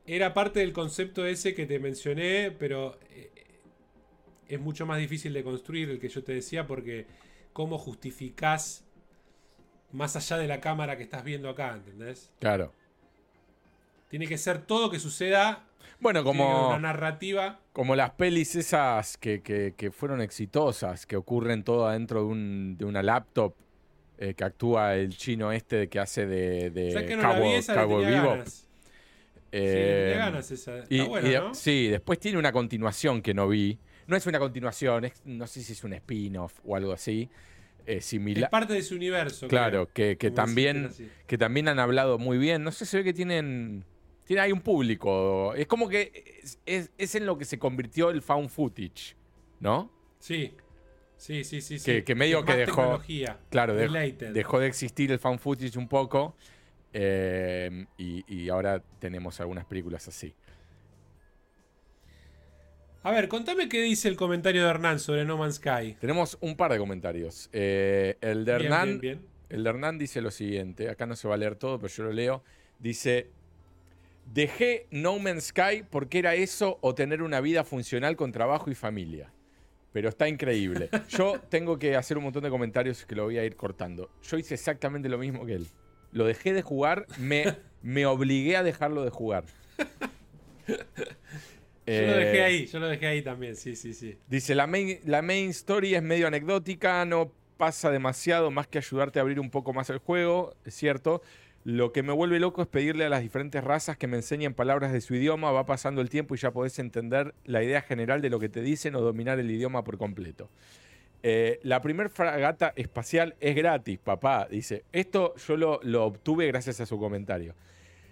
era parte del concepto ese que te mencioné, pero eh, es mucho más difícil de construir el que yo te decía, porque cómo justificás más allá de la cámara que estás viendo acá, ¿entendés? Claro. Tiene que ser todo que suceda. Bueno, como, una narrativa. como las pelis esas que, que- que fueron exitosas, que ocurren todo adentro de, un- de una laptop, eh, que actúa el chino este que hace de, de ¿Sabes que no vi Cabo, esa? Vivo. ganas. Sí, Eh, ganas esa. Está y- buena, y de- ¿no? Sí, después tiene una continuación que no vi. No es una continuación, es- no sé si es un spin-off o algo así. eh, Es similar. parte de su universo. Claro, que, que también, que también han hablado muy bien. No sé, se ve que tienen. Tiene hay un público. Es como que es, es- es en lo que se convirtió el found footage, ¿no? Sí. Sí, sí, sí. Que- sí. que medio Es que dejó-. Claro, dejó de existir el found footage un poco. eh, y, y ahora tenemos algunas películas así. A ver, contame qué dice el comentario de Hernán sobre No Man's Sky. Tenemos un par de comentarios. Eh, el de Bien, Hernán. bien, bien. El de Hernán dice lo siguiente, acá no se va a leer todo, pero yo lo leo. Dice, dejé No Man's Sky porque era eso o tener una vida funcional con trabajo y familia. Pero está increíble. [laughs] Yo tengo que hacer un montón de comentarios que lo voy a ir cortando. Yo hice exactamente lo mismo que él. Lo dejé de jugar, me, me obligué a dejarlo de jugar. [laughs] Yo lo dejé Eh, ahí, yo lo dejé ahí también, sí, sí, sí. Dice, la main, la main story es medio anecdótica, no pasa demasiado más que ayudarte a abrir un poco más el juego, es cierto. Lo que me vuelve loco es pedirle a las diferentes razas que me enseñen palabras de su idioma, va pasando el tiempo y ya podés entender la idea general de lo que te dicen o dominar el idioma por completo. Eh, la primer fragata espacial es gratis, papá, dice. Esto yo lo, lo obtuve gracias a su comentario.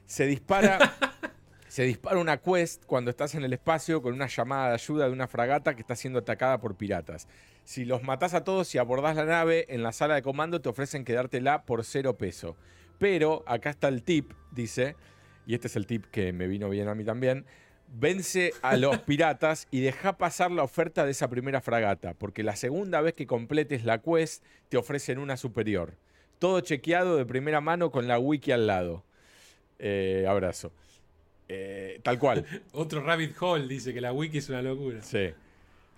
Se dispara... [laughs] Se dispara una quest cuando estás en el espacio con una llamada de ayuda de una fragata que está siendo atacada por piratas. Si los matás a todos y abordás la nave, en la sala de comando te ofrecen quedártela por cero peso. Pero acá está el tip, dice, y este es el tip que me vino bien a mí también. Vence a los [laughs] piratas y deja pasar la oferta de esa primera fragata, porque la segunda vez que completes la quest te ofrecen una superior. Todo chequeado de primera mano con la wiki al lado. Eh, abrazo. Eh, tal cual. [laughs] Otro rabbit hole dice que la wiki es una locura. Sí.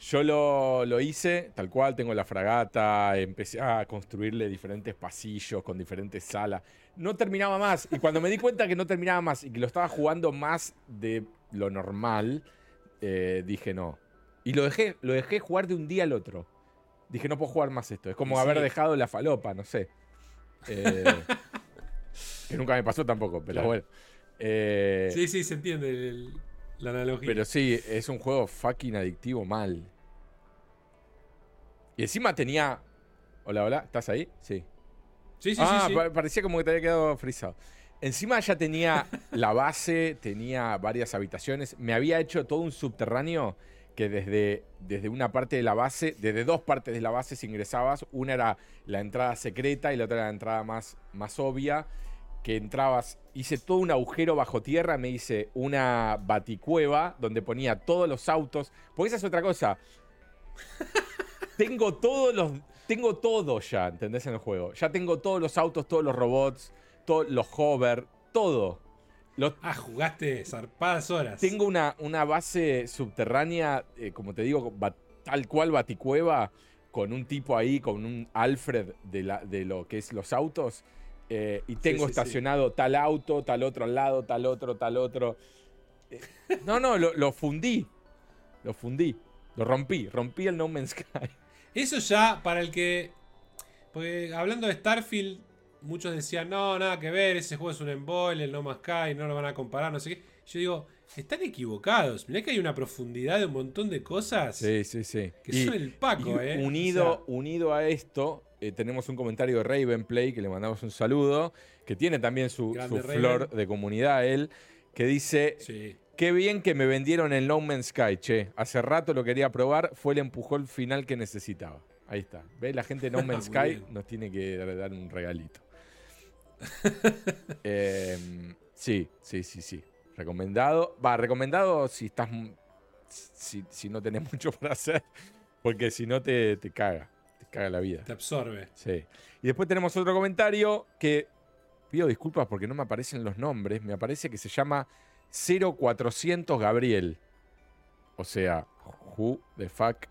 Yo lo, lo hice, tal cual, tengo la fragata, empecé a construirle diferentes pasillos con diferentes salas. No terminaba más. Y cuando me di cuenta que no terminaba más y que lo estaba jugando más de lo normal, eh, dije no. Y lo dejé, lo dejé jugar de un día al otro. Dije, no puedo jugar más esto. Es como haber dejado la falopa, no sé. Eh, [laughs] que nunca me pasó tampoco, pero Claro. bueno. Eh, Sí, sí, se entiende el- la analogía. pero sí, es un juego fucking adictivo mal. Y encima tenía. Hola, hola, ¿estás ahí? Sí. sí, sí, ah, sí, sí. pa- parecía como que te había quedado frisado. Encima ya tenía [laughs] la base, tenía varias habitaciones. Me había hecho todo un subterráneo que desde, desde una parte de la base, desde dos partes de la base si ingresabas, una era la entrada secreta y la otra era la entrada más, más obvia, que entrabas, hice todo un agujero bajo tierra, me hice una baticueva donde ponía todos los autos, porque esa es otra cosa. [laughs] tengo todos los, tengo todo ya, ¿entendés? En el juego. Ya tengo todos los autos, todos los robots, todos los hover, todo. Los, Ah, jugaste zarpadas horas. tengo una, una base subterránea, eh, como te digo, tal cual Baticueva, con un tipo ahí, con un Alfred de, la, de lo que es los autos. Eh, y tengo sí, sí. estacionado tal auto, tal otro al lado, tal otro, tal otro. Eh, no, no, lo, lo fundí. Lo fundí. Lo rompí. Rompí el No Man's Sky. [laughs] Eso ya para el que. Porque hablando de Starfield, muchos decían, no, nada que ver, ese juego es un embole, el No Man's Sky, no lo van a comparar, no sé qué. Yo digo, están equivocados. Mirá que hay una profundidad de un montón de cosas Sí, sí, sí. que son el Paco, y ¿eh? Unido, O sea, unido a esto, eh, tenemos un comentario de Raven Play, que le mandamos un saludo, que tiene también su, flor de comunidad, él, que dice, sí. qué bien que me vendieron el No Man's Sky, che. Hace rato lo quería probar, fue el empujón final que necesitaba. Ahí está. ¿Ves? La gente de No [laughs] Man's Sky nos tiene que dar un regalito. [laughs] Em, sí, sí, sí, sí. Recomendado. Va, recomendado si estás. Si, si, no tenés [laughs] mucho para hacer. Porque si no te, te caga. Caga la vida. Te absorbe. Sí. Y después tenemos otro comentario que. Pido disculpas porque no me aparecen los nombres. Me aparece que se llama 0400 Gabriel. O sea, who the fuck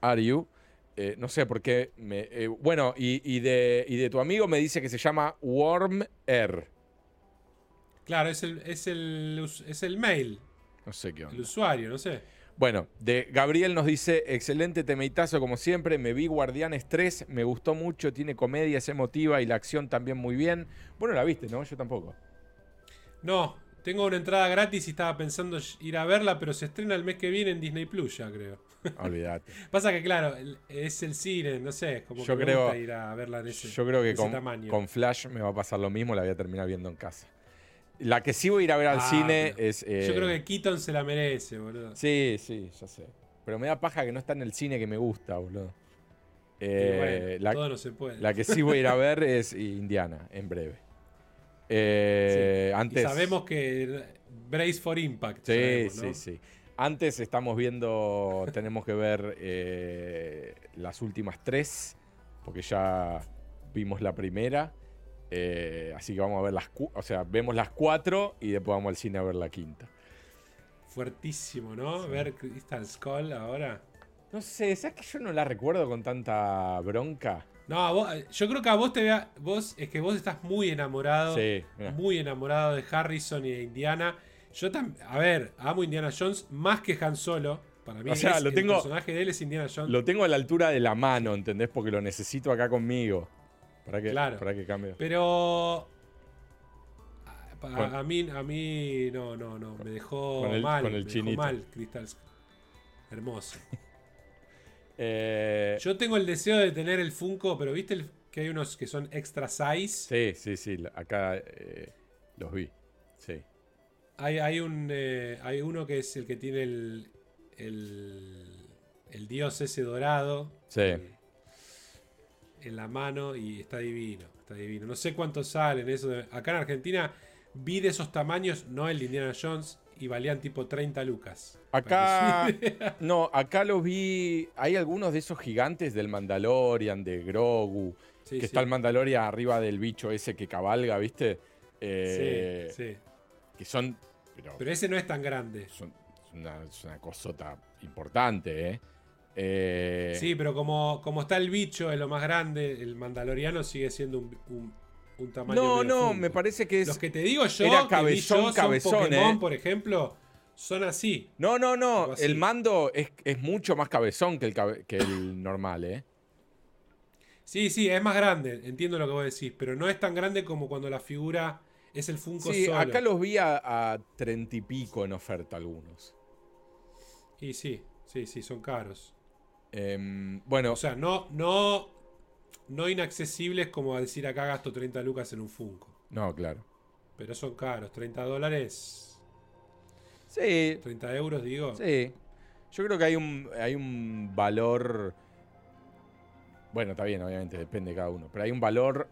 are you? Eh, no sé por qué. Me, eh, bueno, y, de, de tu amigo me dice que se llama Worm Air. Claro, es el, es el, mail. No sé qué onda. El usuario, no sé. Bueno, de Gabriel nos dice, excelente temeitazo como siempre, me vi Guardianes 3, me gustó mucho, tiene comedia, es emotiva y la acción también muy bien. Bueno, la viste, ¿no? Yo tampoco. No, tengo una entrada gratis y estaba pensando ir a verla, pero se estrena el mes que viene en Disney Plus ya, creo. [laughs] Olvídate. Pasa que, claro, es el cine, no sé, como yo que creo, me gusta ir a verla en ese Yo creo que con, con, Flash me va a pasar lo mismo, la voy a terminar viendo en casa. La que sí voy a ir a ver al ah, cine es. yo creo eh, que Keaton se la merece, boludo. Sí, sí, ya sé. Pero me da paja que no está en el cine que me gusta, boludo. Eh, la, todo no se puede. La que sí voy a ir a ver [laughs] es Indiana, en breve. Eh, antes... sabemos que Brace for Impact. Sí, sí, sí. Antes estamos viendo, tenemos que ver eh, las últimas tres, porque ya vimos la primera. Eh, así que vamos a ver las, o sea, vemos las cuatro y después vamos al cine a ver la quinta. Fuertísimo, ¿no? Ver Crystal Skull ahora. No sé, ¿sabes que yo no la recuerdo con tanta bronca? No, yo creo que a vos te vea, vos es que vos estás muy enamorado, muy enamorado de Harrison y de Indiana. Yo también, a ver, amo Indiana Jones más que Han Solo. Para mí, o sea, lo tengo, el personaje de él es Indiana Jones. Lo tengo a la altura de la mano, ¿entendés? Porque lo necesito acá conmigo. Para que, para que cambie. Pero a, mí, a mí, no, no, no. Me dejó mal. Con el me dejó mal, Crystal. Hermoso. [laughs] Eh, Yo tengo el deseo de tener el Funko, pero viste que hay unos que son extra size. Sí, sí, sí. Acá eh, los vi. Sí. Hay, hay, un, eh, hay uno que es el que tiene el, el, dios ese dorado. Sí. En, la mano y está divino. Está divino. No sé cuántos salen eso. acá en Argentina vi de esos tamaños, no el de Indiana Jones, y valían tipo 30 lucas. Acá. [laughs] no, acá lo vi. Hay algunos de esos gigantes del Mandalorian, de Grogu. que está el Mandalorian arriba del bicho ese que cabalga, ¿viste? Eh, sí, sí. Que son. Pero, ese no es tan grande. Son, es, una, cosota importante, ¿eh? ¿Eh? Sí, pero como, como está el bicho, es lo más grande, el Mandaloriano sigue siendo un no, no, me parece que es. Los que te digo yo, era cabezón, cabezón, Pokémon, por ejemplo, son así. No, no, no. El mando es, mucho más cabezón que el, que el normal, ¿eh? Sí, sí, es más grande. Entiendo lo que vos decís. Pero no es tan grande como cuando la figura es el Funko sí, acá los vi a treinta y pico en oferta algunos. Y sí, sí, sí, son caros. Em, bueno. O sea, no, no no inaccesibles como decir acá gasto 30 lucas en un Funko. No, claro. Pero son caros, 30 dólares. Sí. 30 euros, digo. Sí. Yo creo que hay un, hay un valor. Bueno, está bien, obviamente, depende de cada uno. Pero hay un valor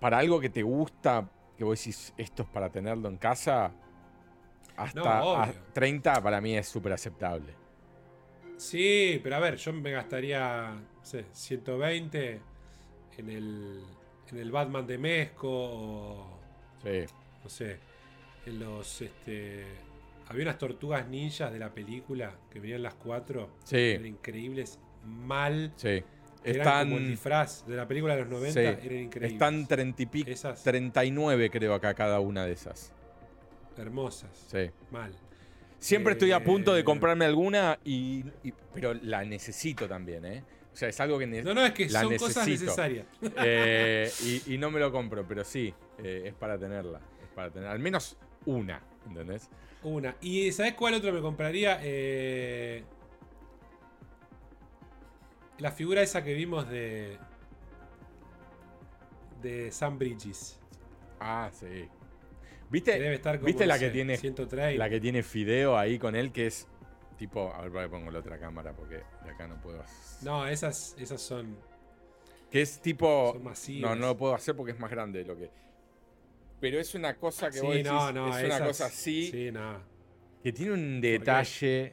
para algo que te gusta, que vos decís, esto es para tenerlo en casa. Hasta 30 para mí es súper aceptable. Sí, pero a ver, yo me gastaría sé, 120 en el, en el Batman de Mesco o, sí. no sé, en los este había unas tortugas ninjas de la película que venían las cuatro, sí. eran increíbles, mal. Sí. Están como el disfraz de la película de los 90, eran increíbles. Están 30 y esas, 39 creo acá cada una de esas. Hermosas. Sí. Mal. Siempre estoy a punto de eh, comprarme alguna y, pero la necesito también, ¿eh? O sea, es algo que No, no, es que son cosas necesarias. Eh, y, no me lo compro, pero sí, eh, es para tenerla. Es para tener al menos una, ¿entendés? Una. ¿Y sabes cuál otro me compraría? Eh, la figura esa que vimos de. de Sam Bridges. Ah, sí. ¿Viste, ¿Viste la que tiene 130. la que tiene Fideo ahí con él que es tipo, a ver, pongo la otra cámara porque de acá no puedo. hacer- No, esas, esas son, Que es tipo. son masivas. No, no lo puedo hacer porque es más grande de lo que. Pero es una cosa que Sí, vos decís, no, no, es una cosa así Sí, no. que tiene un detalle.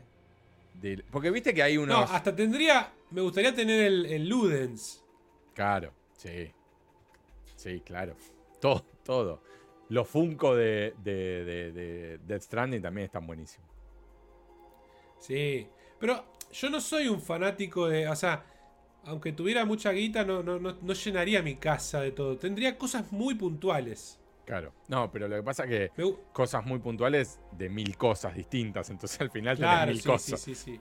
de- porque viste que hay No, unos. hasta tendría. Me gustaría tener el, el Ludens. Claro, sí. Sí, claro. Todo, todo. Los Funko de, de, de, de Death Stranding también están buenísimos. Sí. Pero yo no soy un fanático de. O sea, aunque tuviera mucha guita, no, no, no, no llenaría mi casa de todo. Tendría cosas muy puntuales. Claro. No, pero lo que pasa es que Me cosas muy puntuales de mil cosas distintas. Entonces al final tenés Claro, mil sí, cosas. sí, sí, sí.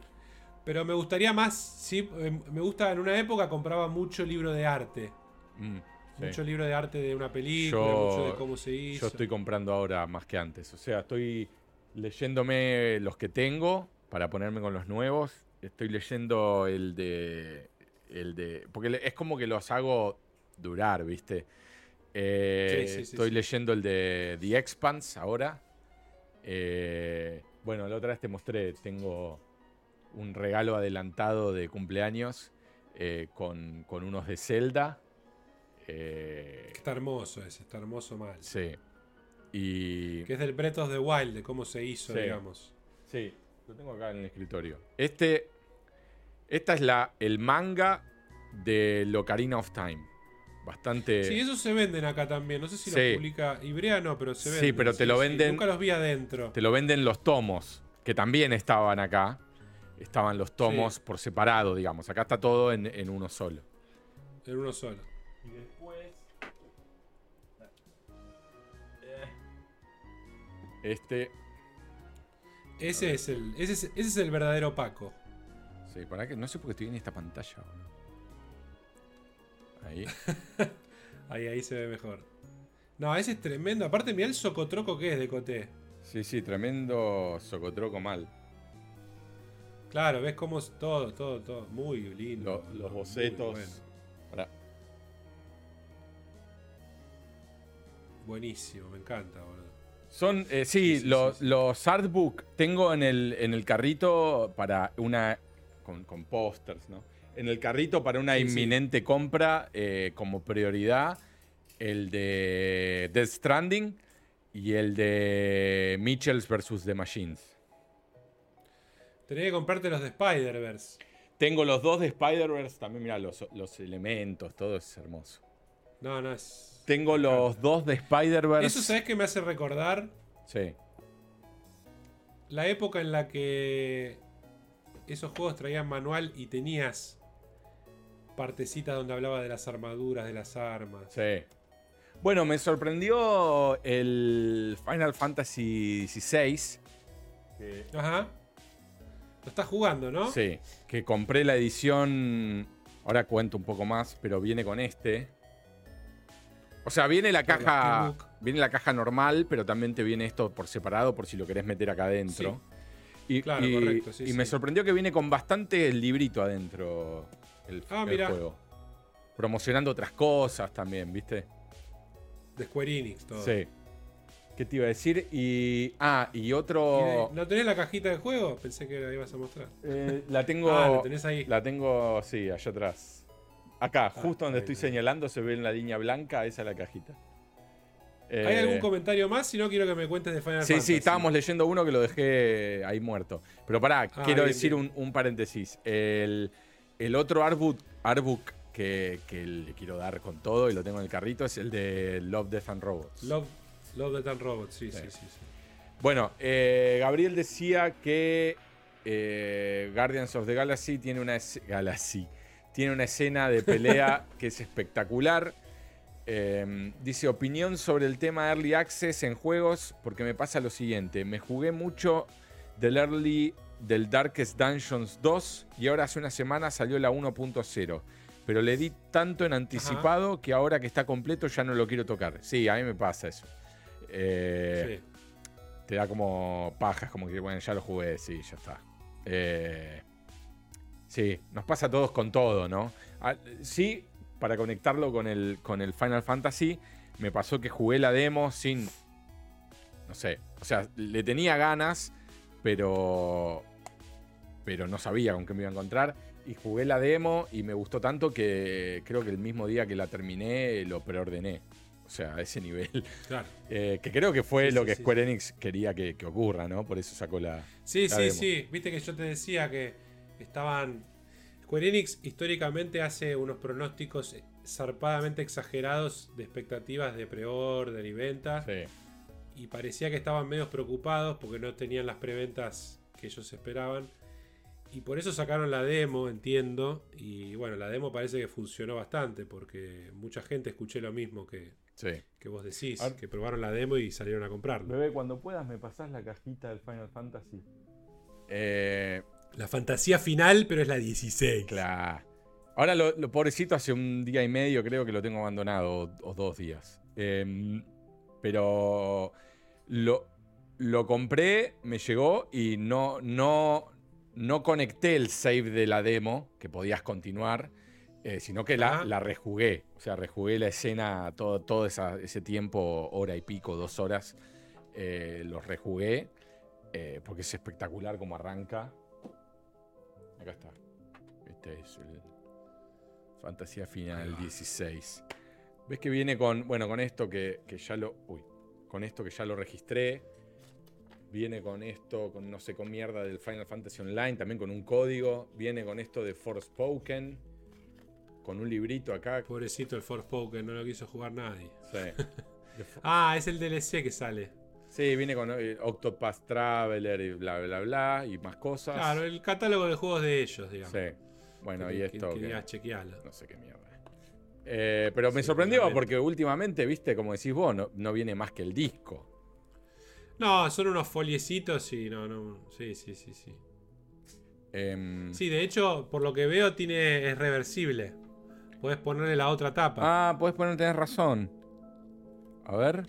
Pero me gustaría más. Sí, eh, me gusta. En una época compraba mucho libro de arte. Mm, sí. Mucho libro de arte de una película, Yo- mucho de cómo se hizo. Yo estoy comprando ahora más que antes. O sea, estoy leyéndome los que tengo para ponerme con los nuevos. Estoy leyendo el de. El de. Porque es como que los hago durar, ¿viste? Eh, Sí, sí, sí, estoy leyendo el de The Expanse ahora. Eh, bueno, la otra vez te mostré. Tengo un regalo adelantado de cumpleaños eh, con, con unos de Zelda. Eh, Está hermoso ese, está hermoso mal. Sí. Y. Que es del Breath of the Wild, de cómo se hizo, Sí. digamos. Sí, lo tengo acá en el escritorio. Este. Esta es la, el manga de Locarina of Time. Bastante. Sí, esos se venden acá también. No sé si Sí. los publica Ibrea, no, pero se Sí, venden. pero te lo venden- Nunca los vi adentro. Te lo venden los tomos, que también estaban acá. Estaban los tomos por separado, digamos. Acá está todo en, en uno solo. En uno solo. Este. Ese es el, ese es, ese es el verdadero Paco. Sí, para que no sé por qué estoy en esta pantalla. Ahí. [laughs] Ahí, ahí se ve mejor. No, ese es tremendo. Aparte, mira el socotroco que es de Coté. Sí, sí, tremendo socotroco mal. Claro, ves cómo es todo, todo, todo. Muy lindo. Lo- los bocetos. bueno. Pará. Buenísimo, me encanta, boludo. Son, eh, sí, Sí, sí, los, sí, los artbook tengo en el, en el carrito para una. con, con pósters, ¿no? En el carrito para una inminente compra eh, como prioridad el de Death Stranding y el de Mitchells vs. The Machines. Tenés que comprarte los de Spider-Verse. Tengo los dos de Spider-Verse, también mira los, los elementos, todo es hermoso. No, no es. Tengo los dos de Spider-Verse. Eso, ¿sabes qué me hace recordar? Sí. La época en la que esos juegos traían manual y tenías partecitas donde hablaba de las armaduras, de las armas. Sí. Bueno, me sorprendió el Final Fantasy XVI. que- Ajá. Lo estás jugando, ¿no? Sí, que compré la edición. Ahora cuento un poco más, pero viene con este. O sea, viene la la caja. Viene la caja normal, pero también te viene esto por separado por si lo querés meter acá adentro. Y, Claro, y- correcto, sí, y me sí. sorprendió que viene con bastante librito adentro el, Ah, el juego. Promocionando otras cosas también, ¿viste? De Square Enix, todo. Sí. ¿Qué te iba a decir? Y. Ah, y ¿Y de- otro. ¿No tenés la cajita de juego? Pensé que la ibas a mostrar. eh, la [laughs] tengo. Ah, lo tenés ahí. La tengo, sí, allá atrás. Acá, justo donde ahí, estoy ahí. señalando, se ve en la línea blanca, esa es la cajita. ¿Hay Eh, algún comentario más? Si no, quiero que me cuentes de Final Sí, Fantasy. sí, estábamos leyendo uno que lo dejé ahí muerto. Pero pará, Ah, quiero bien, decir bien. Un, un paréntesis. El, el otro artbook, artbook que, que le quiero dar con todo y lo tengo en el carrito es el de Love, Death and Robots. Love, Love Death and Robots, sí, sí, Sí. sí. sí. Bueno, eh, Gabriel decía que eh, Guardians of the Galaxy tiene una, Galaxy, tiene una escena de pelea [laughs] que es espectacular. Eh, dice opinión sobre el tema Early Access en juegos, porque me pasa lo siguiente. Me jugué mucho del Early del Darkest Dungeons 2 y ahora hace una semana salió la 1.0. Pero le di tanto en anticipado que ahora que está completo ya no lo quiero tocar. Sí, a mí me pasa eso. Eh, Sí. te da como pajas, como que, bueno, ya lo jugué, sí, ya está. Eh, sí, nos pasa a todos con todo, ¿no? Ah, sí, para conectarlo con el, con el Final Fantasy, me pasó que jugué la demo sin. No sé, o sea, le tenía ganas, pero pero no sabía con qué me iba a encontrar. Y jugué la demo y me gustó tanto que creo que el mismo día que la terminé lo preordené. O sea, a ese nivel. Claro. [laughs] Eh, que creo que fue Sí, lo sí, que sí. Square Enix quería que, que ocurra, ¿no? Por eso sacó la. Sí, la sí, demo. sí. Viste que yo te decía que estaban. Square Enix históricamente hace unos pronósticos zarpadamente exagerados de expectativas de pre-order y ventas. Sí. Y parecía que estaban medio preocupados porque no tenían las preventas que ellos esperaban. Y por eso sacaron la demo, entiendo. Y bueno, la demo parece que funcionó bastante porque mucha gente escuché lo mismo que, Sí. que vos decís, Ar- que probaron la demo y salieron a comprarlo. Bebé, cuando puedas me pasás la cajita del Final Fantasy. Eh, La fantasía final, pero es la 16. claro. Ahora lo, lo pobrecito hace un día y medio creo que lo tengo abandonado, o, o dos días. Em, pero lo, lo compré, me llegó y no, no, no conecté el save de la demo, que podías continuar, eh, sino que la, la rejugué. O sea, rejugué la escena todo, todo esa- ese tiempo, hora y pico, dos horas. eh, los rejugué eh, porque es espectacular como arranca. Acá está. Este es el Fantasía Final va. 16. ¿Ves que viene con, bueno, con esto que, que ya lo, uy, con esto que ya lo registré? Viene con esto, con no sé, con mierda del Final Fantasy Online, también con un código. Viene con esto de Forspoken, con un librito acá. Pobrecito el Forspoken, no lo quiso jugar nadie. Sí. [laughs] Ah, es el DLC que sale. Sí, viene con eh, Octopath Traveler y bla, bla, bla, y más cosas. Claro, el catálogo de juegos de ellos, digamos. Sí. Bueno, Que- y esto. que que- digas, chequealo. no sé qué mierda. Eh, pero me Sí, sorprendió porque últimamente, viste, como decís vos, no, no viene más que el disco. No, son unos foliecitos y no, no. Sí, sí, sí, sí. Em, Sí, de hecho, por lo que veo, tiene, es reversible. Puedes ponerle la otra tapa. Ah, puedes poner, tenés razón. A ver.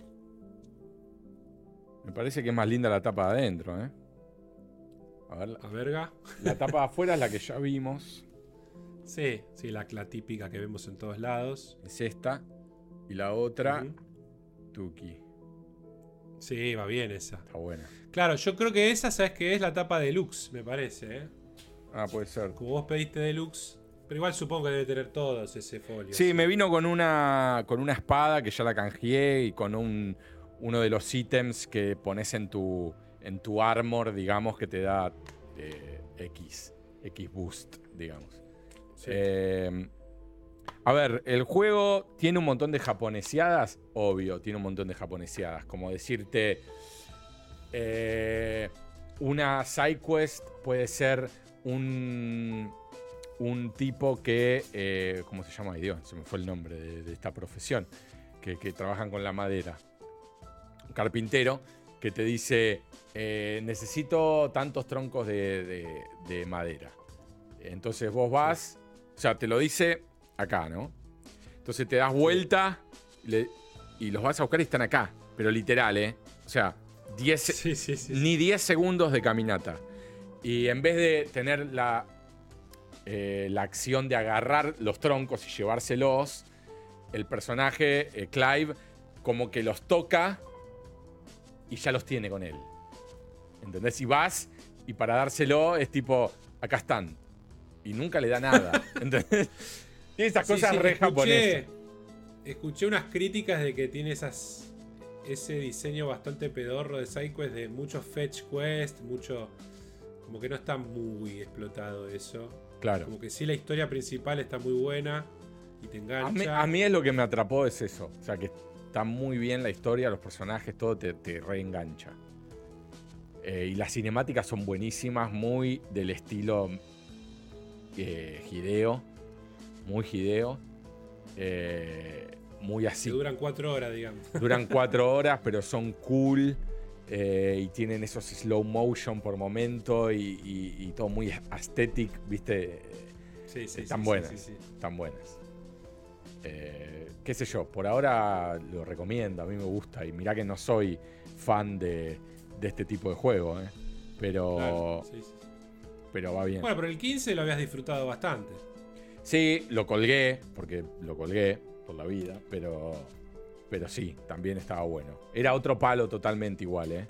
Me parece que es más linda la tapa de adentro, ¿eh? A ver, la, A verga. la tapa de [laughs] afuera es la que ya vimos. Sí, sí, la, la típica que vemos en todos lados. Es esta. Y la otra, Ujú. Tuki. Sí, va bien esa. Está buena. Claro, yo creo que esa, ¿sabes qué es? La tapa deluxe, me parece, ¿eh? Ah, puede ser. Como vos pediste deluxe. Pero igual supongo que debe tener todos ese folio. Sí, me vino con una, con una espada que ya la canjeé y con un, uno de los ítems que pones en tu, en tu armor, digamos, que te da eh, X, X boost, digamos. Sí. Eh, a ver, el juego tiene un montón de japoneseadas, obvio, tiene un montón de japoneseadas. Como decirte, eh, una side quest puede ser un, un tipo que, eh, ¿cómo se llama? Ay, Dios, se me fue el nombre de, de esta profesión, que, que trabajan con la madera. Carpintero que te dice, eh, necesito tantos troncos de, de- de madera. Entonces vos vas, o sea, te lo dice acá, ¿no? Entonces te das vuelta le- y los vas a buscar y están acá, pero literal, ¿eh? O sea, 10, Sí, sí, sí. ni 10 segundos de caminata. Y en vez de tener la, eh, la acción de agarrar los troncos y llevárselos, el personaje, eh, Clive, como que los toca y ya los tiene con él. ¿Entendés? Y vas y para dárselo es tipo, acá están. Y nunca le da nada. [laughs] ¿Entendés? Tiene esas Sí, cosas sí, re escuché, japonesas. escuché unas críticas de que tiene esas ese diseño bastante pedorro de SideQuest de mucho fetch quest, mucho como que no está muy explotado eso. Claro. Como que sí la historia principal está muy buena y te engancha. A mí, a mí es lo que me atrapó es eso. O sea, que está muy bien la historia, los personajes, todo te, te reengancha. Eh, y las cinemáticas son buenísimas, muy del estilo eh, Hideo. Muy Hideo. Eh, muy que así. duran cuatro horas, digamos. [laughs] Duran cuatro horas, pero son cool. eh, y tienen esos slow motion por momento y, y- y todo muy aesthetic, ¿viste? Sí, sí, Están sí, buenas. sí, sí, sí. Están buenas. Eh, qué sé yo, por ahora lo recomiendo, a mí me gusta. Y mirá que no soy fan de, de este tipo de juego, ¿eh? pero, Claro, sí, sí. pero va bien. Bueno, pero el 15 lo habías disfrutado bastante. Sí, lo colgué, porque lo colgué por la vida, pero, pero sí, también estaba bueno. Era otro palo totalmente igual, ¿eh?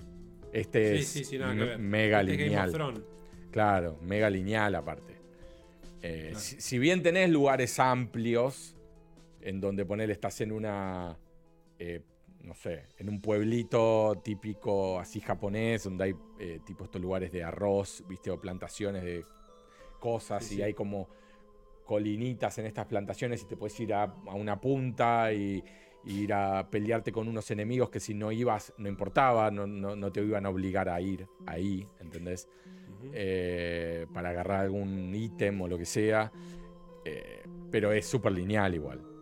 Este Sí, es mega Este es Game of lineal. Claro, mega lineal aparte. Eh, si, bien tenés lugares amplios, en donde poner estás en una, eh, no sé, en un pueblito típico así japonés, donde hay eh, tipo estos lugares de arroz, viste, o plantaciones de cosas, y hay como colinitas en estas plantaciones y te puedes ir a, una punta y, ir a pelearte con unos enemigos que si no ibas no importaba, no, no te iban a obligar a ir ahí, ¿entendés? Eh, para agarrar algún ítem o lo que sea. Eh, pero es súper lineal igual.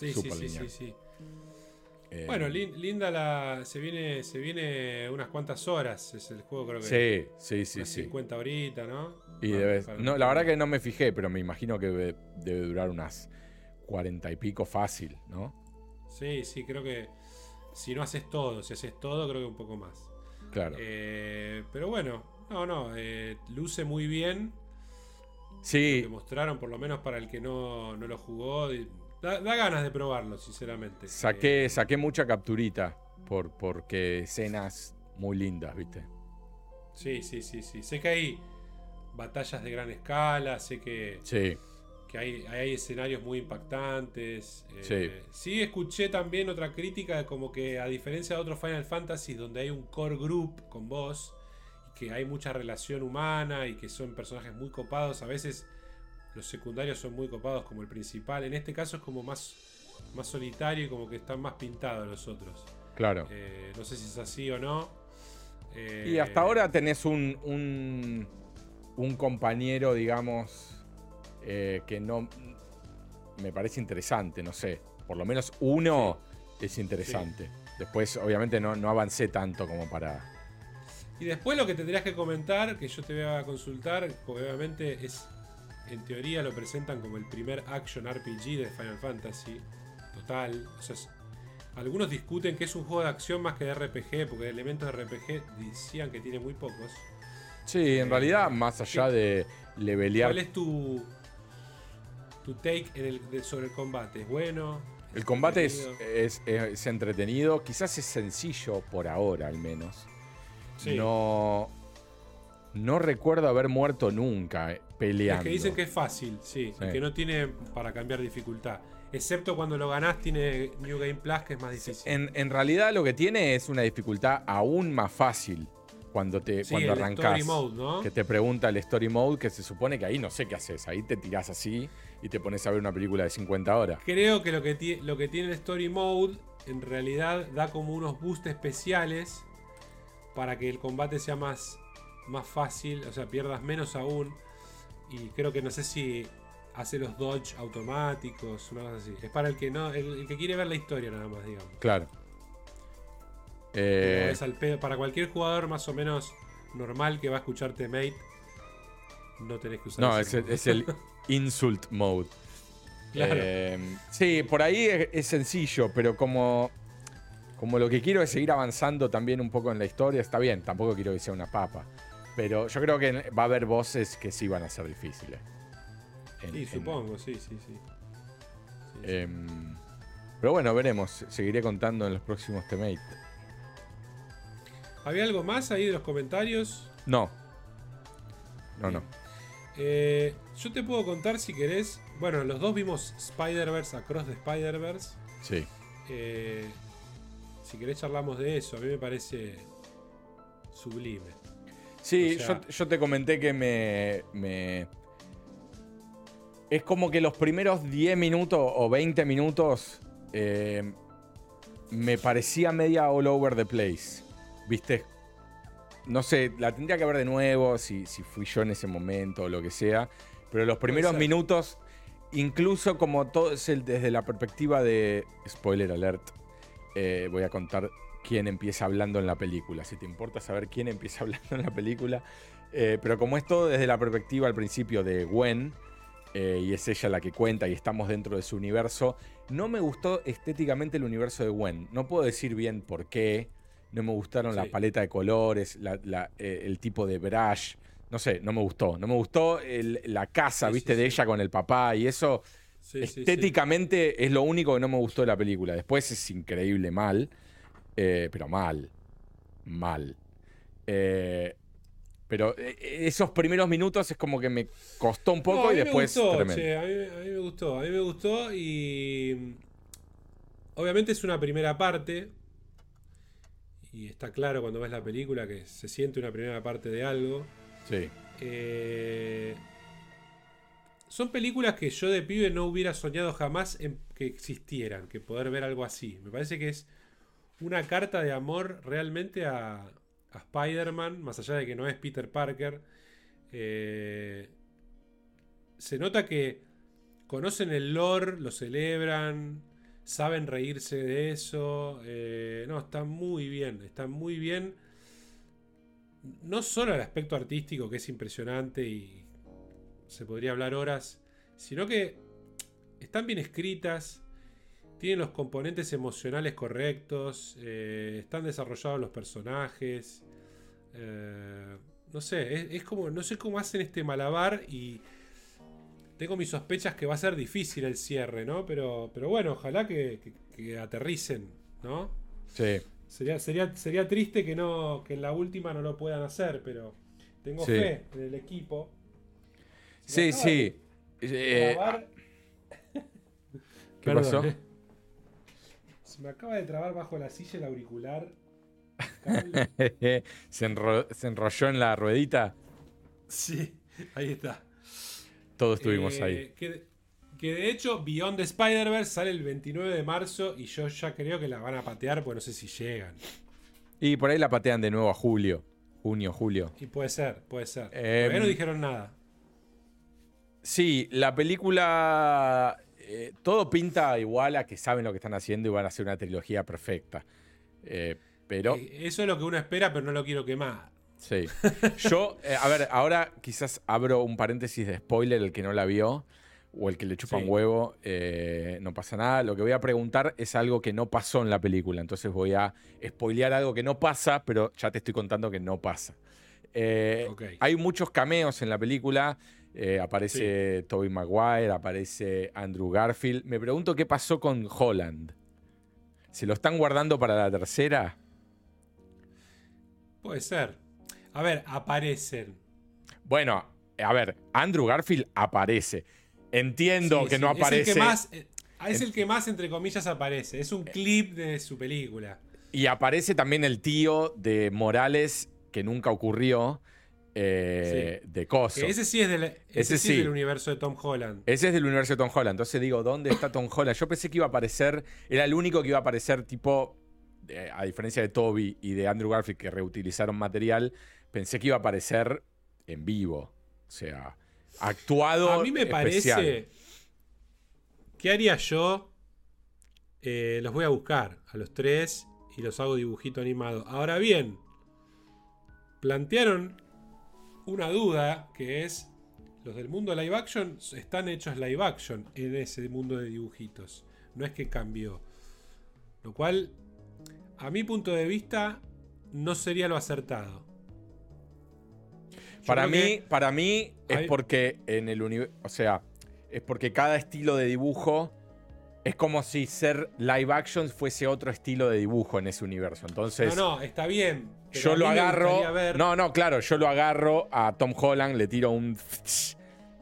Sí, sí, sí, sí, eh, bueno, linda la. Se viene, se viene unas cuantas horas. Es el juego, creo que. Sí, sí, sí. 50 ahorita, ¿no? Y no, la verdad que no me fijé, pero me imagino que debe, debe durar unas 40 y pico fácil, ¿no? Sí, sí, creo que. Si no haces todo, si haces todo, creo que un poco más. Claro. pero bueno, no, no, eh, luce muy bien. Sí. Lo mostraron, por lo menos para el que no, lo jugó. Da, ganas de probarlo, sinceramente. Saqué, eh, saqué mucha capturita por, porque escenas muy lindas, ¿viste? Sí, sí, sí, sí. Sé que hay batallas de gran escala, sé que, sí. que hay, hay escenarios muy impactantes. Eh, sí. sí, escuché también otra crítica, como que a diferencia de otros Final Fantasy, donde hay un core group con vos, que hay mucha relación humana y que son personajes muy copados. A veces los secundarios son muy copados como el principal. En este caso es como más, más solitario y como que están más pintados los otros. Claro. Eh, no sé si es así o no. y hasta ahora tenés un, un, compañero, digamos, eh, que no me parece interesante, no sé. Por lo menos uno es interesante. Después, obviamente, no, no avancé tanto como para y después lo que tendrías que comentar, que yo te voy a consultar, obviamente es, en teoría lo presentan como el primer action RPG de Final Fantasy. Total. O sea, algunos discuten que es un juego de acción más que de RPG, porque elementos de RPG decían que tiene muy pocos. Sí, en realidad, más allá de levelear. ¿Cuál es tu, tu take sobre el combate? ¿Es bueno? el combate es, es, entretenido, quizás es sencillo por ahora al menos. No. No recuerdo haber muerto nunca eh, peleando. Es que dicen que es fácil, sí, que no tiene para cambiar dificultad. Excepto cuando lo ganás, tiene New Game Plus, que es más difícil. En, realidad, lo que tiene es una dificultad aún más fácil cuando te cuando arrancás. Que te pregunta el Story Mode, que se supone que ahí no sé qué haces. Ahí te tirás así y te pones a ver una película de 50 horas. Creo que lo que, lo que tiene el Story Mode en realidad da como unos boosts especiales para que el combate sea más, más fácil, o sea, pierdas menos aún. Y creo que no sé si hace los dodge automáticos, una cosa así. Es para el que no, el, que quiere ver la historia nada más, digamos. Claro. Eh... Para cualquier jugador más o menos normal que va a escucharte mate, no tenés que usar. No, es, es, el [laughs] insult mode. Claro. Eh, sí, por ahí es, sencillo, pero como como lo que quiero es seguir avanzando también un poco en la historia, está bien, tampoco quiero que sea una papa. Pero yo creo que va a haber voces que sí van a ser difíciles. sí, supongo, sí, sí, sí. Em, pero bueno, veremos. Seguiré contando en los próximos teammates. ¿Había algo más ahí de los comentarios? No. No, no. Eh, yo te puedo contar si querés. Bueno, los dos vimos Spider-Verse, Across the Spider-Verse. Sí. Eh, si querés charlamos de eso, a mí me parece sublime. Sí, yo, te comenté que me, Es como que los primeros 10 minutos o 20 minutos eh, me parecía media all over the place. ¿Viste? No sé, la tendría que ver de nuevo, si, si fui yo en ese momento o lo que sea. Pero los primeros minutos, incluso como todo es el, desde la perspectiva de. Spoiler alert eh, voy a contar quién empieza hablando en la película. Si te importa saber quién empieza [laughs] hablando en la película. Eh, pero como es todo desde la perspectiva al principio de Gwen, eh, y es ella la que cuenta y estamos dentro de su universo, no me gustó estéticamente el universo de Gwen. No puedo decir bien por qué. No me gustaron la paleta de colores, el tipo de brush. No sé, no me gustó. No me gustó la casa, viste, de ella con el papá y eso Estéticamente es lo único que no me gustó de la película. Después es increíble mal, eh, pero mal. Mal. Eh, Pero eh, esos primeros minutos es como que me costó un poco y después. Me gustó, che, a, mí, me gustó, a mí me gustó y. Obviamente es una primera parte. Y está claro cuando ves la película que se siente una primera parte de algo. Sí. Eh, son películas que yo de pibe no hubiera soñado jamás en que existieran, que poder ver algo así. Me parece que es una carta de amor realmente a, Spider-Man, más allá de que no es Peter Parker. Eh, se nota que conocen el lore, lo celebran, saben reírse de eso. Eh, no, está muy bien, está muy bien. No solo el aspecto artístico, que es impresionante y se podría hablar horas, sino que están bien escritas, tienen los componentes emocionales correctos, eh, están desarrollados los personajes. Eh, no sé, es, como, no sé cómo hacen este malabar y tengo mis sospechas que va a ser difícil el cierre, ¿no? Pero, pero bueno, ojalá que, aterricen, ¿no? Sí. Sería, sería, sería triste que, no, que en la última no lo puedan hacer, pero tengo fe en el equipo. sí, sí. Eh, ¿Qué pasó? [laughs] Se me acaba de trabar bajo la silla el auricular. [laughs] ¿Se, enrolló en la ruedita? Sí, ahí está. Todos estuvimos eh, ahí. Que, de hecho, Beyond the Spider-Verse sale el 29 de marzo y yo ya creo que la van a patear, pues no sé si llegan. Y por ahí la patean de nuevo a julio. Junio, julio. Y puede ser, puede ser. Eh, no dijeron nada. Sí, la película. Eh, todo pinta igual a que saben lo que están haciendo y van a hacer una trilogía perfecta. Eh, pero. Eh, eso es lo que uno espera, pero no lo quiero quemar. Sí. [laughs] Yo, a ver, ahora quizás abro un paréntesis de spoiler, el que no la vio o el que le chupa un huevo, no pasa nada. Lo que voy a preguntar es algo que no pasó en la película. Entonces voy a spoilear algo que no pasa, pero ya te estoy contando que no pasa. Hay muchos cameos en la película. Eh, aparece Toby Maguire, aparece Andrew Garfield. Me pregunto qué pasó con Holland. ¿Se lo están guardando para la tercera? Puede ser. A ver, aparecen. Bueno, a ver, Andrew Garfield aparece. Entiendo que no aparece. Es el que, más, eh, es el que más, entre comillas, aparece. Es un clip de su película. Y aparece también el tío de Morales, que nunca ocurrió. Eh, de Coso. Ese sí es, del, ese, sí, del universo de Tom Holland. Ese es del universo de Tom Holland. Entonces digo, ¿dónde está Tom Holland? Yo pensé que iba a aparecer, era el único que iba a aparecer tipo, eh, a diferencia de Toby y de Andrew Garfield que reutilizaron material, pensé que iba a aparecer en vivo. O sea, actuado. A mí me parece. ¿Qué haría yo? Eh, los voy a buscar a los tres y los hago dibujito animado. Ahora bien, plantearon una duda que es, los del mundo live action están hechos live action en ese mundo de dibujitos. No es que cambió. Lo cual, a mi punto de vista, no sería lo acertado. para mí, para mí es porque en el universo, o sea, es porque cada estilo de dibujo es como si ser live action fuese otro estilo de dibujo en ese universo. Entonces. No, no, está bien. Yo lo agarro. No, no, claro, yo lo agarro a Tom Holland, le tiro un.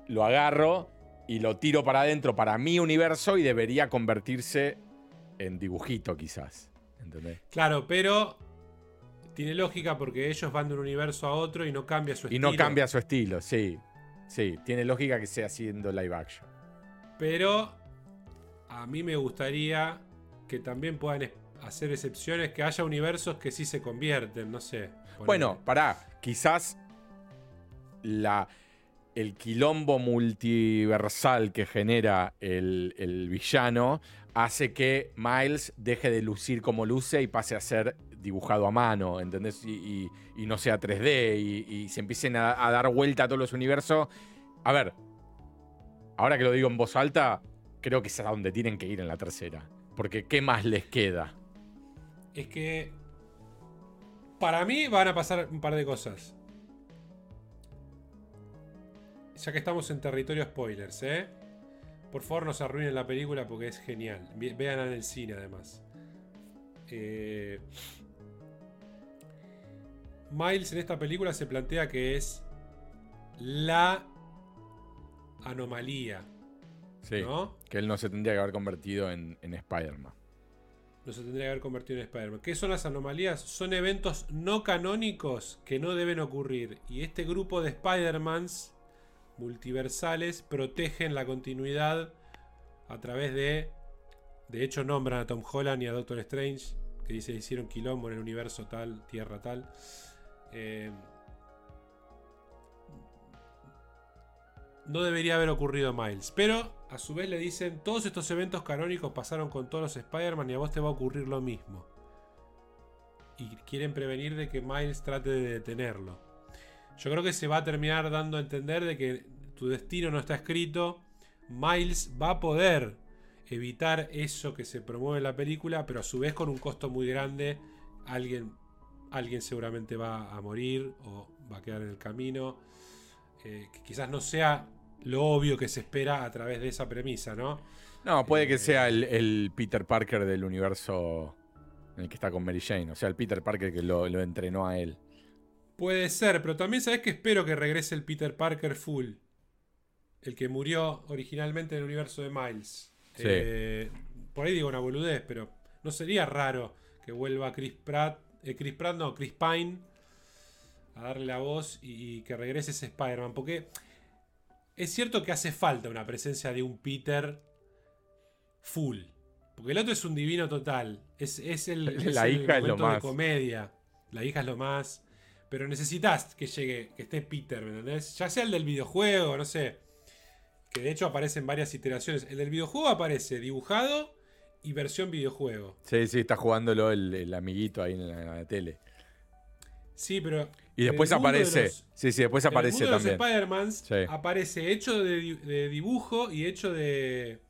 Lo agarro y lo tiro para adentro para mi universo y debería convertirse en dibujito, quizás. ¿Entendés? Claro, pero tiene lógica porque ellos van de un universo a otro y no cambia su estilo. Y no cambia su estilo, sí. Sí, tiene lógica que sea haciendo live action. Pero a mí me gustaría que también puedan hacer excepciones, que haya universos que sí se convierten, no sé. Bueno, pará, quizás la, el quilombo multiversal que genera el, villano hace que Miles deje de lucir como luce y pase a ser dibujado a mano, ¿entendés? Y, no sea 3D y, se empiecen a, a, dar vuelta a todos los universos. A ver, ahora que lo digo en voz alta, creo que es a donde tienen que ir en la tercera. Porque ¿qué más les queda? Es que para mí van a pasar un par de cosas. Ya que estamos en territorio spoilers, ¿eh? Por favor no se arruinen la película porque es genial. Vean en el cine además. Eh, Miles en esta película se plantea que es la anomalía. Sí. ¿no? Que él no se tendría que haber convertido en, en Spider-Man. No se tendría que haber convertido en Spider-Man. ¿Qué son las anomalías? Son eventos no canónicos que no deben ocurrir. Y este grupo de Spider-Mans multiversales protegen la continuidad a través de. De hecho, nombran a Tom Holland y a Doctor Strange. Que dice hicieron quilombo en el universo tal, tierra tal. Eh, no debería haber ocurrido Miles. Pero a su vez le dicen, todos estos eventos canónicos pasaron con todos los Spider-Man y a vos te va a ocurrir lo mismo. Y quieren prevenir de que Miles trate de detenerlo. Yo creo que se va a terminar dando a entender de que tu destino no está escrito. Miles va a poder evitar eso que se promueve en la película, pero a su vez con un costo muy grande. Alguien, alguien seguramente va a morir o va a quedar en el camino. Eh, que quizás no sea lo obvio que se espera a través de esa premisa, ¿no? No, puede que Eh, sea el, el Peter Parker del universo en el que está con Mary Jane. O sea, el Peter Parker que lo, lo entrenó a él. Puede ser, pero también sabes que espero que regrese el Peter Parker full. El que murió originalmente en el universo de Miles. Sí. Eh, por ahí digo una boludez, pero no sería raro que vuelva Chris Pratt. eh, Chris Pratt, no, Chris Pine. A darle la voz y, y que regrese ese Spider-Man. Porque es cierto que hace falta una presencia de un Peter full. Porque el otro es un divino total. Es, es el, es La el hija es lo momento de más. comedia. La hija es lo más. Pero necesitas que llegue, que esté Peter, ¿me entendés? Ya sea el del videojuego, no sé. Que de hecho aparece en varias iteraciones. El del videojuego aparece dibujado y versión videojuego. Sí, sí, está jugándolo el, el amiguito ahí en la, en la tele. Sí, pero. Y después de aparece. los- sí, sí, después en el aparece mundo de los Spider-Mans Sí. aparece hecho de, di- de dibujo y hecho de,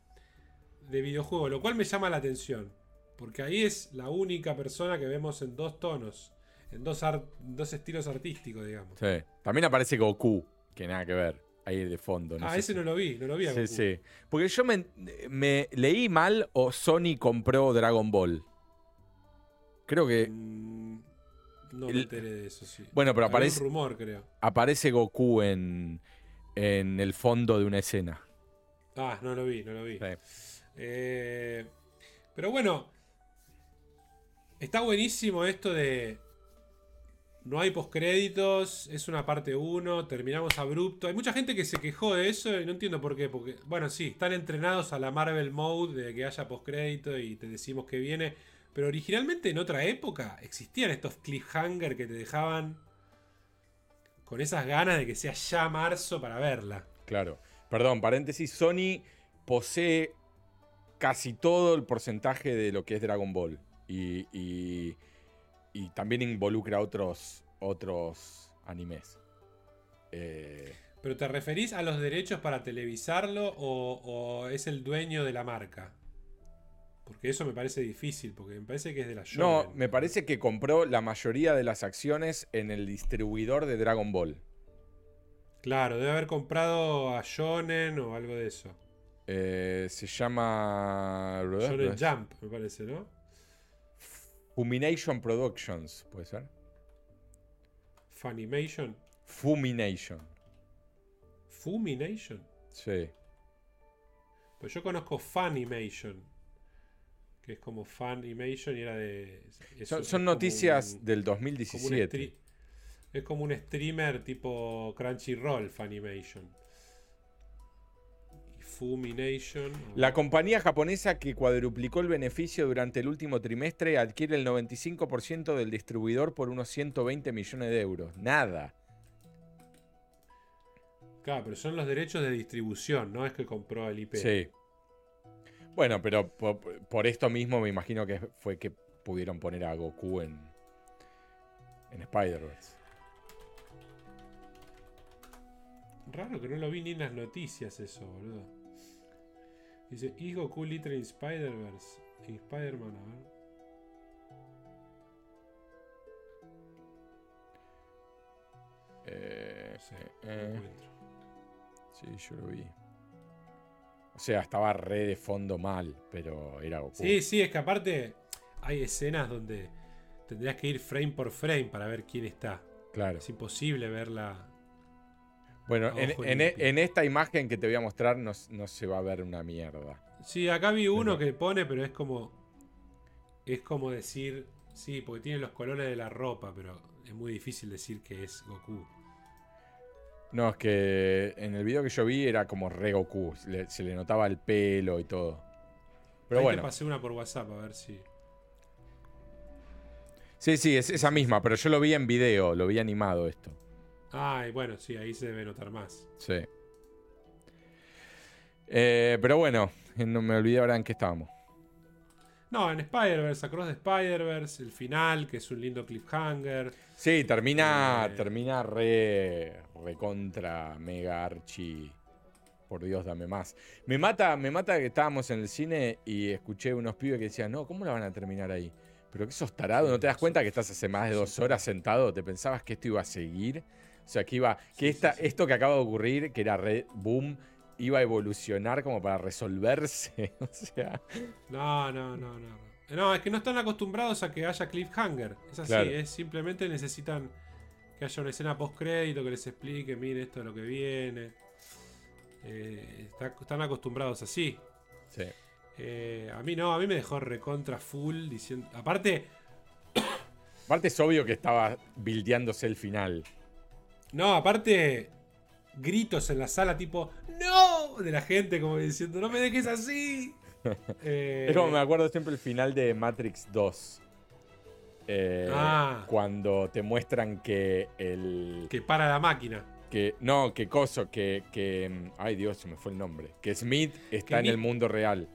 de videojuego, lo cual me llama la atención. Porque ahí es la única persona que vemos en dos tonos, en dos, dos estilos artísticos, digamos. Sí. También aparece Goku, que nada que ver, ahí de fondo. No ah, sé ese si- no lo vi, no lo vi. a Sí, Goku. sí. Porque yo me, me leí mal o Sony compró Dragon Ball. Creo que. Mm, no me enteré de eso, sí. Bueno, pero aparece, un rumor, creo. aparece Goku en, en el fondo de una escena. Ah, no lo vi, no lo vi. Sí. Eh, pero bueno, está buenísimo esto de. No hay postcréditos, es una parte 1, terminamos abrupto. Hay mucha gente que se quejó de eso y no entiendo por qué. Porque, bueno, sí, están entrenados a la Marvel Mode de que haya postcrédito y te decimos que viene. Pero originalmente en otra época existían estos cliffhanger que te dejaban con esas ganas de que sea ya marzo para verla. Claro. Perdón, paréntesis. Sony posee casi todo el porcentaje de lo que es Dragon Ball. Y, y, y también involucra otros, otros animes. Eh, ¿Pero te referís a los derechos para televisarlo o, o es el dueño de la marca? Porque eso me parece difícil, porque me parece que es de la no, Shonen. me parece que compró la mayoría de las acciones en el distribuidor de Dragon Ball. Claro, debe haber comprado a Shonen o algo de eso. Eh, se llama. Shonen Jump, me parece, ¿no? Fumination Productions, ¿puede ser? Funimation. Fumination. Fumination. Sí. Pues yo conozco Funimation. Que es como Funimation y era de. Son, noticias un- del como un 2017. stri- es como un streamer tipo Crunchyroll, Funimation. Y Fumination. La compañía japonesa que cuadruplicó el beneficio durante el último trimestre adquiere el 95% del distribuidor por unos 120 millones de euros. Nada. Claro, pero son los derechos de distribución, no es que compró el IP. Sí. Bueno, pero por, por esto mismo me imagino que fue que pudieron poner a Goku en, en Spider-Verse. Raro que no lo vi ni en las noticias eso, boludo. Dice, ¿Is Goku Liter in Spider-Verse? En Spider-Man, a ver. Eh, No sé, eh, no eh, encuentro. sí, yo lo vi. O sea, estaba re de fondo mal, pero era Goku. Sí, sí, es que aparte hay escenas donde tendrías que ir frame por frame para ver quién está. Claro. Es imposible verla. Bueno, a en, esta imagen que te voy a mostrar no, se va a ver una mierda. Sí, acá vi uno Pero- que pone, pero es como. Es como decir. Sí, porque tiene los colores de la ropa, pero es muy difícil decir que es Goku. No, es que en el video que yo vi era como re Goku. Se le, se le notaba el pelo y todo. Pero Ahí bueno. te pasé una por WhatsApp a ver si. Sí, sí, es esa misma, pero yo lo vi en video, lo vi animado esto. Ay, bueno, sí, ahí se debe notar más. Sí. Eh, pero bueno, no me olvidé ahora en qué estábamos. No, en Spider-Verse, Across the Spider-Verse, el final, que es un lindo cliffhanger. Sí, termina, Eh. termina re, contra mega archi. Por Dios, dame más. Me mata, me mata que estábamos en el cine y escuché unos pibes que decían, no, ¿cómo la van a terminar ahí? Pero que sos tarado, ¿no te das cuenta que estás hace más de dos horas sentado? ¿Te pensabas que esto iba a seguir? O sea, que iba. Que esta, esto que acaba de ocurrir, que era re boom, iba a evolucionar como para resolverse. [laughs] o sea. No, no, no, no. No, es que no están acostumbrados a que haya cliffhanger. Es así, Claro. es simplemente necesitan que haya una escena post crédito que les explique, mire esto es lo que viene. Eh, está- están acostumbrados así. Sí. Eh, a mí no, a mí me dejó recontra full diciendo. Aparte, [coughs] Aparte es obvio que estaba bildeándose el final. no, aparte, gritos en la sala tipo, ¡No! de la gente como diciendo, ¡No me dejes así! [laughs] Eh, Es como me acuerdo siempre el final de Matrix 2. Eh, Ah. Cuando te muestran que el. que para la máquina. Que, no, que coso, que, que. mm, Ay Dios, se me fue el nombre. Que Smith está Que en el mundo real.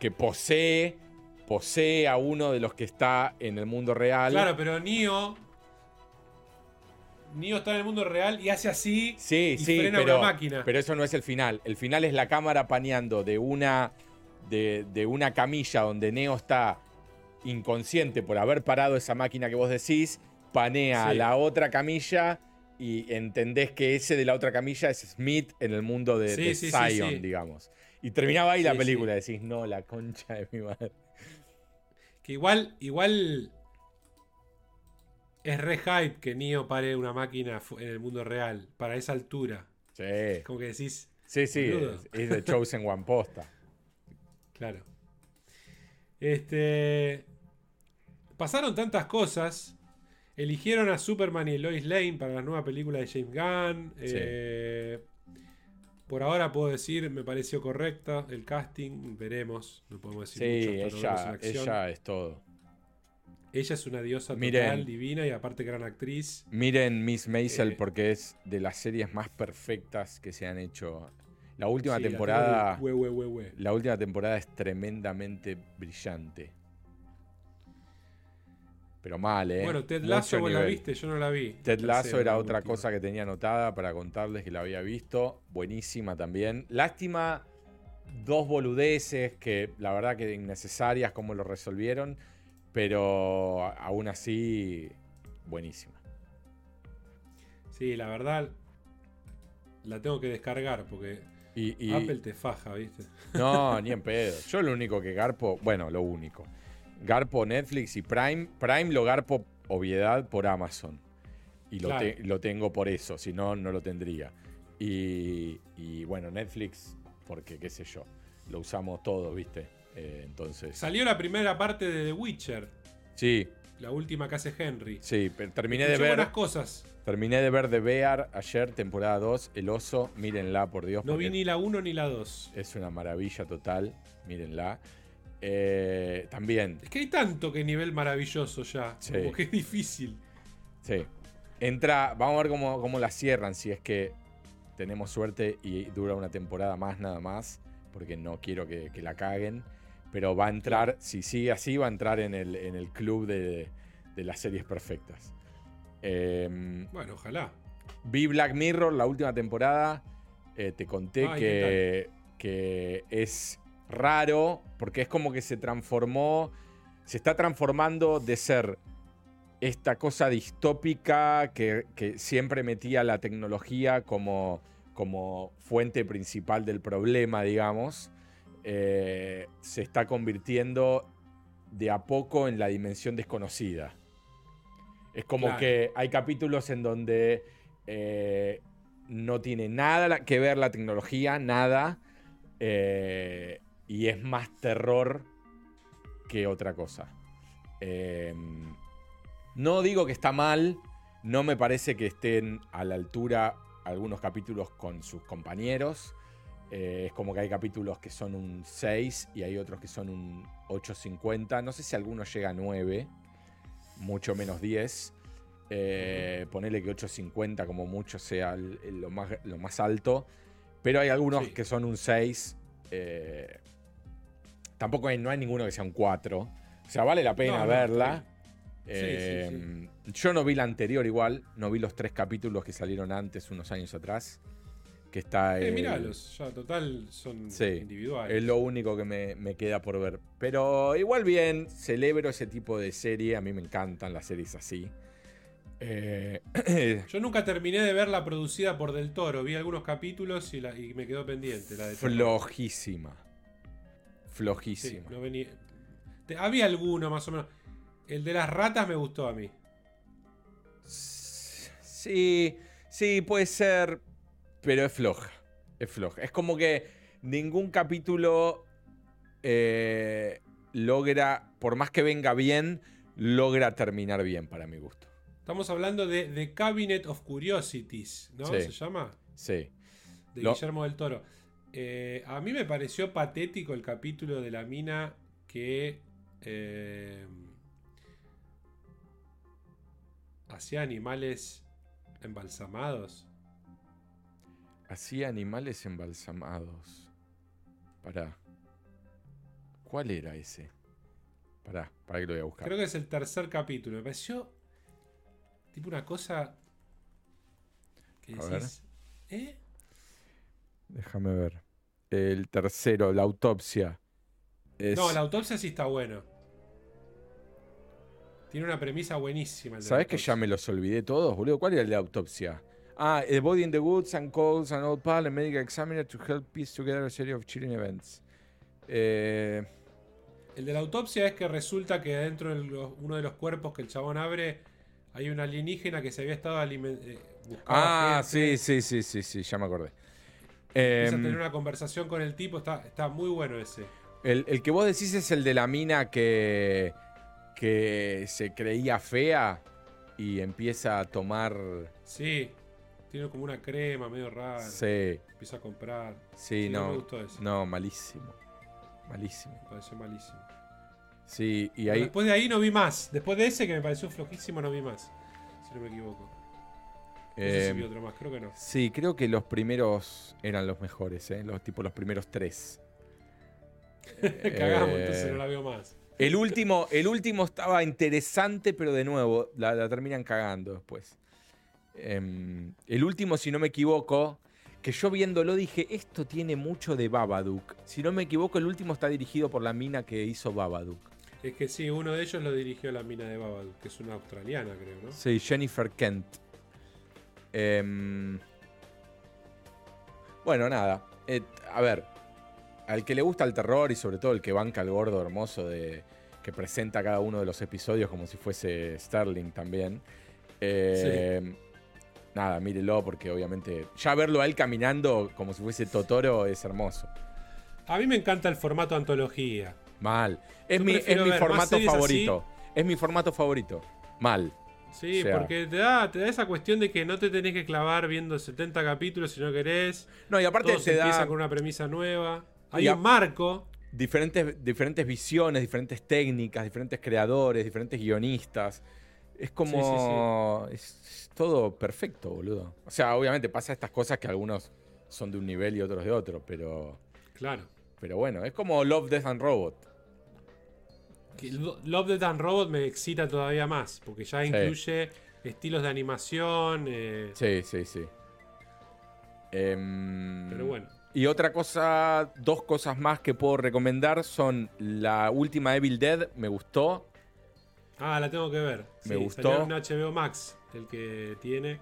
Que posee. Posee a uno de los que está en el mundo real. Claro, pero Neo. Neo está en el mundo real y hace así. Sí, y sí, frena pero, una máquina. pero eso no es el final. El final es la cámara paneando de una, de, de una camilla donde Neo está inconsciente por haber parado esa máquina que vos decís, panea a la otra camilla y entendés que ese de la otra camilla es Smith en el mundo de, Sí, de sí, sí, Zion, digamos. Y terminaba ahí la película, decís, no, la concha de mi madre. Que igual, igual. Es re hype que Neo pare una máquina en el mundo real. Para esa altura. Sí, Como que decís. sí, sí, es, es de Chosen One posta. [laughs] Claro. Este. Pasaron tantas cosas. Eligieron a Superman y Lois Lane para la nueva película de James Gunn. Sí. Eh, por ahora puedo decir, me pareció correcta el casting. Veremos. No podemos decir Sí, mucho ella, ella es todo. Ella es una diosa Miren. total, divina y aparte gran actriz. Miren Miss Maisel Eh. porque es de las series más perfectas que se han hecho. La última Sí, la temporada. hue, hue. La última temporada es tremendamente brillante. Pero mal, ¿eh? Bueno, Ted Lasso vos la viste, yo no la vi. Ted La Lasso era otra última. cosa que tenía anotada para contarles que la había visto. Buenísima también. Lástima, dos boludeces que la verdad que innecesarias como lo resolvieron. Pero aún así, buenísima. Sí, la verdad. La tengo que descargar porque Y, y- Apple te faja, ¿viste? No, ni en [laughs] pedo. Yo lo único que garpo, bueno, lo único. Garpo Netflix y Prime. Prime lo garpo obviedad por Amazon. Y lo, Claro. te- lo tengo por eso, si no, no lo tendría. Y, y, bueno, Netflix, porque qué sé yo, lo usamos todo, ¿viste? Eh, entonces... Salió la primera parte de The Witcher, Sí, la última que hace Henry. sí, pero terminé de ver... buenas cosas. Terminé de ver The Bear ayer, temporada 2, El Oso. Mírenla, por Dios. No vi ni la 1 ni la 2. Es una maravilla total. Mírenla. Eh, también, Es que hay tanto que nivel maravilloso ya. Sí. Como que es difícil. sí. Entra, vamos a ver cómo, cómo la cierran, si es que tenemos suerte y dura una temporada más nada más, porque no quiero que, que la caguen. Pero va a entrar, si sigue así, va a entrar en el, en el club de, de las series perfectas. Em, Bueno, ojalá. Vi Black Mirror la última temporada. eh, te conté Ay, que, que es raro porque es como que se transformó, se está transformando de ser esta cosa distópica que, que siempre metía la tecnología como, como fuente principal del problema, digamos. eh, se está convirtiendo de a poco en la dimensión desconocida. Es como que hay capítulos en donde eh, no tiene nada que ver la tecnología, nada. Eh, y es más terror que otra cosa. Em, no digo que está mal, no me parece que estén a la altura algunos capítulos con sus compañeros. Eh, es como que hay capítulos que son un 6 y hay otros que son un 8.50. No sé si alguno llega a 9, mucho menos 10. Eh, ponele que 8.50 como mucho sea lo, más, lo más alto. Pero hay algunos que son un 6. Eh, tampoco hay, no hay ninguno que sea un 4. O sea, vale la pena verla. Eh, yo no vi la anterior igual, no vi los tres capítulos que salieron antes, unos años atrás. Que está. Eh, míralos, ya total son individuales. Es lo único que me, queda por ver. Pero igual bien, celebro ese tipo de serie. A mí me encantan las series así. Eh, [clears throat] yo nunca terminé de ver la producida por Del Toro. Vi algunos capítulos y, me quedó pendiente. La de Flojísima. Flojísima. Había alguno más o menos. El de las ratas me gustó a mí. Sí, sí, puede ser, pero es floja. Es floja. Es como que ningún capítulo eh, logra, por más que venga bien, logra terminar bien para mi gusto. Estamos hablando de The Cabinet of Curiosities, ¿no? ¿Se llama? Sí. De Guillermo del Toro. Eh, a mí me pareció patético el capítulo de la mina que eh, hacía animales embalsamados. Hacía animales embalsamados. Pará. ¿Cuál era ese? Pará, para que lo voy a buscar. Creo que es el tercer capítulo. Me pareció tipo una cosa que decís, ¿eh? Déjame ver. El tercero, la autopsia. No, la autopsia sí está bueno. Tiene una premisa buenísima. ¿Sabes que ya me los olvidé todos, boludo? ¿Cuál era el de autopsia? Ah, The Body in the Woods and Calls an Old Pal, a Medical Examiner to help piece together a series of chilling events. Eh, el de la autopsia es que resulta que dentro de uno de los cuerpos que el chabón abre hay una alienígena que se había estado alimentando. Eh, ah, sí, sí, sí, sí, sí, ya me acordé. Empieza a tener em, una conversación con el tipo, está, está muy bueno ese. El, el, que vos decís es el de la mina que que se creía fea y empieza a tomar. Sí, tiene como una crema medio rara. Sí. Empieza a comprar. Sí, no. No, me gustó eso. no, malísimo. Malísimo. Me pareció malísimo. Sí, y ahí. después de ahí no vi más. Después de ese que me pareció flojísimo, no vi más. Si no me equivoco. No sé si vi em, otro más, creo que no. Sí, creo que los primeros eran los mejores, ¿eh? Los, tipo los primeros tres. [laughs] Cagamos, entonces no la veo más. El último, el último estaba interesante, pero de nuevo, la, terminan cagando después. Em, el último, si no me equivoco, que yo viéndolo dije, esto tiene mucho de Babadook. Si no me equivoco, el último está dirigido por la mina que hizo Babadook. Es que sí, uno de ellos lo dirigió la mina de Babadook, que es una australiana, creo, ¿no? Sí, Jennifer Kent. Em, bueno, nada. Eh, a ver, al que le gusta el terror y sobre todo el que banca el gordo hermoso de que presenta cada uno de los episodios como si fuese Sterling también. Eh, nada, mírelo porque obviamente ya verlo a él caminando como si fuese Totoro es hermoso. A mí me encanta el formato antología. Mal. Es mi, formato favorito. Es mi formato favorito. Mal. Sí, porque te da, te da esa cuestión de que no te tenés que clavar viendo 70 capítulos si no querés. No, y aparte te empieza con una premisa nueva. Hay un marco. Diferentes, diferentes visiones, diferentes técnicas, diferentes creadores, diferentes guionistas. Es como. Es, todo perfecto, boludo. O sea, obviamente pasa estas cosas que algunos son de un nivel y otros de otro, pero. Claro. Pero bueno, es como Love, Death and Robot. Love, Death and Robot me excita todavía más, porque ya incluye estilos de animación. Eh. Sí, sí, sí. Em, pero bueno. Y otra cosa, dos cosas más que puedo recomendar son la última Evil Dead, me gustó. Ah, la tengo que ver. Me gustó. un HBO Max, el que tiene,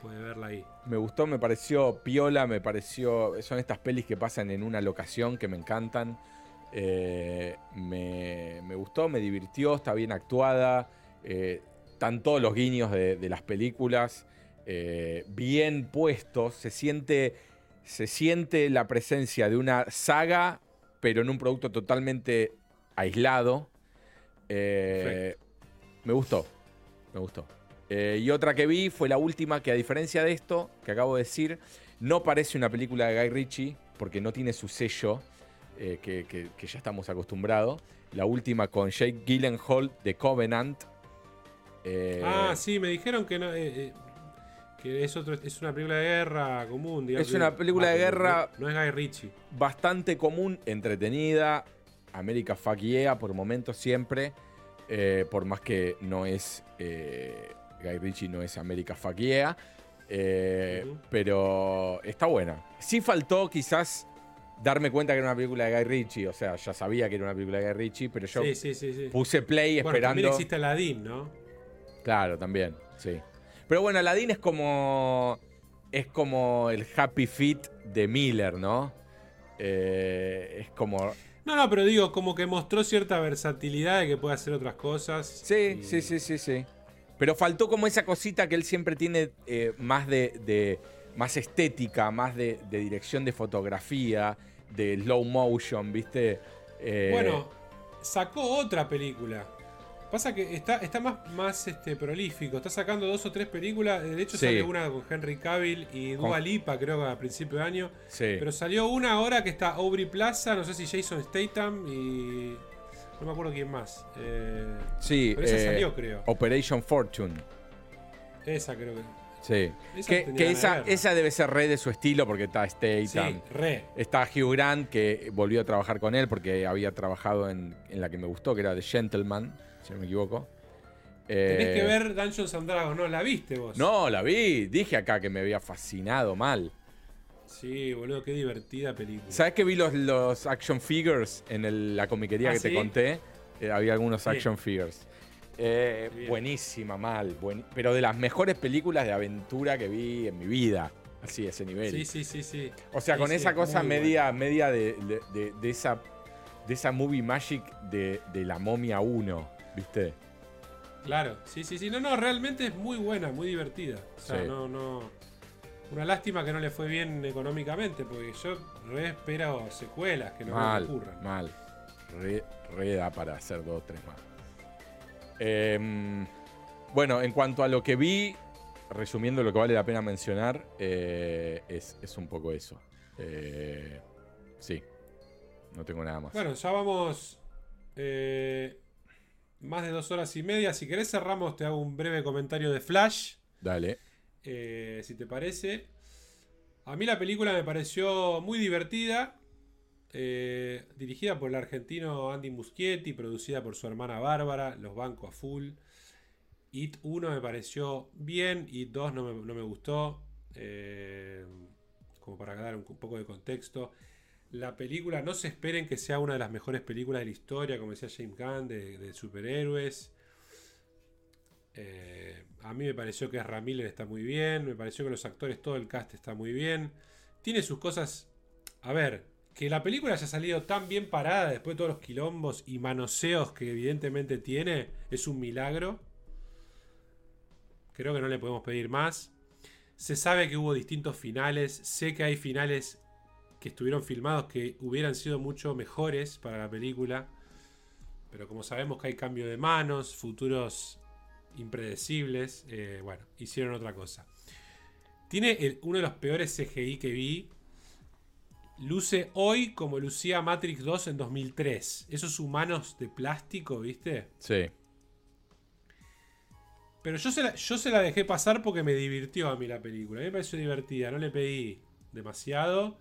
puede verla ahí. Me gustó, me pareció piola, me pareció. Son estas pelis que pasan en una locación que me encantan. Eh, me, gustó, me divirtió, está bien actuada. Eh, están todos los guiños de, de las películas eh, bien puestos. Se siente, se siente la presencia de una saga, pero en un producto totalmente aislado. Eh, me gustó, me gustó. Y otra que vi fue la última, que a diferencia de esto que acabo de decir, no parece una película de Guy Ritchie, porque no tiene su sello eh, que, que- que ya estamos acostumbrados. La última con Jake Gyllenhaal de Covenant. Eh, Ah, sí, me dijeron que no. eh, que es, otro, es una película de guerra común. digamos. Es una película de Ah, guerra- No, no es Guy Ritchie. bastante común, entretenida. América fuck yeah por momentos siempre. por más que no es. Guy Ritchie no es América fuck yeah. Pero está buena. Sí faltó quizás darme cuenta que era una película de Guy Ritchie. O sea, ya sabía que era una película de Guy Ritchie, pero yo Sí, sí, sí. sí. puse play Bueno, esperando. también existe Aladdin, ¿no? Claro, también, sí. Pero bueno, Aladdin es como. Es como el happy fit de Miller, ¿no? Eh, es como. No, no, pero digo, como que mostró cierta versatilidad de que puede hacer otras cosas. Sí, Y- sí, sí, sí, sí. Pero faltó como esa cosita que él siempre tiene eh, más de, de- más estética, más de, de dirección de fotografía, de slow motion, ¿viste? Eh, Bueno, sacó otra película. Pasa que está, está más, más este, prolífico. Está sacando dos o tres películas. De hecho, Sí. salió una con Henry Cavill y Dua Con- Lipa, creo que a principio de año. sí. Pero salió una ahora que está Aubrey Plaza, no sé si Jason Statham y. No me acuerdo quién más. Eh, sí, pero esa eh, salió, creo. Operation Fortune. Esa creo que. Sí. Esa que esa, debe ser re de su estilo porque está Statham. Sí, re. Está Hugh Grant, que volvió a trabajar con él porque había trabajado en, en la que me gustó, que era The Gentleman, si no me equivoco. Tenés Eh, que ver Dungeons and Dragons, ¿no? ¿La viste vos? No, la vi. Dije acá que me había fascinado mal. Sí, boludo, qué divertida película. ¿Sabes que vi los, los action figures en el- la comiquería ¿Ah, que te conté? Eh, había algunos Sí. action figures. Eh, buenísima, mal. buen- pero de las mejores películas de aventura que vi en mi vida. Así, ese nivel. Sí, sí, sí, sí. O sea, Sí, con sí, esa es cosa media, media de, de- de- de esa, de esa movie magic de, de la momia 1, ¿viste? Claro, sí, sí, sí. No, no, realmente es muy buena, muy divertida. O sea, Sí. no, no. Una lástima que no le fue bien económicamente, porque yo re espero secuelas que no me ocurran. mal. Re, re da para hacer dos, tres más. Em, bueno, en cuanto a lo que vi, resumiendo lo que vale la pena mencionar, eh, es, es un poco eso. Eh, sí, no tengo nada más. Bueno, ya vamos. eh, más de dos horas y media. Si querés cerramos, te hago un breve comentario de Flash. Dale. eh, si te parece. A mí la película me pareció muy divertida. Eh, dirigida por el argentino Andy Muschietti, producida por su hermana Bárbara, los bancos a full. It 1 me pareció bien, It 2 no me, no me gustó. eh, como para dar un, poco de contexto. La película, no se esperen que sea una de las mejores películas de la historia, como decía James Gunn, de, de superhéroes. Eh, a mí me pareció que Ramiller está muy bien, me pareció que los actores, todo el cast está muy bien. Tiene sus cosas... A ver, que la película haya salido tan bien parada después de todos los quilombos y manoseos que evidentemente tiene, es un milagro. Creo que no le podemos pedir más. Se sabe que hubo distintos finales, sé que hay finales que estuvieron filmados que hubieran sido mucho mejores para la película. Pero como sabemos que hay cambio de manos, futuros impredecibles, eh, bueno, hicieron otra cosa. Tiene uno de los peores CGI que vi. Luce hoy como lucía Matrix 2 en 2003. Esos humanos de plástico, ¿viste? Sí. Pero yo se, la, yo se la dejé pasar porque me divirtió a mí la película. A mí me pareció divertida, no le pedí demasiado.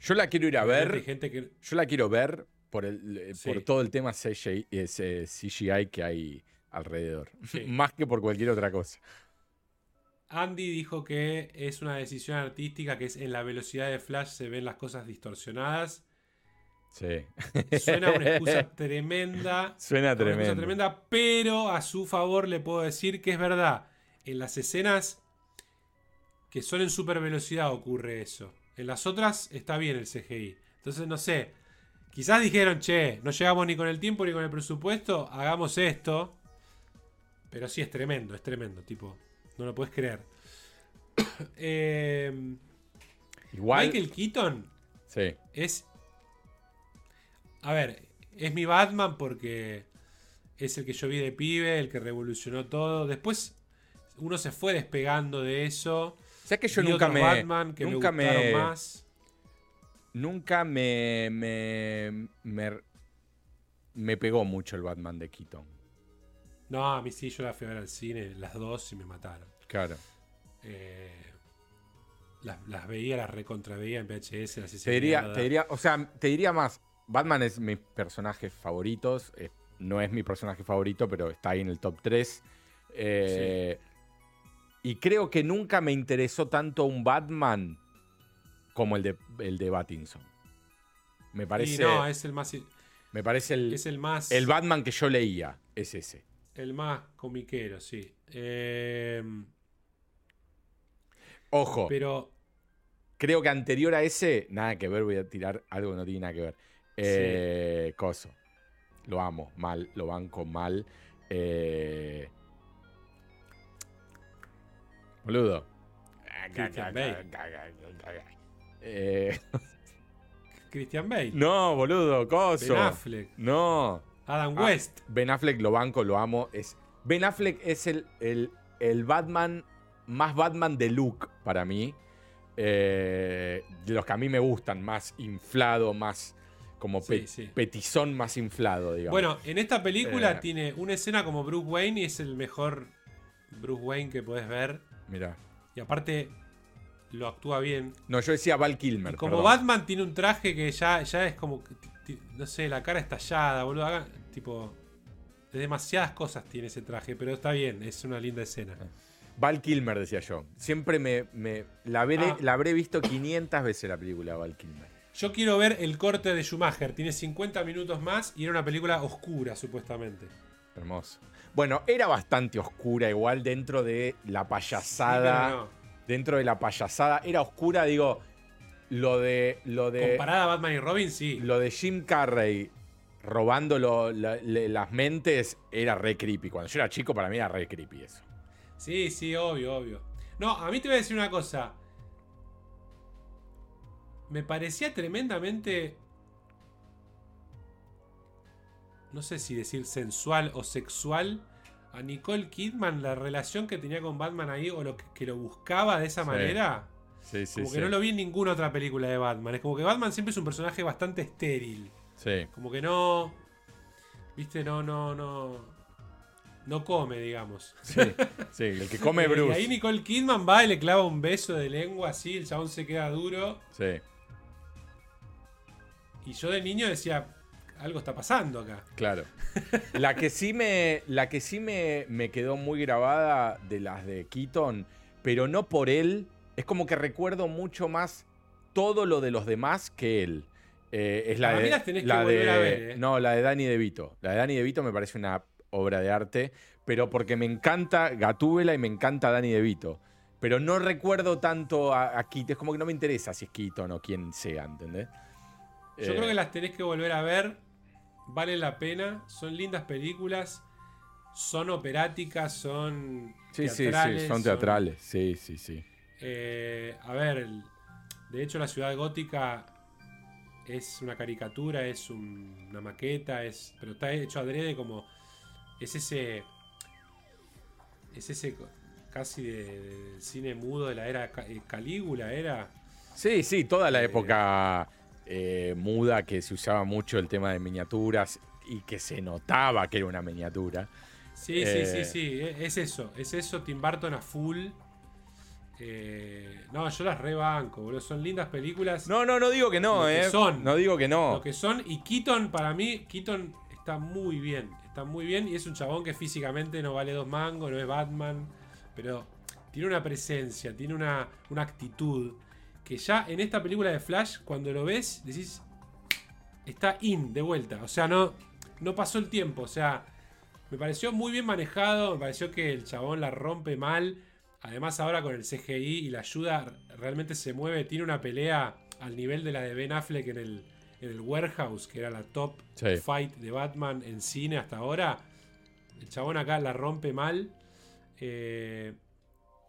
Yo la quiero ir a ver. hay gente que, Yo la quiero ver por, el, eh, Sí. por todo el tema CGI, ese CGI que hay alrededor. Sí. [laughs] Más que por cualquier otra cosa. Andy dijo que es una decisión artística, que es en la velocidad de Flash se ven las cosas distorsionadas. Sí. Suena una excusa [laughs] tremenda. Suena una tremendo. tremenda, pero a su favor le puedo decir que es verdad. En las escenas que son en super velocidad ocurre eso. En las otras está bien el CGI. Entonces, no sé. Quizás dijeron, che, no llegamos ni con el tiempo ni con el presupuesto, hagamos esto. pero sí es tremendo, es tremendo, tipo, no lo puedes creer. [coughs] Eh, Igual. Michael Keaton Sí. es. A ver, es mi Batman porque es el que yo vi de pibe, el que revolucionó todo. Después uno se fue despegando de eso. ¿Sabes que yo Vi nunca me. Batman que nunca me gustaron me. más. Nunca me, me, me. me pegó mucho el Batman de Keaton. No, a mí sí, yo la fui a ver al cine, las dos y me mataron. Claro. Eh, las, las veía, las recontraveía en VHS, las Te diría, te diría, o sea, te diría más. Batman es mis personajes favoritos. eh, no es mi personaje favorito, pero está ahí en el top 3. Eh, Y creo que nunca me interesó tanto un Batman como el de, el de Battinson. Me Y parece, no, es el más. me parece el, Es el más. el Batman que yo leía. Es ese. El más comiquero, sí. Eh, Ojo, pero. creo que anterior a ese, nada que ver, voy a tirar algo que no tiene nada que ver. Eh, Coso. Lo amo, mal, lo banco mal. Eh, boludo. Christian Bale. Eh, Christian Bale. [laughs] no, boludo, coso. Ben Affleck. No. Adam Ah, West. Ben Affleck lo banco, lo amo. Es, ben Affleck es el, el, el Batman más Batman de look para mí. Eh, de los que a mí me gustan, más inflado, más como Sí, pe- sí. petizón más inflado, digamos. Bueno, en esta película Eh. tiene una escena como Bruce Wayne y es el mejor Bruce Wayne que puedes ver. Mira. Y aparte lo actúa bien. No, yo decía Val Kilmer. Y como perdón. Batman tiene un traje que ya, ya es como, no sé, la cara estallada, boludo. haga- tipo, de demasiadas cosas tiene ese traje, pero está bien, es una linda escena. Val Kilmer, decía yo. Siempre me. me- la, habré, Ah. la habré visto 500 veces la película Val Kilmer. Yo quiero ver el corte de Schumacher, tiene 50 minutos más y era una película oscura, supuestamente. Hermoso. Bueno, era bastante oscura, igual dentro de la payasada. no. dentro de la payasada. Era oscura, digo, lo de. Lo de, Comparada a Batman y Robin, sí. lo de Jim Carrey robando lo- la- le- las mentes era re creepy. Cuando yo era chico, para mí era re creepy eso. Sí, sí, obvio, obvio. No, a mí te voy a decir una cosa. Me parecía tremendamente. No sé si decir sensual o sexual. A Nicole Kidman, la relación que tenía con Batman ahí, o lo que, que lo buscaba de esa Sí. manera. Sí, sí, Como que no lo vi en ninguna otra película de Batman. Es como que Batman siempre es un personaje bastante estéril. Sí. Como que no. Viste, no, no, no. No come, digamos. Sí, sí, el que come [laughs] Bruce. Y ahí Nicole Kidman va y le clava un beso de lengua así, el chabón se queda duro. Sí, Y yo de niño decía, algo está pasando acá. claro. La que sí me, la que sí me, me quedó muy grabada de las de Keaton, pero no por él, es como que recuerdo mucho más todo lo de los demás que él. Eh, es la de, las tenés que la volver de- a ver, eh. No, la de Danny DeVito. La de Danny DeVito me parece una obra de arte, pero porque me encanta Gatúbela y me encanta Danny DeVito. Pero no recuerdo tanto a, a Keaton, es como que no me interesa si es Keaton o quien sea, ¿entendés? Yo Eh, creo que las tenés que volver a ver. Valen la pena. Son lindas películas. Son operáticas, son. Sí, sí, sí, teatrales, son teatrales. Sí, sí, sí. Eh, a ver, de hecho la ciudad gótica es una caricatura, es un- una maqueta, es, pero está hecho adrede como es ese es ese casi de, del cine mudo de la era eh, Calígula era Sí, sí, toda la Eh, época eh, muda que se usaba mucho el tema de miniaturas y que se notaba que era una miniatura. sí Eh. sí sí sí e- es eso es eso Tim Burton a full Eh, no yo las rebanco boludo son lindas películas No, no, no digo que no, Lo que eh. son. No digo que no. lo que son. Y Keaton, para mí, Keaton está muy bien. Está muy bien. Y es un chabón que físicamente no vale dos mangos, no es Batman. Pero tiene una presencia, tiene una, una actitud. Que ya en esta película de Flash, cuando lo ves, decís. Está in de vuelta. O sea, no, no pasó el tiempo. O sea, me pareció muy bien manejado. Me pareció que el chabón la rompe mal. Además, ahora con el CGI y la ayuda, realmente se mueve. Tiene una pelea al nivel de la de Ben Affleck en el, en el Warehouse, que era la top Sí. fight de Batman en cine hasta ahora. El chabón acá la rompe mal. Eh,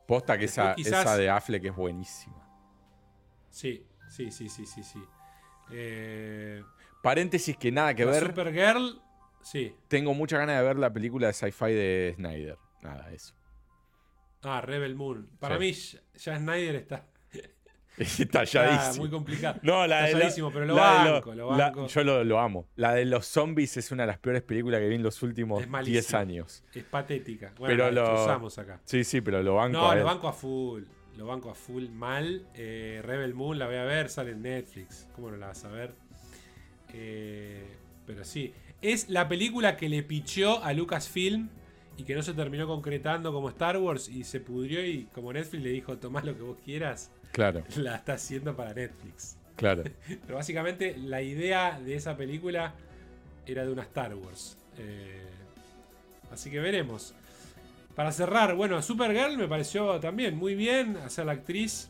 Posta que esa, quizás- esa de Affleck es buenísima. sí, sí, sí, sí, sí, sí. Eh, Paréntesis que nada que ver. Supergirl, sí. Tengo mucha ganas de ver la película de sci-fi de Snyder. Nada, eso. Ah, Rebel Moon. Para Sí. mí, ya Snyder está, [laughs] Está talladísimo. muy complicado. No, la de pero lo la de banco, lo banco. yo lo, lo amo. La de los zombies es una de las peores películas que vi en los últimos Es malísima. 10 años. Es patética. Bueno, Pero la lo- destrozamos acá. Sí, sí, pero lo banco No, a lo él. banco a full. Lo banco a full mal. Eh, Rebel Moon la voy a ver, sale en Netflix. ¿Cómo no la vas a ver? Eh, pero sí. Es la película que le pichó a Lucasfilm y que no se terminó concretando como Star Wars y se pudrió y como Netflix le dijo, tomás lo que vos quieras, Claro, [laughs] la está haciendo para Netflix. claro. [laughs] Pero básicamente la idea de esa película era de una Star Wars. Eh, así que veremos. Para cerrar, bueno, Supergirl me pareció también muy bien. Hacer la actriz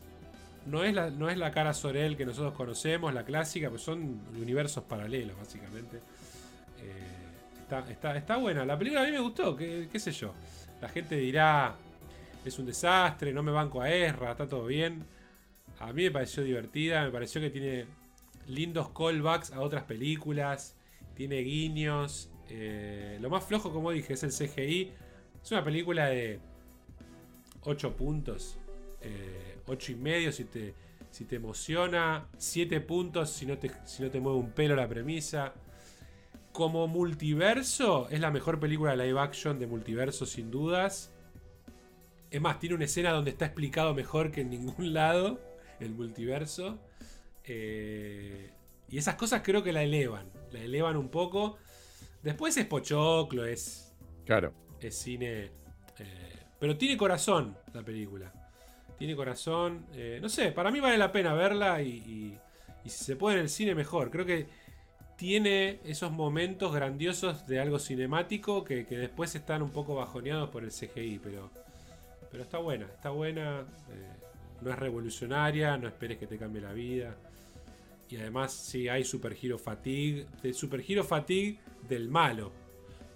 no es la, no es la cara Sorel que nosotros conocemos, la clásica, pues son universos paralelos, básicamente. Eh, está, está, está buena. La película a mí me gustó, qué, qué sé yo. La gente dirá, es un desastre, no me banco a Ezra, está todo bien. A mí me pareció divertida, me pareció que tiene lindos callbacks a otras películas, tiene guiños. eh, lo más flojo, como dije, es el CGI. Es una película de 8 puntos, eh, 8 y medio si te, si te emociona, 7 puntos si no, te, si no te mueve un pelo la premisa. Como multiverso, es la mejor película de live action de multiverso, sin dudas. Es más, tiene una escena donde está explicado mejor que en ningún lado el multiverso. Eh, y esas cosas creo que la elevan. La elevan un poco. Después es pochoclo, es, Claro. es cine. eh, pero tiene corazón la película. Tiene corazón. eh, no sé, para mí vale la pena verla y, y- y si se puede en el cine mejor. Creo que tiene esos momentos grandiosos de algo cinemático que, que después están un poco bajoneados por el CGI. Pero, pero está buena, está buena. eh, no es revolucionaria, no esperes que te cambie la vida. Y además, sí, hay Super Hero Fatigue. De Super Hero Fatigue del malo.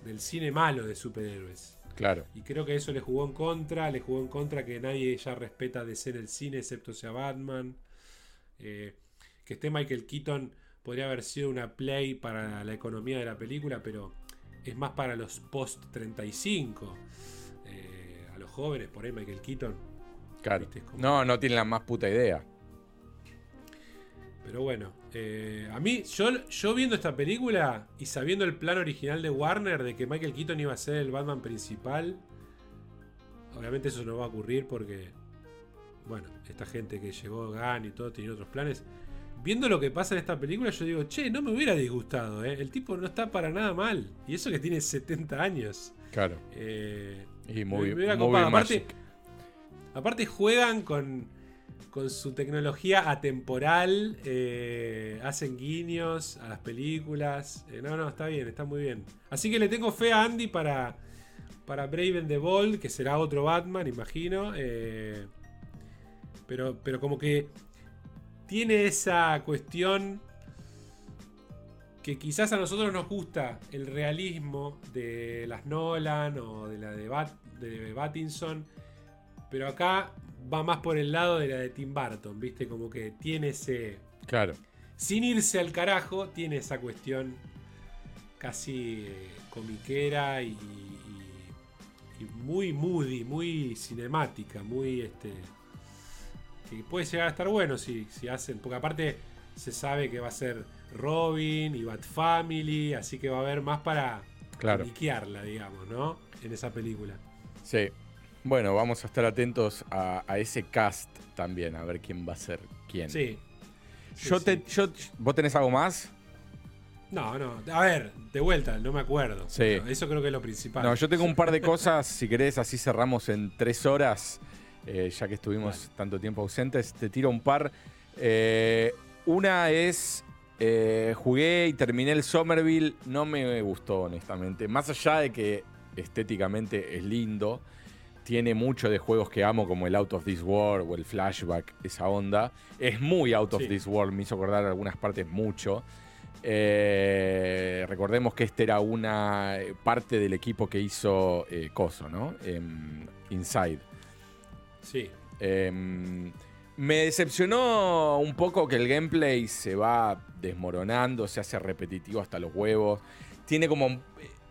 Del cine malo de superhéroes. Claro. Y creo que eso le jugó en contra. Le jugó en contra que nadie ya respeta de ser el cine, excepto sea Batman. Eh, que esté Michael Keaton podría haber sido una play para la economía de la película, pero es más para los post 35. Eh, a los jóvenes, por ahí Michael Keaton. Claro. No, no tienen la más puta idea. Pero bueno, eh, a mí, yo, yo viendo esta película y sabiendo el plan original de Warner de que Michael Keaton iba a ser el Batman principal, obviamente eso no va a ocurrir porque, bueno, esta gente que llegó, Gunn y todo, tenía otros planes. Viendo lo que pasa en esta película, yo digo, che, no me hubiera disgustado, ¿eh? El tipo no está para nada mal. Y eso que tiene 70 años. Claro. Eh, Y muy, me hubiera muy. Aparte. Aparte juegan con, su tecnología atemporal, eh, hacen guiños a las películas. Eh, no, no, está bien, está muy bien. Así que le tengo fe a Andy para, para Brave and the Bold, que será otro Batman, imagino. eh, pero, pero como que tiene esa cuestión que quizás a nosotros nos gusta el realismo de las Nolan o de la de, Bat, de Pattinson, pero acá va más por el lado de la de Tim Burton, ¿viste? Como que tiene ese... Claro. Sin irse al carajo, tiene esa cuestión casi eh, comiquera y, y- y muy moody, muy cinemática, muy este que puede llegar a estar bueno si, si hacen, porque aparte se sabe que va a ser Robin y Bat Family, así que va a haber más para Claro. digamos, ¿no? En esa película. Sí. Bueno, vamos a estar atentos a, a ese cast también, a ver quién va a ser quién. Sí. Yo sí. te, yo, ¿Vos tenés algo más? No, no. A ver, de vuelta, no me acuerdo. Sí. Eso creo que es lo principal. No, yo tengo un par de [laughs] cosas, si querés, así cerramos en tres horas, eh, ya que estuvimos tanto tiempo ausentes, te tiro un par. Eh, una es, eh, jugué y terminé el Somerville, no me gustó honestamente, más allá de que estéticamente es lindo, tiene mucho de juegos que amo como el Out of This World o el Flashback, esa onda. Es muy Out of Sí. This World, me hizo acordar algunas partes mucho. Eh, recordemos que este era una eh, parte del equipo que hizo eh, Coso, ¿no? Em, Inside. Sí. Em, me decepcionó un poco que el gameplay se va desmoronando, se hace repetitivo hasta los huevos. Tiene como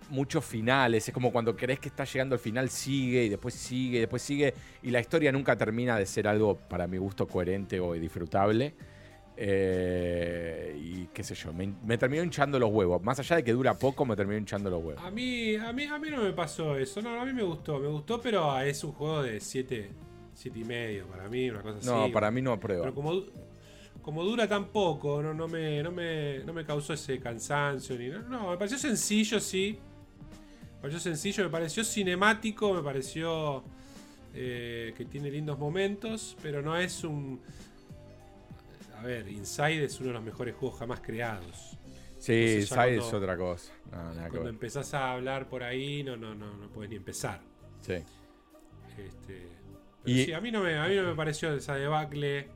muchos finales, es como cuando crees que está llegando al final, sigue y después sigue y después sigue. Y la historia nunca termina de ser algo, para mi gusto, coherente o disfrutable. Eh, y qué sé yo, me, terminó hinchando los huevos. Más allá de que dura poco, me terminó hinchando los huevos. A mí, a mí, a mí no me pasó eso. No, a mí me gustó, me gustó, pero es un juego de 7, siete y medio para mí, una cosa así. No, para mí no aprueba. Pero como, como dura tan poco, no, no, me, no, me, no me causó ese cansancio. Ni, no, me pareció sencillo, sí. Me pareció sencillo, me pareció cinemático, me pareció eh, que tiene lindos momentos, pero no es un a ver, Inside es uno de los mejores juegos jamás creados. Sí, Inside es otra cosa. cuando empezás a hablar por ahí, no, no, no, no puedes ni empezar. Sí. Este, y... sí, a mí, no me, a mí no me pareció esa debacle.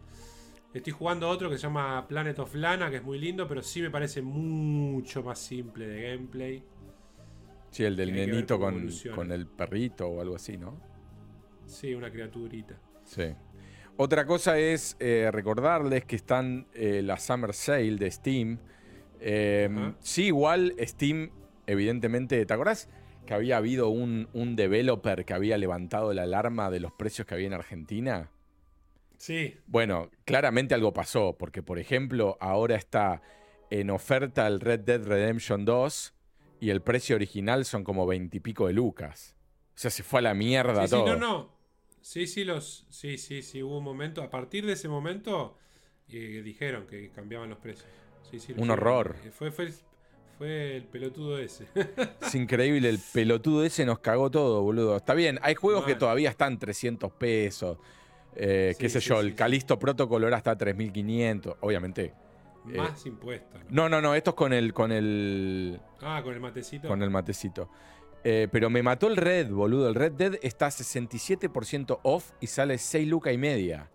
Estoy jugando otro que se llama Planet of Lana, que es muy lindo, pero sí me parece mucho más simple de gameplay. Sí, el del nenito con, con, el perrito o algo así, ¿no? Sí, una criaturita. Sí. Otra cosa es eh, recordarles que están eh, la Summer Sale de Steam. Em, sí, igual Steam, evidentemente, ¿te acordás que había habido un, developer que había levantado la alarma de los precios que había en Argentina? Sí. Bueno, claramente algo pasó, porque por ejemplo, ahora está en oferta el Red Dead Redemption 2 y el precio original son como veintipico de lucas. O sea, se fue a la mierda todo. Sí, no, no. Sí, sí, los, sí, sí, sí, hubo un momento. A partir de ese momento eh, dijeron que cambiaban los precios. un horror. Eh, fue, fue, fue, el pelotudo ese. [laughs] es increíble, el pelotudo ese nos cagó todo, boludo. Está bien, hay juegos que todavía están 300 pesos. Eh, qué sé yo, el Calisto Protocol ahora está a 3500, obviamente. Más impuestos. ¿no? no, no, esto es con el, con el. Ah, con el matecito. Con el matecito. Eh, pero me mató el Red, boludo. El Red Dead está 67% off y sale 6 lucas y media.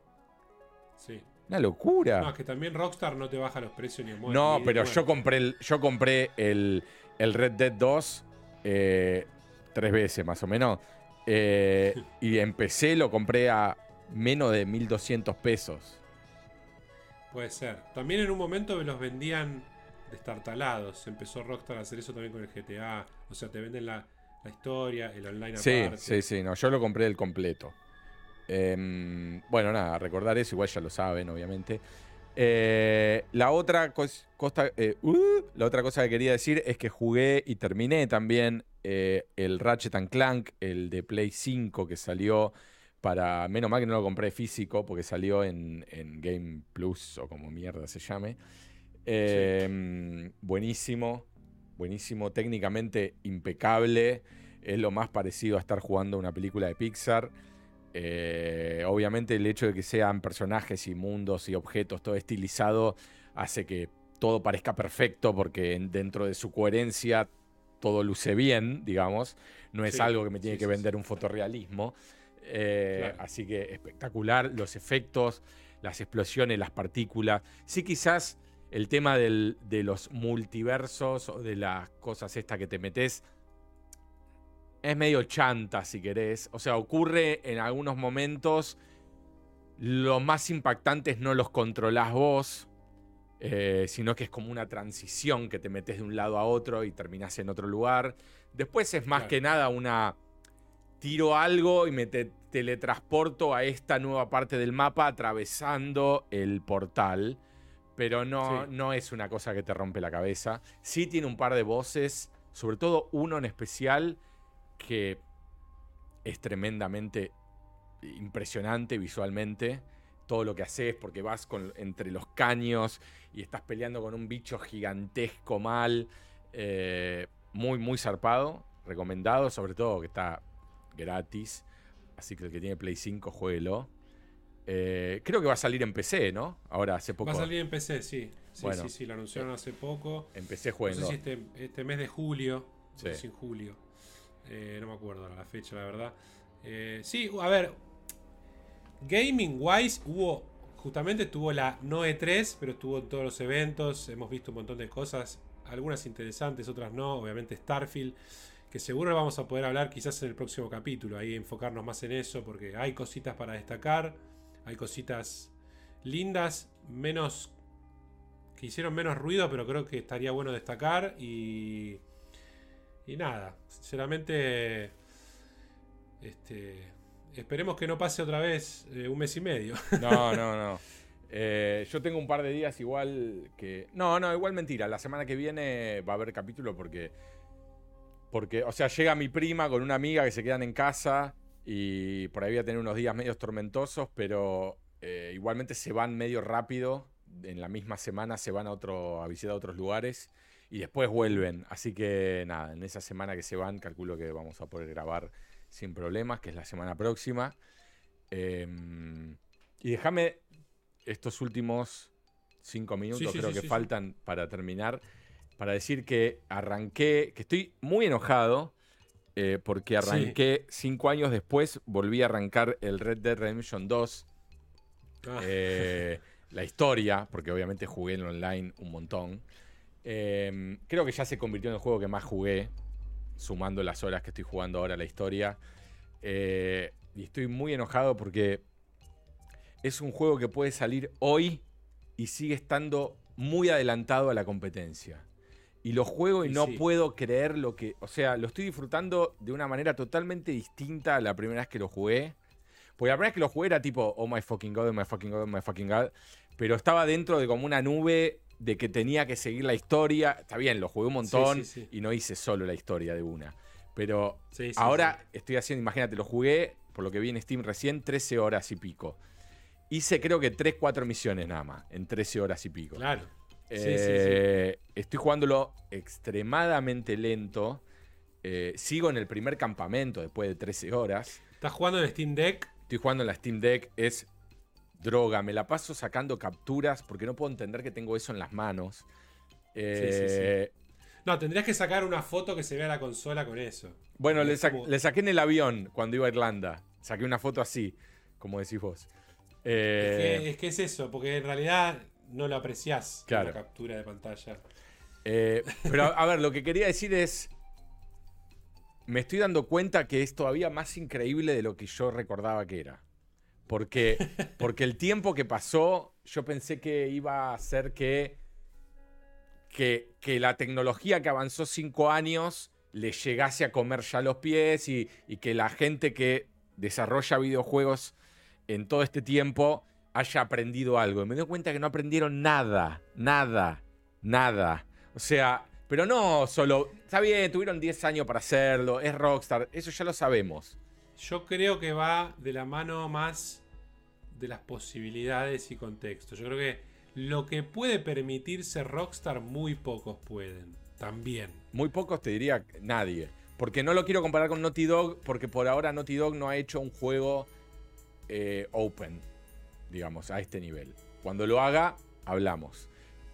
Sí. Una locura. No, es que también Rockstar no te baja los precios ni muerte. No, pero yo compré, el, yo compré el, Red Dead 2 eh, tres veces más o menos. Eh, [laughs] y empecé, lo compré a menos de 1200 pesos. Puede ser. También en un momento me los vendían destartalados. Empezó Rockstar a hacer eso también con el GTA. O sea, te venden la, la historia, el online sí, Sí, sí, no, yo lo compré el completo. Em, bueno, nada, recordar eso, igual ya lo saben, obviamente. Eh, la, otra cosa, eh, uh, la otra cosa que quería decir es que jugué y terminé también eh, el Ratchet and Clank, el de Play 5 que salió para. Menos mal que no lo compré físico porque salió en, en Game Plus o como mierda se llame. Em, buenísimo buenísimo, técnicamente impecable. Es lo más parecido a estar jugando una película de Pixar. Eh, obviamente el hecho de que sean personajes y mundos y objetos todo estilizado hace que todo parezca perfecto porque dentro de su coherencia todo luce bien, digamos. No es algo que me tiene que vender un fotorrealismo. Eh, así que espectacular. Los efectos, las explosiones, las partículas. Sí, quizás el tema de los multiversos o de las cosas estas que te metes es medio chanta, si querés. O sea, ocurre en algunos momentos. Los más impactantes no los controlás vos, eh, sino que es como una transición que te metes de un lado a otro y terminás en otro lugar. Después es más que nada una. Tiro algo y me teletransporto a esta nueva parte del mapa atravesando el portal. Pero no, no es una cosa que te rompe la cabeza. Sí tiene un par de voces, sobre todo uno en especial que es tremendamente impresionante visualmente. Todo lo que haces porque vas con, entre los caños y estás peleando con un bicho gigantesco mal. Eh, muy, muy zarpado. Recomendado, sobre todo que está gratis. Así que el que tiene Play 5, jueguelo. Eh, creo que va a salir en PC, ¿no? Ahora, hace poco. Va a salir en PC, sí. Sí, sí, sí, lo anunciaron hace poco. En PC. No sé si este, este, mes de julio. Sí. en julio. Eh, no me acuerdo la fecha, la verdad. Eh, sí, a ver. Gaming wise hubo justamente estuvo la no E3, pero estuvo en todos los eventos, hemos visto un montón de cosas, algunas interesantes, otras no, obviamente Starfield, que seguro vamos a poder hablar quizás en el próximo capítulo, ahí enfocarnos más en eso, porque hay cositas para destacar, hay cositas lindas, menos que hicieron menos ruido, pero creo que estaría bueno destacar y y nada, sinceramente este esperemos que no pase otra vez eh, un mes y medio. [laughs] No, no, no. Eh, yo tengo un par de días igual que... No, no, igual mentira. La semana que viene va a haber capítulo porque... Porque, o sea, llega mi prima con una amiga que se quedan en casa y por ahí voy a tener unos días medio tormentosos, pero eh, igualmente se van medio rápido. En la misma semana se van a, otro, a visitar otros lugares y después vuelven. Así que nada, en esa semana que se van, calculo que vamos a poder grabar sin problemas, que es la semana próxima. Em, y déjame estos últimos cinco minutos, creo que faltan para terminar, para decir que arranqué, que estoy muy enojado. Eh, porque arranqué cinco años después, volví a arrancar el Red Dead Redemption 2. Ah. Eh, la historia, porque obviamente jugué en online un montón. Em, creo que ya se convirtió en el juego que más jugué, sumando las horas que estoy jugando ahora a la historia. Eh, y estoy muy enojado porque es un juego que puede salir hoy y sigue estando muy adelantado a la competencia. Y lo juego y, no puedo creer lo que. O sea, lo estoy disfrutando de una manera totalmente distinta a la primera vez que lo jugué. Porque la primera vez que lo jugué era tipo, oh my fucking god, oh my fucking god, oh my fucking god. Pero estaba dentro de como una nube de que tenía que seguir la historia. Está bien, lo jugué un montón y no hice solo la historia de una. Pero ahora estoy haciendo, imagínate, lo jugué, por lo que vi en Steam recién, 13 horas y pico. Hice creo que 3, 4 misiones nada más, en 13 horas y pico. Claro. Eh, estoy jugándolo extremadamente lento. Eh, sigo en el primer campamento después de 13 horas. ¿Estás jugando en Steam Deck? Estoy jugando en la Steam Deck. Es droga, me la paso sacando capturas porque no puedo entender que tengo eso en las manos. Eh, no, tendrías que sacar una foto que se vea la consola con eso. Bueno, le, saqué en el avión cuando iba a Irlanda. Saqué una foto así, como decís vos. Eh, es, que, es, eso, porque en realidad no lo apreciás la captura de pantalla. Eh, pero a ver, lo que quería decir es. Me estoy dando cuenta que es todavía más increíble de lo que yo recordaba que era. Porque, [laughs] porque el tiempo que pasó, yo pensé que iba a ser que, que, la tecnología que avanzó cinco años le llegase a comer ya los pies y, que la gente que desarrolla videojuegos en todo este tiempo haya aprendido algo. Y me doy cuenta que no aprendieron nada, nada, nada. O sea, pero no solo, está bien, tuvieron 10 años para hacerlo, es Rockstar, eso ya lo sabemos. Yo creo que va de la mano más de las posibilidades y contextos. Yo creo que lo que puede permitirse Rockstar, muy pocos pueden. También. Muy pocos te diría nadie. Porque no lo quiero comparar con Naughty Dog, porque por ahora Naughty Dog no ha hecho un juego eh, open, digamos, a este nivel. Cuando lo haga, hablamos.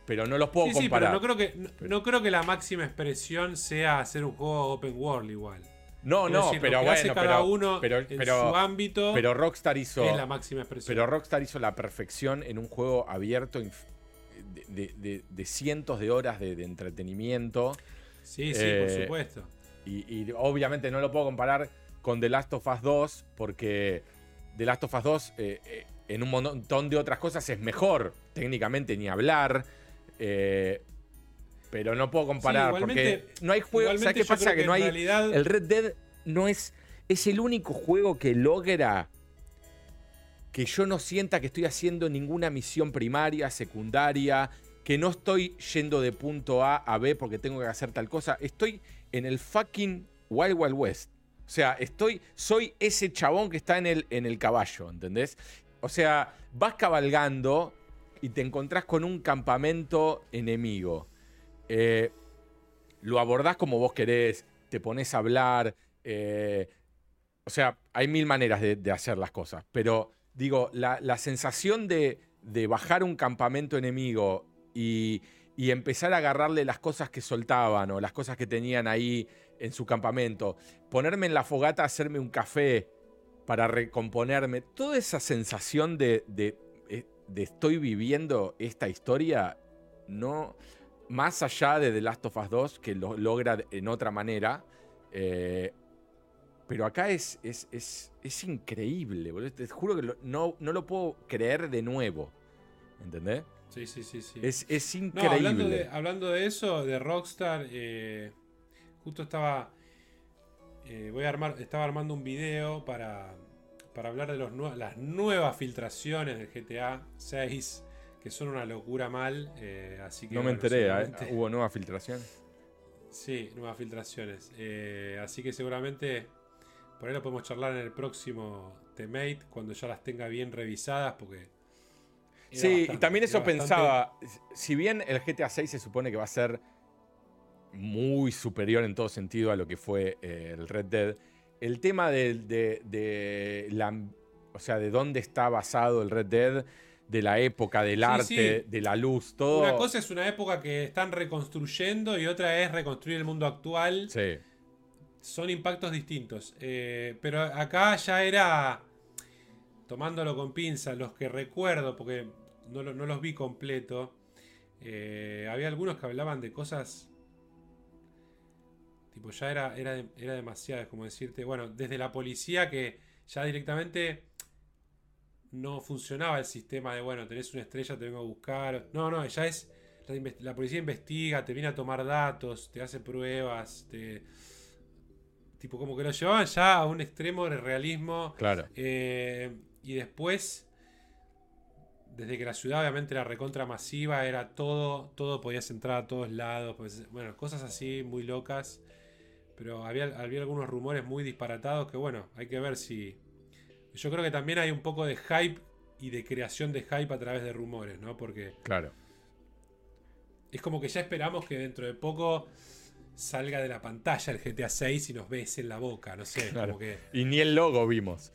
Pero no los puedo comparar. Sí, pero no creo, que, no creo que la máxima expresión sea hacer un juego open world igual. No, no, pero bueno, cada uno en su ámbito pero Rockstar hizo la máxima expresión. Pero Rockstar hizo la perfección en un juego abierto de, cientos de horas de, entretenimiento. Sí, sí, por eh, supuesto. Y, obviamente no lo puedo comparar con The Last of Us 2 porque The Last of Us 2 eh, eh, en un montón de otras cosas es mejor técnicamente ni hablar. Eh, pero no puedo comparar porque no hay juego. ¿Sabes qué pasa? Que, no hay. El Red Dead no es. Es el único juego que logra que yo no sienta que estoy haciendo ninguna misión primaria, secundaria, que no estoy yendo de punto A a B porque tengo que hacer tal cosa. Estoy en el fucking Wild Wild West. O sea, estoy, soy ese chabón que está en el, en el caballo, ¿entendés? O sea, vas cabalgando y te encontrás con un campamento enemigo. Eh, lo abordás como vos querés, te pones a hablar. Eh, o sea, hay mil maneras de, hacer las cosas. Pero digo, la, sensación de, bajar un campamento enemigo y, empezar a agarrarle las cosas que soltaban o las cosas que tenían ahí en su campamento, ponerme en la fogata, hacerme un café para recomponerme, toda esa sensación de, de estoy viviendo esta historia, no. Más allá de The Last of Us 2, que lo logra en otra manera. eh, pero acá es, es, es, es increíble, boludo. Te juro que lo- no, no lo puedo creer de nuevo. ¿Entendés? Sí, sí, sí, sí. Es, es No, increíble. hablando de, hablando de eso, de Rockstar, eh, justo estaba. Eh, voy a armar. Estaba armando un video para. Para hablar de los las nuevas filtraciones del GTA 6. Que son una locura mal. eh, así que. no me bueno, enteré, ¿eh? hubo nueva filtración. Sí, nuevas filtraciones. Así que seguramente. Por ahí lo podemos charlar en el próximo T-Mate. Cuando ya las tenga bien revisadas. Porque. Sí, y también eso bastante- pensaba, si bien el GTA 6 se supone que va a ser muy superior en todo sentido a lo que fue eh, el Red Dead, el tema de, de- de la, o sea, de dónde está basado el Red Dead, de la época, del Sí, arte, sí. de la luz, todo. Una cosa es una época que están reconstruyendo y otra es reconstruir el mundo actual. Sí, Son impactos distintos. Eh, pero acá ya era, tomándolo con pinzas, los que recuerdo, porque no los vi completo, eh, había algunos que hablaban de cosas... Tipo, ya era, era, era demasiado, es como decirte, bueno, desde la policía que ya directamente no funcionaba el sistema de, bueno, tenés una estrella, te vengo a buscar. No, no, ya es. La policía investiga, te viene a tomar datos, te hace pruebas, te. Tipo, como que lo llevaban ya a un extremo de realismo. claro. Eh, y después, desde que la ciudad obviamente era recontra masiva, era todo, todo podías entrar a todos lados. pues, bueno, cosas así muy locas. Pero había, había algunos rumores muy disparatados que, bueno, hay que ver si. Yo creo que también hay un poco de hype y de creación de hype a través de rumores, ¿no? Porque Claro. es como que ya esperamos que dentro de poco salga de la pantalla el GTA 6 y nos bese en la boca, no sé, Claro. como que. Y ni el logo vimos.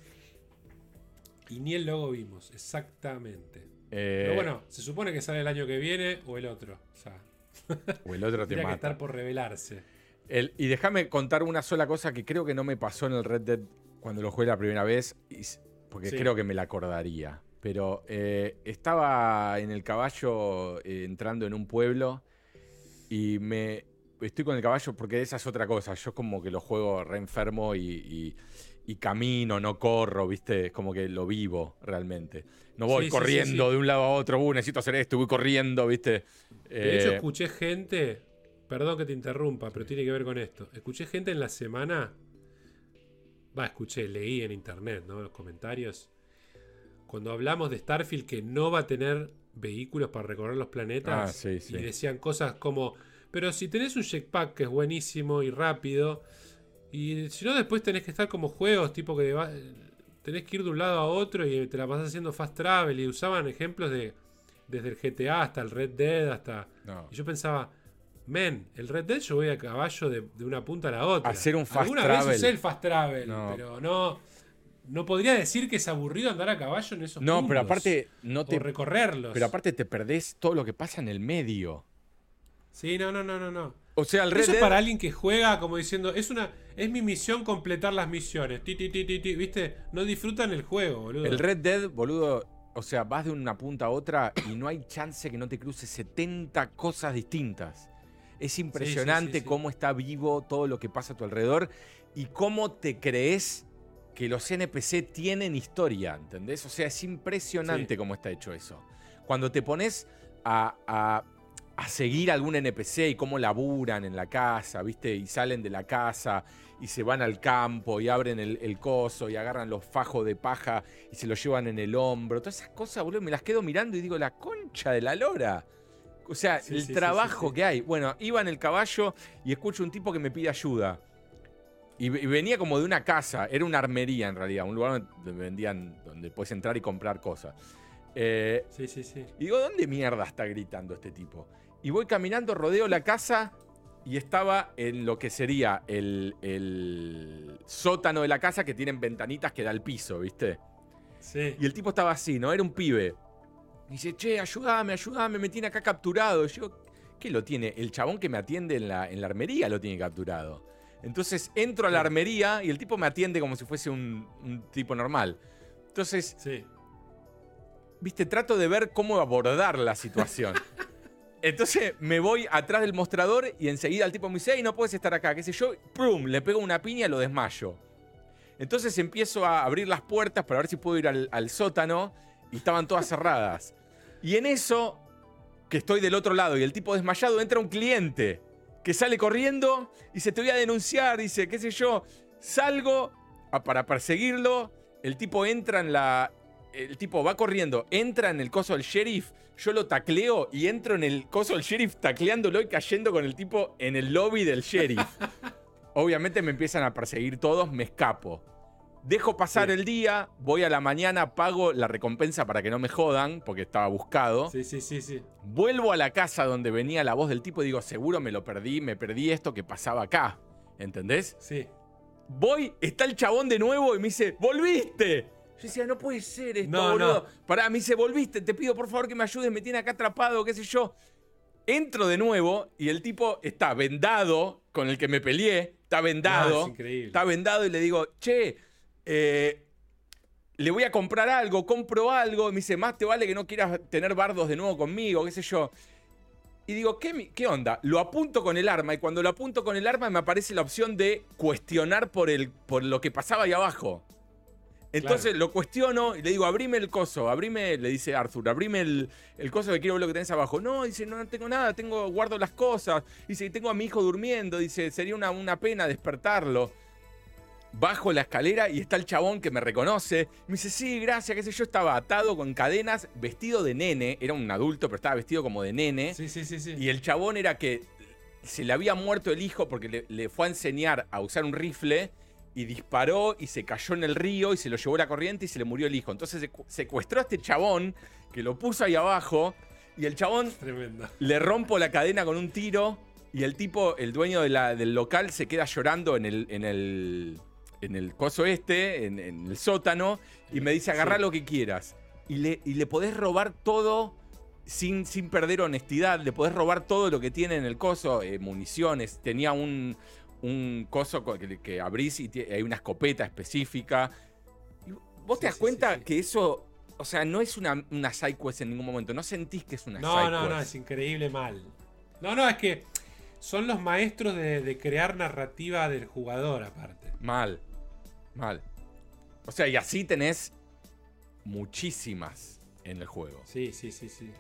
Y ni el logo vimos, exactamente. Eh, Pero bueno, se supone que sale el año que viene o el otro. O sea, o el otro [laughs] te tendría que mata. estar por revelarse. El- y déjame contar una sola cosa que creo que no me pasó en el Red Dead cuando lo jugué la primera vez, y porque Sí. creo que me la acordaría. Pero eh, estaba en el caballo eh, entrando en un pueblo y me estoy con el caballo porque esa es otra cosa. Yo como que lo juego re enfermo y, y- y camino, no corro, ¿viste? Es como que lo vivo realmente. No voy Sí, corriendo sí. de un lado a otro, uh, necesito hacer esto, voy corriendo, ¿viste? De hecho, Eh, escuché gente. Perdón que te interrumpa, pero tiene que ver con esto. Escuché gente en la semana. Va, escuché, leí en internet, ¿no? Los comentarios. Cuando hablamos de Starfield que no va a tener vehículos para recorrer los planetas. Ah, sí, sí. Y decían cosas como. Pero si tenés un jetpack que es buenísimo y rápido. Y si no, después tenés que estar como juegos, tipo que va- tenés que ir de un lado a otro y te la pasás haciendo fast travel. Y usaban ejemplos de. Desde el GTA hasta el Red Dead hasta. no. Y yo pensaba, men, el Red Dead yo voy a caballo de, de una punta a la otra. Hacer un fast Alguna travel. vez usé el fast travel, No. pero no. No podría decir que es aburrido andar a caballo en esos No, pero mundos, aparte no O te recorrerlos. Pero aparte te perdés todo lo que pasa en el medio. Sí, no, no, no, no, no. O sea, el Red Eso es Dead- para alguien que juega como diciendo, es una es mi misión completar las misiones. Ti, ti, ti, ti, ¿Viste? No disfrutan el juego, boludo. el Red Dead, boludo, o sea, vas de una punta a otra y no hay chance que no te cruces 70 cosas distintas. Es impresionante sí, sí. cómo está vivo todo lo que pasa a tu alrededor y cómo te crees que los NPC tienen historia, ¿entendés? O sea, es impresionante cómo está hecho eso. Cuando te pones a, a- a seguir algún NPC y cómo laburan en la casa, ¿viste? Y salen de la casa y se van al campo y abren el, el coso y agarran los fajos de paja y se los llevan en el hombro. Todas esas cosas, boludo, me las quedo mirando y digo, la concha de la lora. O sea, Sí, el sí, trabajo sí, que hay. Bueno, iba en el caballo y escucho un tipo que me pide ayuda. Y venía como de una casa, era una armería en realidad, un lugar donde vendían, donde puedes entrar y comprar cosas. Eh, Sí, sí, sí. y digo, ¿dónde mierda está gritando este tipo? Y voy caminando, rodeo la casa y estaba en lo que sería el, el sótano de la casa que tienen ventanitas que da al piso, ¿viste? Sí. Y el tipo estaba así, ¿no? Era un pibe. Y dice, che, ayúdame, ayúdame, me tiene acá capturado. Y yo, ¿qué lo tiene? El chabón que me atiende en la, en la armería lo tiene capturado. Entonces entro a la armería y el tipo me atiende como si fuese un, un tipo normal. Entonces Sí. viste, trato de ver cómo abordar la situación. [laughs] Entonces me voy atrás del mostrador y enseguida el tipo me dice, hey, no puedes estar acá, qué sé yo. ¡Prum! Le pego una piña y lo desmayo. Entonces empiezo a abrir las puertas para ver si puedo ir al, al sótano y estaban todas cerradas. Y en eso, que estoy del otro lado y el tipo desmayado, entra un cliente que sale corriendo y dice, te voy a denunciar, dice, qué sé yo. Salgo a- para perseguirlo, el tipo entra en la... El tipo va corriendo, entra en el coso del sheriff, yo lo tacleo y entro en el coso del sheriff tacleándolo y cayendo con el tipo en el lobby del sheriff. [laughs] Obviamente me empiezan a perseguir todos, me escapo. Dejo pasar Sí. el día, voy a la mañana, pago la recompensa para que no me jodan, porque estaba buscado. Sí, sí, sí, sí. Vuelvo a la casa donde venía la voz del tipo y digo, seguro me lo perdí, me perdí esto que pasaba acá. ¿Entendés? Sí. Voy, está el chabón de nuevo y me dice, ¡volviste! Yo decía, no puede ser esto, No, boludo. no. Pará, me dice, volviste, te pido por favor que me ayudes, me tiene acá atrapado, qué sé yo. Entro de nuevo y el tipo está vendado, con el que me peleé, está vendado. Ah, es increíble. Está vendado y le digo, che, eh, le voy a comprar algo, compro algo. Y me dice, más te vale que no quieras tener bardos de nuevo conmigo, qué sé yo. Y digo, ¿qué, ¿qué onda? Lo apunto con el arma y cuando lo apunto con el arma me aparece la opción de cuestionar por, el, por lo que pasaba ahí abajo. Entonces lo cuestiono y le digo, abrime el coso, abrime, le dice Arthur, abrime el, el coso que quiero ver lo que tenés abajo. No, dice, no, no tengo nada, tengo, guardo las cosas. Dice, tengo a mi hijo durmiendo, dice, sería una, una pena despertarlo. Bajo la escalera y está el chabón que me reconoce. Me dice, sí, gracias, qué sé yo. Estaba atado con cadenas, vestido de nene. Era un adulto, pero estaba vestido como de nene. Sí, sí, sí, sí. Y el chabón era que se le había muerto el hijo porque le, le fue a enseñar a usar un rifle y disparó y se cayó en el río y se lo llevó la corriente y se le murió el hijo. Entonces secu- secuestró a este chabón que lo puso ahí abajo y el chabón Tremendo. le rompo la cadena con un tiro y el tipo, el dueño de la- del local, se queda llorando en el, en el, en el coso este, en, en el sótano, y me dice, agarrá Sí. lo que quieras. Y le, y le podés robar todo sin, sin perder honestidad, le podés robar todo lo que tiene en el coso, eh, municiones, tenía un, un coso co- que, que abrís y hay una escopeta específica. Y vos Sí, te das sí, cuenta que eso... O sea, no es una, una side quest en ningún momento. No sentís que es una No, side no, no, es increíble mal. No, no, es que son los maestros de, de crear narrativa del jugador, aparte. Mal. Mal. O sea, y así tenés muchísimas en el juego. Sí, sí, sí, sí.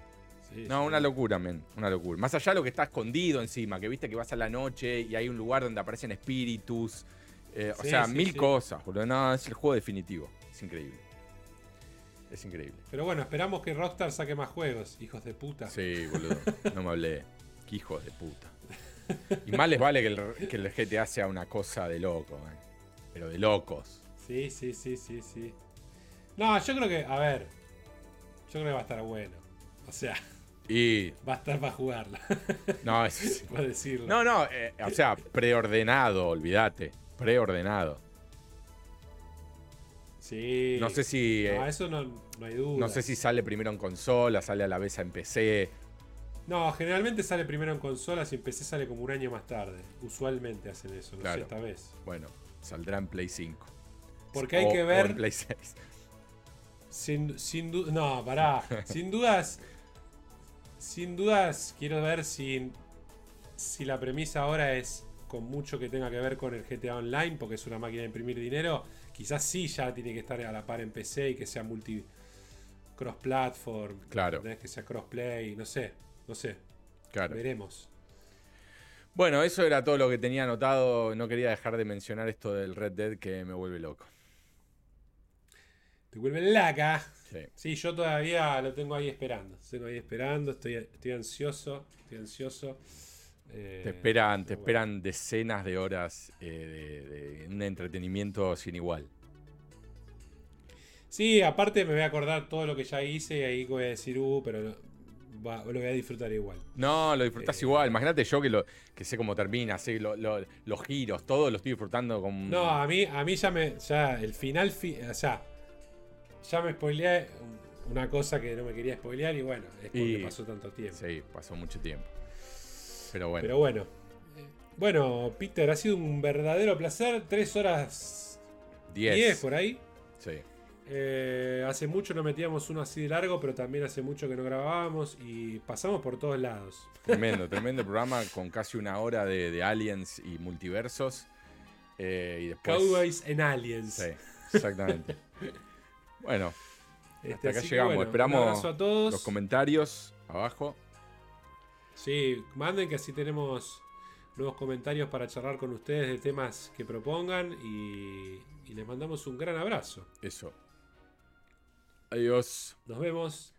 Sí, No, sí. una locura, men. Una locura. Más allá de lo que está escondido encima, que viste que vas a la noche y hay un lugar donde aparecen espíritus. eh, o sea, mil cosas, boludo. No, es el juego definitivo. Es increíble. Es increíble. Pero bueno, esperamos que Rockstar saque más juegos, hijos de puta. Sí, boludo. No me hablé. Qué hijos de puta. Y más les vale que el, que el GTA sea una cosa de loco, man. Pero de locos. Sí, sí, sí, sí, sí. No, yo creo que, a ver, yo creo que va a estar bueno. O sea, Y. va a estar para jugarla, No, es. [laughs] puedo decirlo. No, no, eh, o sea, preordenado, olvídate. Preordenado. Sí. No sé si. eh, No, eso no, no hay duda. no sé si sale primero en consola, sale a la vez en PC. No, generalmente sale primero en consolas y en PC sale como un año más tarde. Usualmente hacen eso, no Claro. sé esta vez. Bueno, saldrá en Play 5. Porque hay O- que ver. en Play 6. Sin, sin duda. No, pará. [laughs] sin dudas. Sin dudas, quiero ver si. Si la premisa ahora es con mucho que tenga que ver con el GTA Online, porque es una máquina de imprimir dinero. Quizás sí ya tiene que estar a la par en PC y que sea multi. cross-platform. Claro. ¿entendés? Que sea crossplay, no sé. No sé. Claro. Veremos. Bueno, eso era todo lo que tenía anotado. No quería dejar de mencionar esto del Red Dead que me vuelve loco. Te vuelve laca. Sí. Sí, yo todavía lo tengo ahí esperando. Tengo ahí esperando, estoy, estoy ansioso. Estoy ansioso. Eh, Te esperan, te bueno. esperan decenas de horas eh, de, de un entretenimiento sin igual. Sí, aparte me voy a acordar todo lo que ya hice y ahí voy a decir, uh, pero no, va- lo voy a disfrutar igual. No, lo disfrutás Eh. igual. Imagínate yo que, lo, que sé cómo termina, sé lo- lo- los giros, todo lo estoy disfrutando con. No, a mí, a mí ya me. Ya, el final. fi- o sea, ya me spoileé una cosa que no me quería spoilear y bueno, es porque Y- pasó tanto tiempo. Sí, pasó mucho tiempo. Pero bueno. Pero bueno. Eh, Bueno, Peter, ha sido un verdadero placer. Tres horas 10. 10 por ahí. Sí. Eh, hace mucho no metíamos uno así de largo, pero también hace mucho que no grabábamos y pasamos por todos lados. Tremendo, tremendo programa con casi una hora de, aliens y multiversos. Eh, y después... Cowboys en aliens. Sí, exactamente. bueno, hasta este, acá llegamos. Esperamos a todos. los comentarios abajo. Sí, manden que así tenemos nuevos comentarios para charlar con ustedes de temas que propongan y, y les mandamos un gran abrazo. Eso. Adiós. Nos vemos.